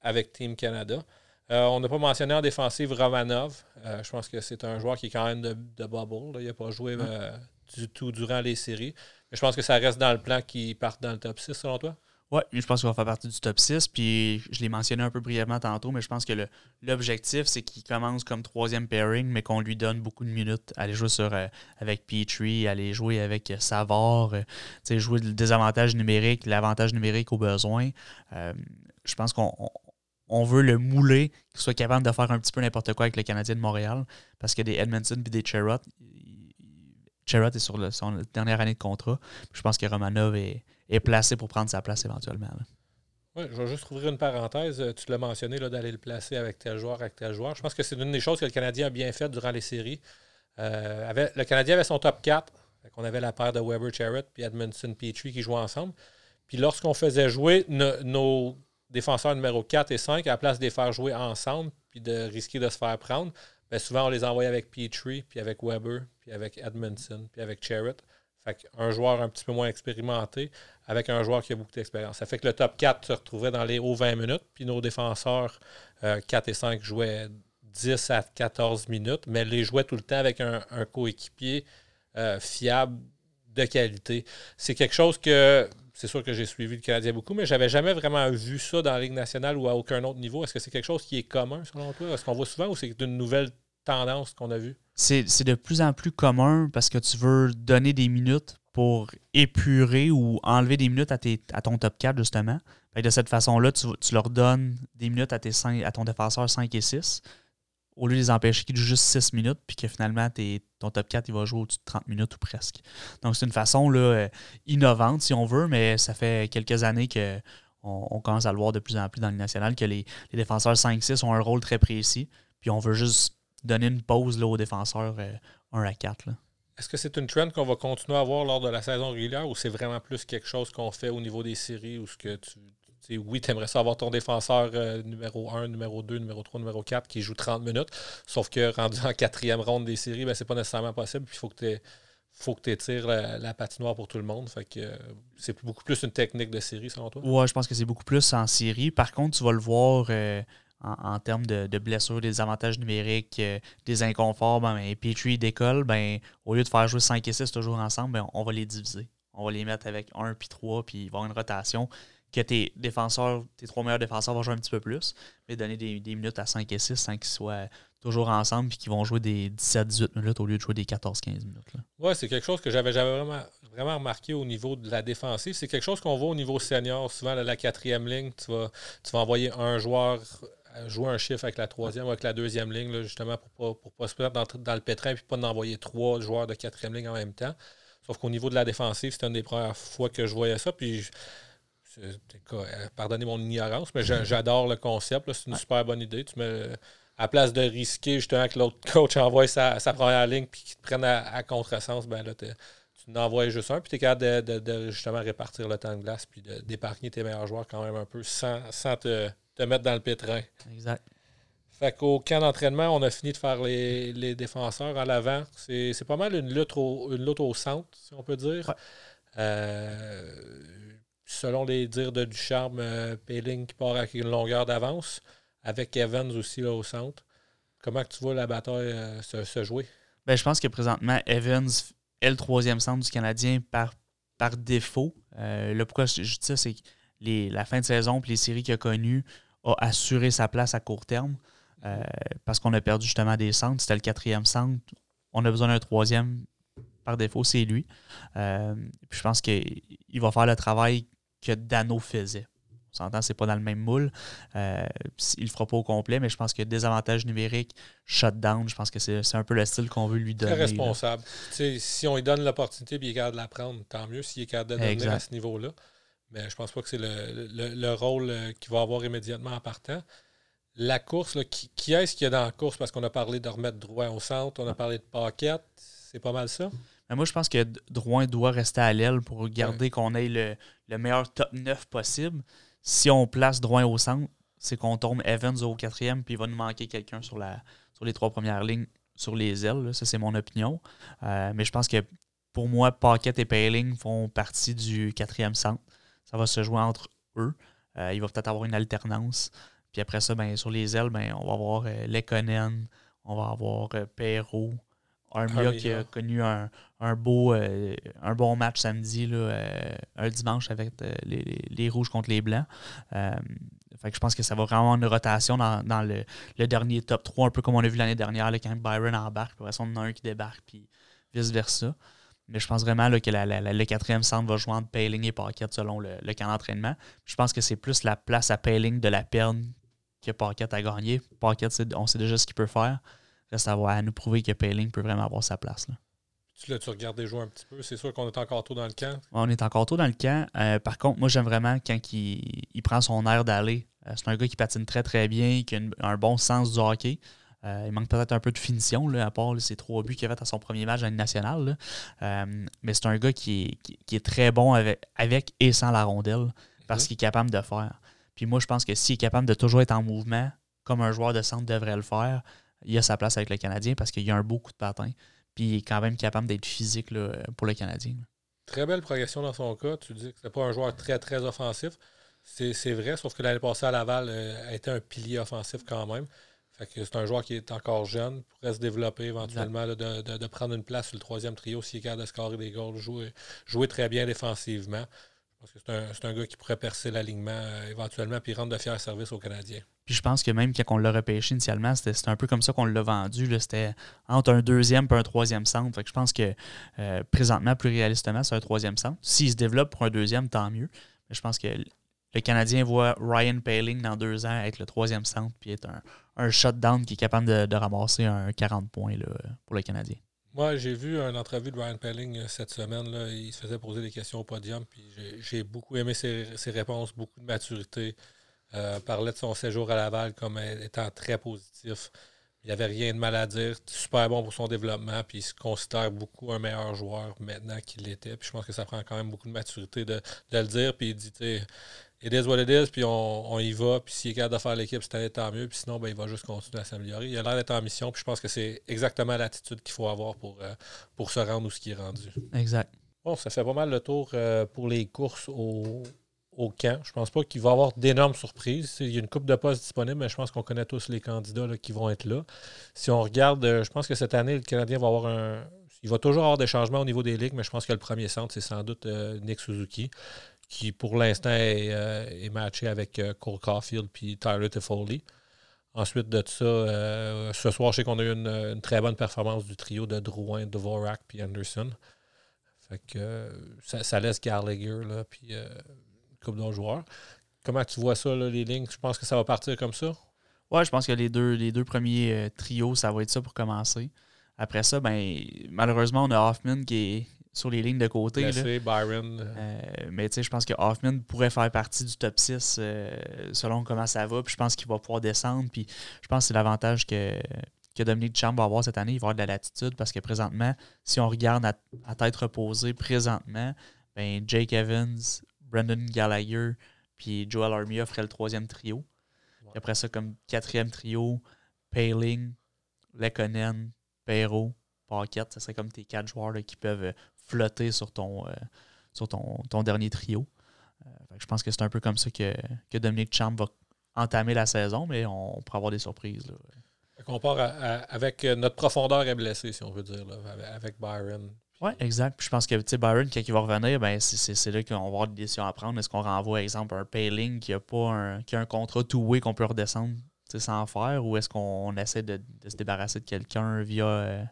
avec Team Canada. Euh, on n'a pas mentionné en défensive Romanov. Euh, je pense que c'est un joueur qui est quand même de, bubble. Il n'a pas joué euh, du tout durant les séries. Mais je pense que ça reste dans le plan qu'il parte dans le top 6, selon toi? Oui, je pense qu'il va faire partie du top 6. Puis je l'ai mentionné un peu brièvement tantôt, mais je pense que l'objectif, c'est qu'il commence comme troisième pairing, mais qu'on lui donne beaucoup de minutes. Aller jouer sur, avec Petrie, aller jouer avec Savard, jouer le désavantage numérique, l'avantage numérique au besoin. je pense qu'on on veut le mouler, qu'il soit capable de faire un petit peu n'importe quoi avec le Canadien de Montréal, parce que des Edmondson et des Cherrott, Cherrott est sur son dernière année de contrat. Je pense que Romanov est, placé pour prendre sa place éventuellement. Oui, je vais juste ouvrir une parenthèse. Tu l'as mentionné d'aller le placer avec tel joueur, avec tel joueur. Je pense que c'est une des choses que le Canadien a bien fait durant les séries. Euh, le Canadien avait son top 4. On avait la paire de Weber Cherrott et Edmondson Petrie qui jouaient ensemble. Puis lorsqu'on faisait jouer nos défenseurs numéro 4 et 5, à la place de les faire jouer ensemble puis de risquer de se faire prendre, bien souvent on les envoyait avec Petrie, puis avec Weber, puis avec Edmondson, puis avec Cherrett. Fait un joueur un petit peu moins expérimenté avec un joueur qui a beaucoup d'expérience. Ça fait que le top 4 se retrouvait dans les hauts 20 minutes, puis nos défenseurs 4 euh, et 5 jouaient 10 à 14 minutes, mais les jouaient tout le temps avec un, coéquipier euh, fiable de qualité. C'est quelque chose que c'est sûr que j'ai suivi le Canadien beaucoup, mais j'avais jamais vraiment vu ça dans la Ligue nationale ou à aucun autre niveau. Est-ce que c'est quelque chose qui est commun selon toi? Est-ce qu'on voit souvent ou c'est une nouvelle tendance qu'on a vue? C'est de plus en plus commun parce que tu veux donner des minutes pour épurer ou enlever des minutes à, tes, à ton top 4, justement. de cette façon-là, tu, leur donnes des minutes à, tes 5, à ton défenseur 5 et 6 au lieu de les empêcher qu'ils jouent juste 6 minutes, puis que finalement, ton top 4, il va jouer au-dessus de 30 minutes ou presque. Donc, c'est une façon là, euh, innovante, si on veut, mais ça fait quelques années que on, commence à le voir de plus en plus dans le national, que les, défenseurs 5-6 ont un rôle très précis, puis on veut juste donner une pause là, aux défenseurs 1 euh, à 4. Est-ce que c'est une trend qu'on va continuer à voir lors de la saison régulière ou c'est vraiment plus quelque chose qu'on fait au niveau des séries ou ce que tu, oui, tu aimerais ça avoir ton défenseur euh, numéro 1, numéro 2, numéro 3, numéro 4 qui joue 30 minutes. Sauf que rendu en quatrième ronde des séries, ben, c'est pas nécessairement possible. il faut que tu étires la, patinoire pour tout le monde. Euh, c'est beaucoup plus une technique de série, selon toi? Ouais, je pense que c'est beaucoup plus en série. Par contre, tu vas le voir euh, en, termes de, blessures, des avantages numériques, des inconforts. Ben, ben Petrie décolle, ben, au lieu de faire jouer 5 et 6 toujours ensemble, ben, on va les diviser. On va les mettre avec 1 puis 3, puis il va y avoir une rotation que tes défenseurs, tes trois meilleurs défenseurs vont jouer un petit peu plus, mais donner des, minutes à 5 et 6 sans qu'ils soient toujours ensemble et qu'ils vont jouer des 17-18 minutes au lieu de jouer des 14-15 minutes. Oui, c'est quelque chose que j'avais vraiment, vraiment remarqué au niveau de la défensive. C'est quelque chose qu'on voit au niveau senior. Souvent, la quatrième ligne, tu vas, tu vas envoyer un joueur jouer un chiffre avec la troisième ou avec la deuxième ligne, justement, pour ne pas, pour pas se mettre dans, le pétrin et pas d'envoyer trois joueurs de quatrième ligne en même temps. Sauf qu'au niveau de la défensive, c'était une des premières fois que je voyais ça. Puis euh, pardonnez mon ignorance, mais j'adore le concept. C'est une super bonne idée. Tu mets, à place de risquer justement que l'autre coach envoie sa, première ligne puis qu'il te prenne à, contresens, ben là, tu n'envoies juste un, puis tu es capable de, justement répartir le temps de glace puis d'épargner tes meilleurs joueurs quand même un peu sans, te, mettre dans le pétrin. Exact. Fait qu'au camp d'entraînement, on a fini de faire les, défenseurs à l'avant. C'est pas mal une lutte, au, une lutte au centre, si on peut dire. Euh, selon les dires de Ducharme, euh, Péling qui part avec une longueur d'avance, avec Evans aussi là, au centre. Comment tu vois la bataille euh, se, jouer? Ben, je pense que présentement, Evans est le troisième centre du Canadien par, par défaut. Euh, là, pourquoi je, dis ça, c'est que la fin de saison et les séries qu'il a connues a assuré sa place à court terme. parce qu'on a perdu justement des centres. C'était le quatrième centre. On a besoin d'un troisième. Par défaut, c'est lui. je pense qu'il va faire le travail que Dano faisait. On s'entend, c'est pas dans le même moule. Euh, il le fera pas au complet, mais je pense que désavantage numérique, shutdown, je pense que c'est un peu le style qu'on veut lui donner. Très responsable. Si on lui donne l'opportunité et il est capable de la prendre, tant mieux s'il est capable de donner à ce niveau-là. Mais je pense pas que c'est le, rôle euh, qu'il va avoir immédiatement en partant. La course, qui, est-ce qu'il y a dans la course? Parce qu'on a parlé de remettre droit au centre, on a parlé de paquette. C'est pas mal ça? moi, je pense que Drouin doit rester à l'aile pour garder qu'on ait le, meilleur top 9 possible. Si on place Drouin au centre, c'est qu'on tombe Evans au quatrième, puis il va nous manquer quelqu'un sur, sur les trois premières lignes sur les ailes. Ça, c'est mon opinion. Euh, mais je pense que pour moi, Pocket et Payling font partie du quatrième centre. Ça va se jouer entre eux. Euh, il va peut-être avoir une alternance. Puis après ça, ben, sur les ailes, ben, on va avoir euh, Lekonen, on va avoir Perrault, Armia qui a connu un, beau, euh, un bon match samedi, là, euh, un dimanche avec euh, les, rouges contre les blancs. fait que je pense que ça va vraiment avoir une rotation dans, le, dernier top 3, un peu comme on a vu l'année dernière, là, quand Byron embarque, puis on en a un qui débarque, puis vice-versa. Mais je pense vraiment là, que le quatrième centre va jouer entre Payling et Paquette selon le, camp d'entraînement. Je pense que c'est plus la place à Payling de la perdre que Paquette a gagné. Paquette, on sait déjà ce qu'il peut faire. Reste à, nous prouver que Payling peut vraiment avoir sa place. Là. Tu l'as-tu regardé jouer un petit peu? C'est sûr qu'on est encore tôt dans le camp. On est encore tôt dans le camp. Euh, par contre, moi, j'aime vraiment quand il, prend son air d'aller. Euh, c'est un gars qui patine très, très bien, qui a un bon sens du hockey. Euh, il manque peut-être un peu de finition, là, à part ses trois buts qu'il a fait à son premier match à nationale. mais c'est un gars qui est, très bon avec, avec, et sans la rondelle parce mhm. qu'il est capable de faire. Puis moi, je pense que s'il est capable de toujours être en mouvement, comme un joueur de centre devrait le faire, il a sa place avec le Canadien parce qu'il a un beau coup de patin. Puis il est quand même capable d'être physique pour le Canadien. Très belle progression dans son cas. Tu dis que c'est pas un joueur très, très offensif. C'est vrai, sauf que l'année passée à Laval euh, a été un pilier offensif quand même. c'est un joueur qui est encore jeune, pourrait se développer éventuellement, de, prendre une place sur le troisième trio s'il est capable de scorer des goals, jouer, jouer très bien défensivement. Pense que c'est un, gars qui pourrait percer l'alignement euh, éventuellement puis rendre de fiers services aux Canadiens. Puis je pense que même quand on l'a repêché initialement, c'était un peu comme ça qu'on l'a vendu. C'était entre un deuxième et un troisième centre. je pense que euh, présentement, plus réalistement, c'est un troisième centre. S'il se développe pour un deuxième, tant mieux. Mais je pense que le Canadien voit Ryan Paling dans deux ans être le troisième centre puis être un, un shutdown qui est capable de, ramasser un 40 points là, pour le Canadien. Moi, j'ai vu une entrevue de Ryan Pelling euh, cette semaine. Là, il se faisait poser des questions au podium. Puis j'ai beaucoup aimé ses, réponses, beaucoup de maturité. Euh, parlait de son séjour à Laval comme étant très positif. Il n'y avait rien de mal à dire. Super bon pour son développement. Puis il se considère beaucoup un meilleur joueur maintenant qu'il l'était. Puis je pense que ça prend quand même beaucoup de maturité de, le dire. Puis il dit it is what it is, puis on, y va. Puis s'il est capable de faire l'équipe, c'est tant mieux. Puis sinon, ben, il va juste continuer à s'améliorer. Il a l'air d'être en mission, puis je pense que c'est exactement l'attitude qu'il faut avoir pour, euh, pour se rendre où ce qui est rendu. Exact. Bon, ça fait pas mal le tour euh, pour les courses au, au camp. Je pense pas qu'il va y avoir d'énormes surprises. Il y a une coupe de postes disponible, mais je pense qu'on connaît tous les candidats qui vont être là. Si on regarde, euh, je pense que cette année, le Canadien va avoir un. Il va toujours avoir des changements au niveau des ligues, mais je pense que le premier centre, c'est sans doute Nick Suzuki qui pour l'instant est, euh, matché avec euh, Cole Caulfield puis Tyler Toffoli. Ensuite de ça, euh, ce soir, je sais qu'on a eu une, très bonne performance du trio de Drouin, Dvorak puis Anderson. Fait que ça, laisse Gallagher là, puis une couple d'autres joueurs. Comment tu vois ça, les lignes? Je pense que ça va partir comme ça? Ouais, je pense que les deux, les deux premiers trios, ça va être ça pour commencer. Après ça, ben malheureusement, on a Hoffman qui est, sur les lignes de côté. Byron. Euh, mais tu sais, je pense que Hoffman pourrait faire partie du top 6 euh, selon comment ça va. Puis je pense qu'il va pouvoir descendre. Puis je pense que c'est l'avantage que, que Dominique Champ va avoir cette année. Il va avoir de la latitude parce que présentement, si on regarde à, tête reposée présentement, ben Jake Evans, Brendan Gallagher, puis Joel Armia ferait le troisième trio. après ça, comme quatrième trio, Paling, Lekonen, Perrault, Paquette, ce serait comme tes quatre joueurs qui peuvent flotter sur ton, euh, sur ton, dernier trio. Euh, je pense que c'est un peu comme ça que, que Dominique Champ va entamer la saison, mais on pourrait avoir des surprises. Là. On part avec euh, notre profondeur est blessée, si on veut dire, avec Byron. Oui, exact. je pense que Byron, quand il va revenir, ben, c'est là qu'on va avoir des décisions à prendre. Est-ce qu'on renvoie, par exemple, un Payling qui a pas un, qui a un contrat two-way qu'on peut redescendre sans faire, ou est-ce qu'on essaie de, se débarrasser de quelqu'un via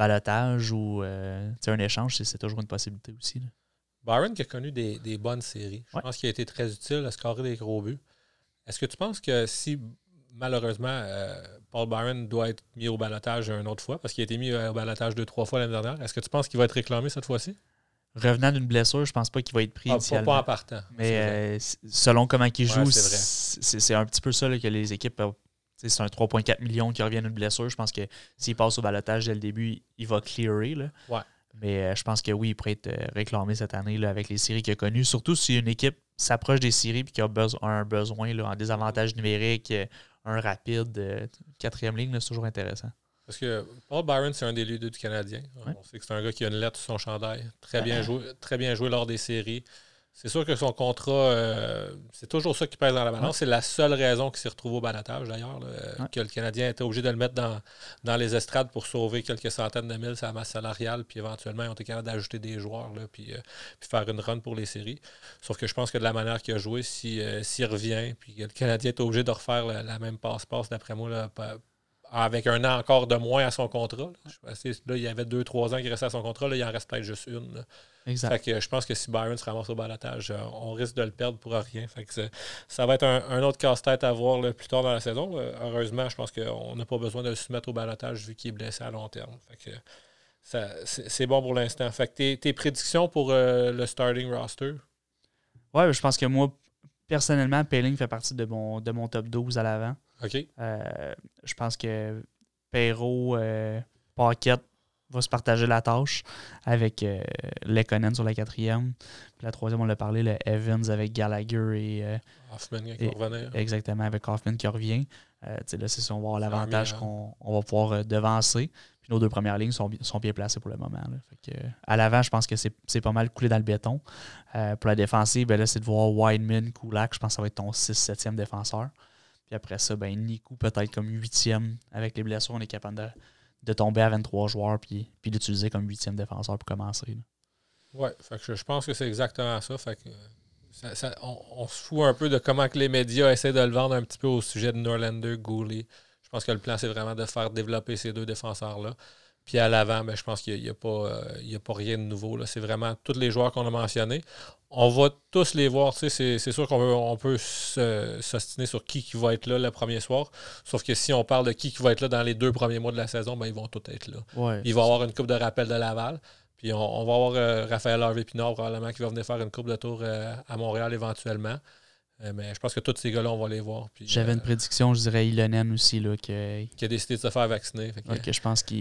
balotage ou euh, un échange, c'est toujours une possibilité aussi. Byron qui a connu des, bonnes séries. Je pense qu'il a été très utile à scorer des gros buts. Est-ce que tu penses que si malheureusement euh, Paul Byron doit être mis au balotage une autre fois, parce qu'il a été mis au balotage deux, trois fois l'année dernière, est-ce que tu penses qu'il va être réclamé cette fois-ci? Revenant d'une blessure, je pense pas qu'il va être pris ah, Pas en partant. Mais euh, selon comment il joue, c'est un petit peu ça que les équipes c'est un 3,4 millions qui revient d'une blessure. Je pense que s'il passe au balotage dès le début, il va clearer. Là. Mais euh, je pense que oui, il pourrait être euh, réclamé cette année là, avec les séries qu'il a connues. Surtout si une équipe s'approche des séries et qu'il a, un besoin là, en désavantage numérique, euh, un rapide, quatrième ligne, c'est toujours intéressant. Parce que Paul Byron, c'est un des leaders du Canadien. On sait que c'est un gars qui a une lettre sur son chandail. Très bien, joué, très bien joué lors des séries. C'est sûr que son contrat, euh, c'est toujours ça qui pèse dans la balance. C'est la seule raison qu'il s'est retrouvé au balatage, d'ailleurs, que le Canadien était obligé de le mettre dans, dans les estrades pour sauver quelques centaines de mille sa masse salariale, puis éventuellement, ils ont été capables d'ajouter des joueurs, là, puis, euh, puis, faire une run pour les séries. Sauf que je pense que de la manière qu'il a joué, euh, s'il revient, puis que le Canadien est obligé de refaire la, même passe-passe, d'après moi, là, avec un an encore de moins à son contrat. Là, il y avait deux, trois ans qui restaient à son contrat, là, il en reste peut-être juste une. Fait que je pense que si Byron se ramasse au balatage, euh, on risque de le perdre pour rien. Fait que ça va être un, autre casse-tête à voir plus tard dans la saison. Heureusement, je pense qu'on n'a pas besoin de le soumettre au balatage vu qu'il est blessé à long terme. Fait que c'est bon pour l'instant. Fait que tes, prédictions pour euh, le starting roster? Ouais, je pense que moi, personnellement, Payling fait partie de mon, de mon top 12 à l'avant. OK. je pense que Perrault, Paquette, va se partager la tâche avec euh, Lekonen sur la quatrième. Puis la troisième, on l'a parlé, le Evans avec Gallagher et. Euh, Hoffman qui revient. Exactement, avec Hoffman qui revient. Euh, là, c'est si on va avoir l'avantage qu'on va pouvoir euh, devancer. Puis nos deux premières lignes sont, sont bien placées pour le moment. Fait que, à l'avant, je pense que c'est pas mal coulé dans le béton. pour la défensive, ben là, c'est de voir Wideman, Kulak. Je pense que ça va être ton 6-7e défenseur. Puis après ça, ben, Niku peut-être comme huitième. Avec les blessures, on est capable de, de tomber à 23 joueurs puis, puis d'utiliser comme huitième défenseur pour commencer. Oui, je, pense que c'est exactement ça. Que, on, se fout un peu de comment que les médias essaient de le vendre un petit peu au sujet de Norlander, Gooley. Je pense que le plan, c'est vraiment de faire développer ces deux défenseurs-là. Puis à l'avant, ben, je pense qu'il n'y a, euh, a, pas rien de nouveau. C'est vraiment tous les joueurs qu'on a mentionnés. On va tous les voir. C'est sûr qu'on peut, on peut s'ostiner sur qui, qui va être là le premier soir. Sauf que si on parle de qui, qui va être là dans les deux premiers mois de la saison, ben, ils vont tous être là. il va y avoir une coupe de rappel de Laval. Puis on, va avoir euh, Raphaël Harvey Pinard probablement qui va venir faire une coupe de tour euh, à Montréal éventuellement. Euh, mais je pense que tous ces gars-là, on va les voir. J'avais une prédiction, je dirais Ilonen aussi. Là, que, qui a décidé de se faire vacciner. je pense que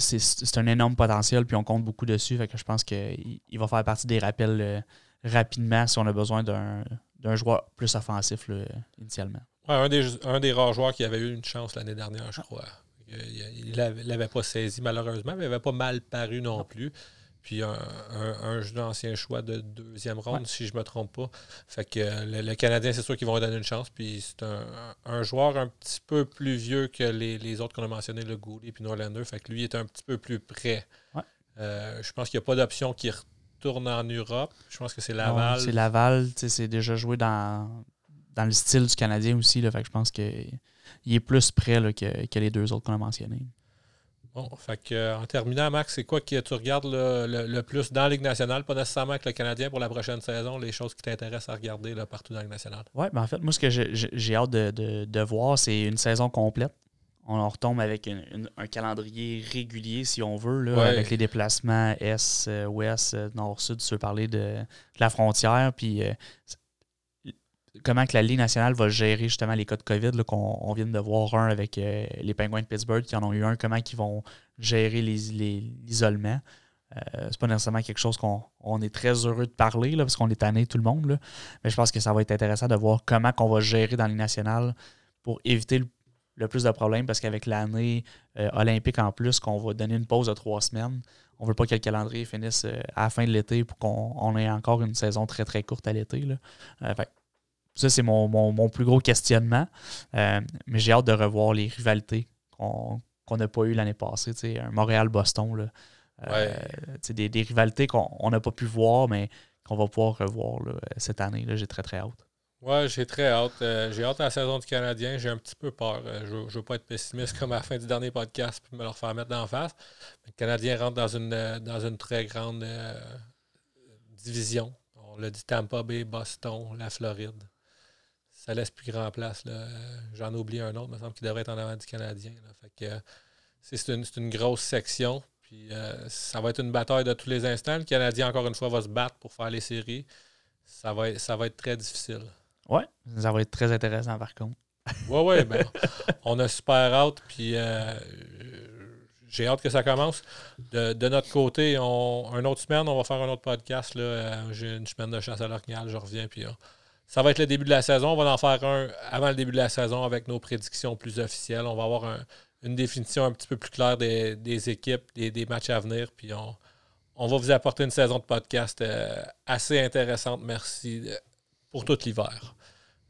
c'est un énorme potentiel, puis on compte beaucoup dessus. Fait que je pense qu'il il va faire partie des rappels rapidement si on a besoin d'un joueur plus offensif initialement. un, des, un des rares joueurs qui avait eu une chance l'année dernière, je crois. Il ne l'avait pas saisi malheureusement, mais il n'avait pas mal paru non plus. Puis un, un, ancien choix de deuxième ronde, si je ne me trompe pas. Fait que le, Canadien, c'est sûr qu'ils vont lui donner une chance. Puis c'est un, joueur un petit peu plus vieux que les, autres qu'on a mentionnés, le Goulet et Norlander. Fait que lui est un petit peu plus près. Euh, je pense qu'il n'y a pas d'option qui retourne en Europe. Je pense que c'est Laval. C'est Laval, c'est déjà joué dans, dans le style du Canadien aussi. Là, fait que je pense que il est plus prêt que, les deux autres qu'on a mentionnés. Bon, fait que, euh, en terminant, Max, c'est quoi que tu regardes le, plus dans la Ligue nationale, pas nécessairement avec le Canadien pour la prochaine saison, les choses qui t'intéressent à regarder là, partout dans la Ligue nationale? Oui, ben en fait, moi, ce que j'ai hâte de, voir, c'est une saison complète. On retombe avec un calendrier régulier, si on veut, là, avec les déplacements Est, euh, Ouest, euh, Nord, Sud, si tu veux parler de, la frontière. Puis comment que la Ligue nationale va gérer justement les cas de COVID, qu'on vient de voir un avec euh, les Penguins de Pittsburgh qui en ont eu un, comment ils vont gérer l'isolement. Les, euh, c'est pas nécessairement quelque chose qu'on est très heureux de parler là, parce qu'on est tanné tout le monde. Mais je pense que ça va être intéressant de voir comment on va gérer dans la Ligue nationale pour éviter le, plus de problèmes parce qu'avec l'année euh, olympique en plus, qu'on va donner une pause de trois semaines, on veut pas que le calendrier finisse à la fin de l'été pour qu'on ait encore une saison très très courte à l'été. Ça, c'est mon, plus gros questionnement. Euh, mais j'ai hâte de revoir les rivalités qu'on n'a pas eues l'année passée. Un Montréal-Boston. Euh, des, des, rivalités qu'on n'a pas pu voir, mais qu'on va pouvoir revoir cette année. J'ai très, très hâte. Ouais, j'ai très hâte. Euh, j'ai hâte à la saison du Canadien. J'ai un petit peu peur. je ne veux pas être pessimiste comme à la fin du dernier podcast et me leur faire mettre d'en face. Le Canadien rentre dans une, dans une très grande division. On l'a dit Tampa Bay, Boston, la Floride ça laisse plus grand place. J'en ai oublié un autre, il me semble qu'il devrait être en avant du Canadien. C'est, une, grosse section. Puis euh, ça va être une bataille de tous les instants. Le Canadien, encore une fois, va se battre pour faire les séries. Ça va ça va être très difficile. Oui, ça va être très intéressant par contre. Oui, oui, ben, on a super hâte. Puis euh, j'ai hâte que ça commence. De, notre côté, on, une autre semaine, on va faire un autre podcast. Là. Euh, j'ai une semaine de chasse à l'orignal, je reviens. Puis ça va être le début de la saison. On va en faire un avant le début de la saison avec nos prédictions plus officielles. On va avoir une définition un petit peu plus claire des, équipes, des, matchs à venir. Puis on, va vous apporter une saison de podcast euh, assez intéressante. Merci euh, pour tout l'hiver.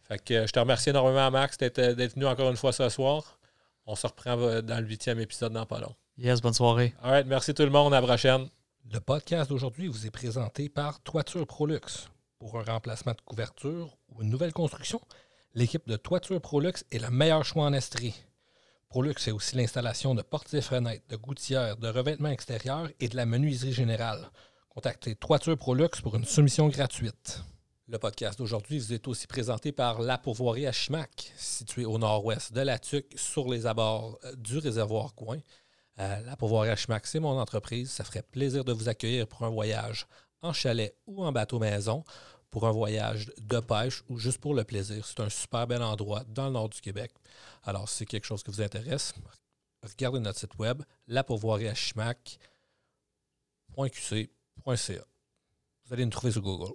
Fait que je te remercie énormément, Max, d'être venu encore une fois ce soir. On se reprend euh, dans le huitième épisode dans pas long. Yes, bonne soirée. All right, merci tout le monde. À la prochaine. Le podcast d'aujourd'hui vous est présenté par Toiture Prolux pour un remplacement de couverture ou une nouvelle construction, l'équipe de Toiture Prolux est le meilleur choix en Estrie. Prolux est aussi l'installation de portes et fenêtres, de gouttières, de revêtements extérieurs et de la menuiserie générale. Contactez Toiture Prolux pour une soumission gratuite. Le podcast d'aujourd'hui vous est aussi présenté par La Pourvoirie à située au nord-ouest de la Tuque, sur les abords euh, du réservoir Coin. Euh, la Pourvoirie à c'est mon entreprise. Ça ferait plaisir de vous accueillir pour un voyage en chalet ou en bateau maison pour un voyage de pêche ou juste pour le plaisir. C'est un super bel endroit dans le nord du Québec. Alors, si c'est quelque chose qui vous intéresse, regardez notre site web, lapourvoirieachimac.qc.ca. Vous allez nous trouver sur Google.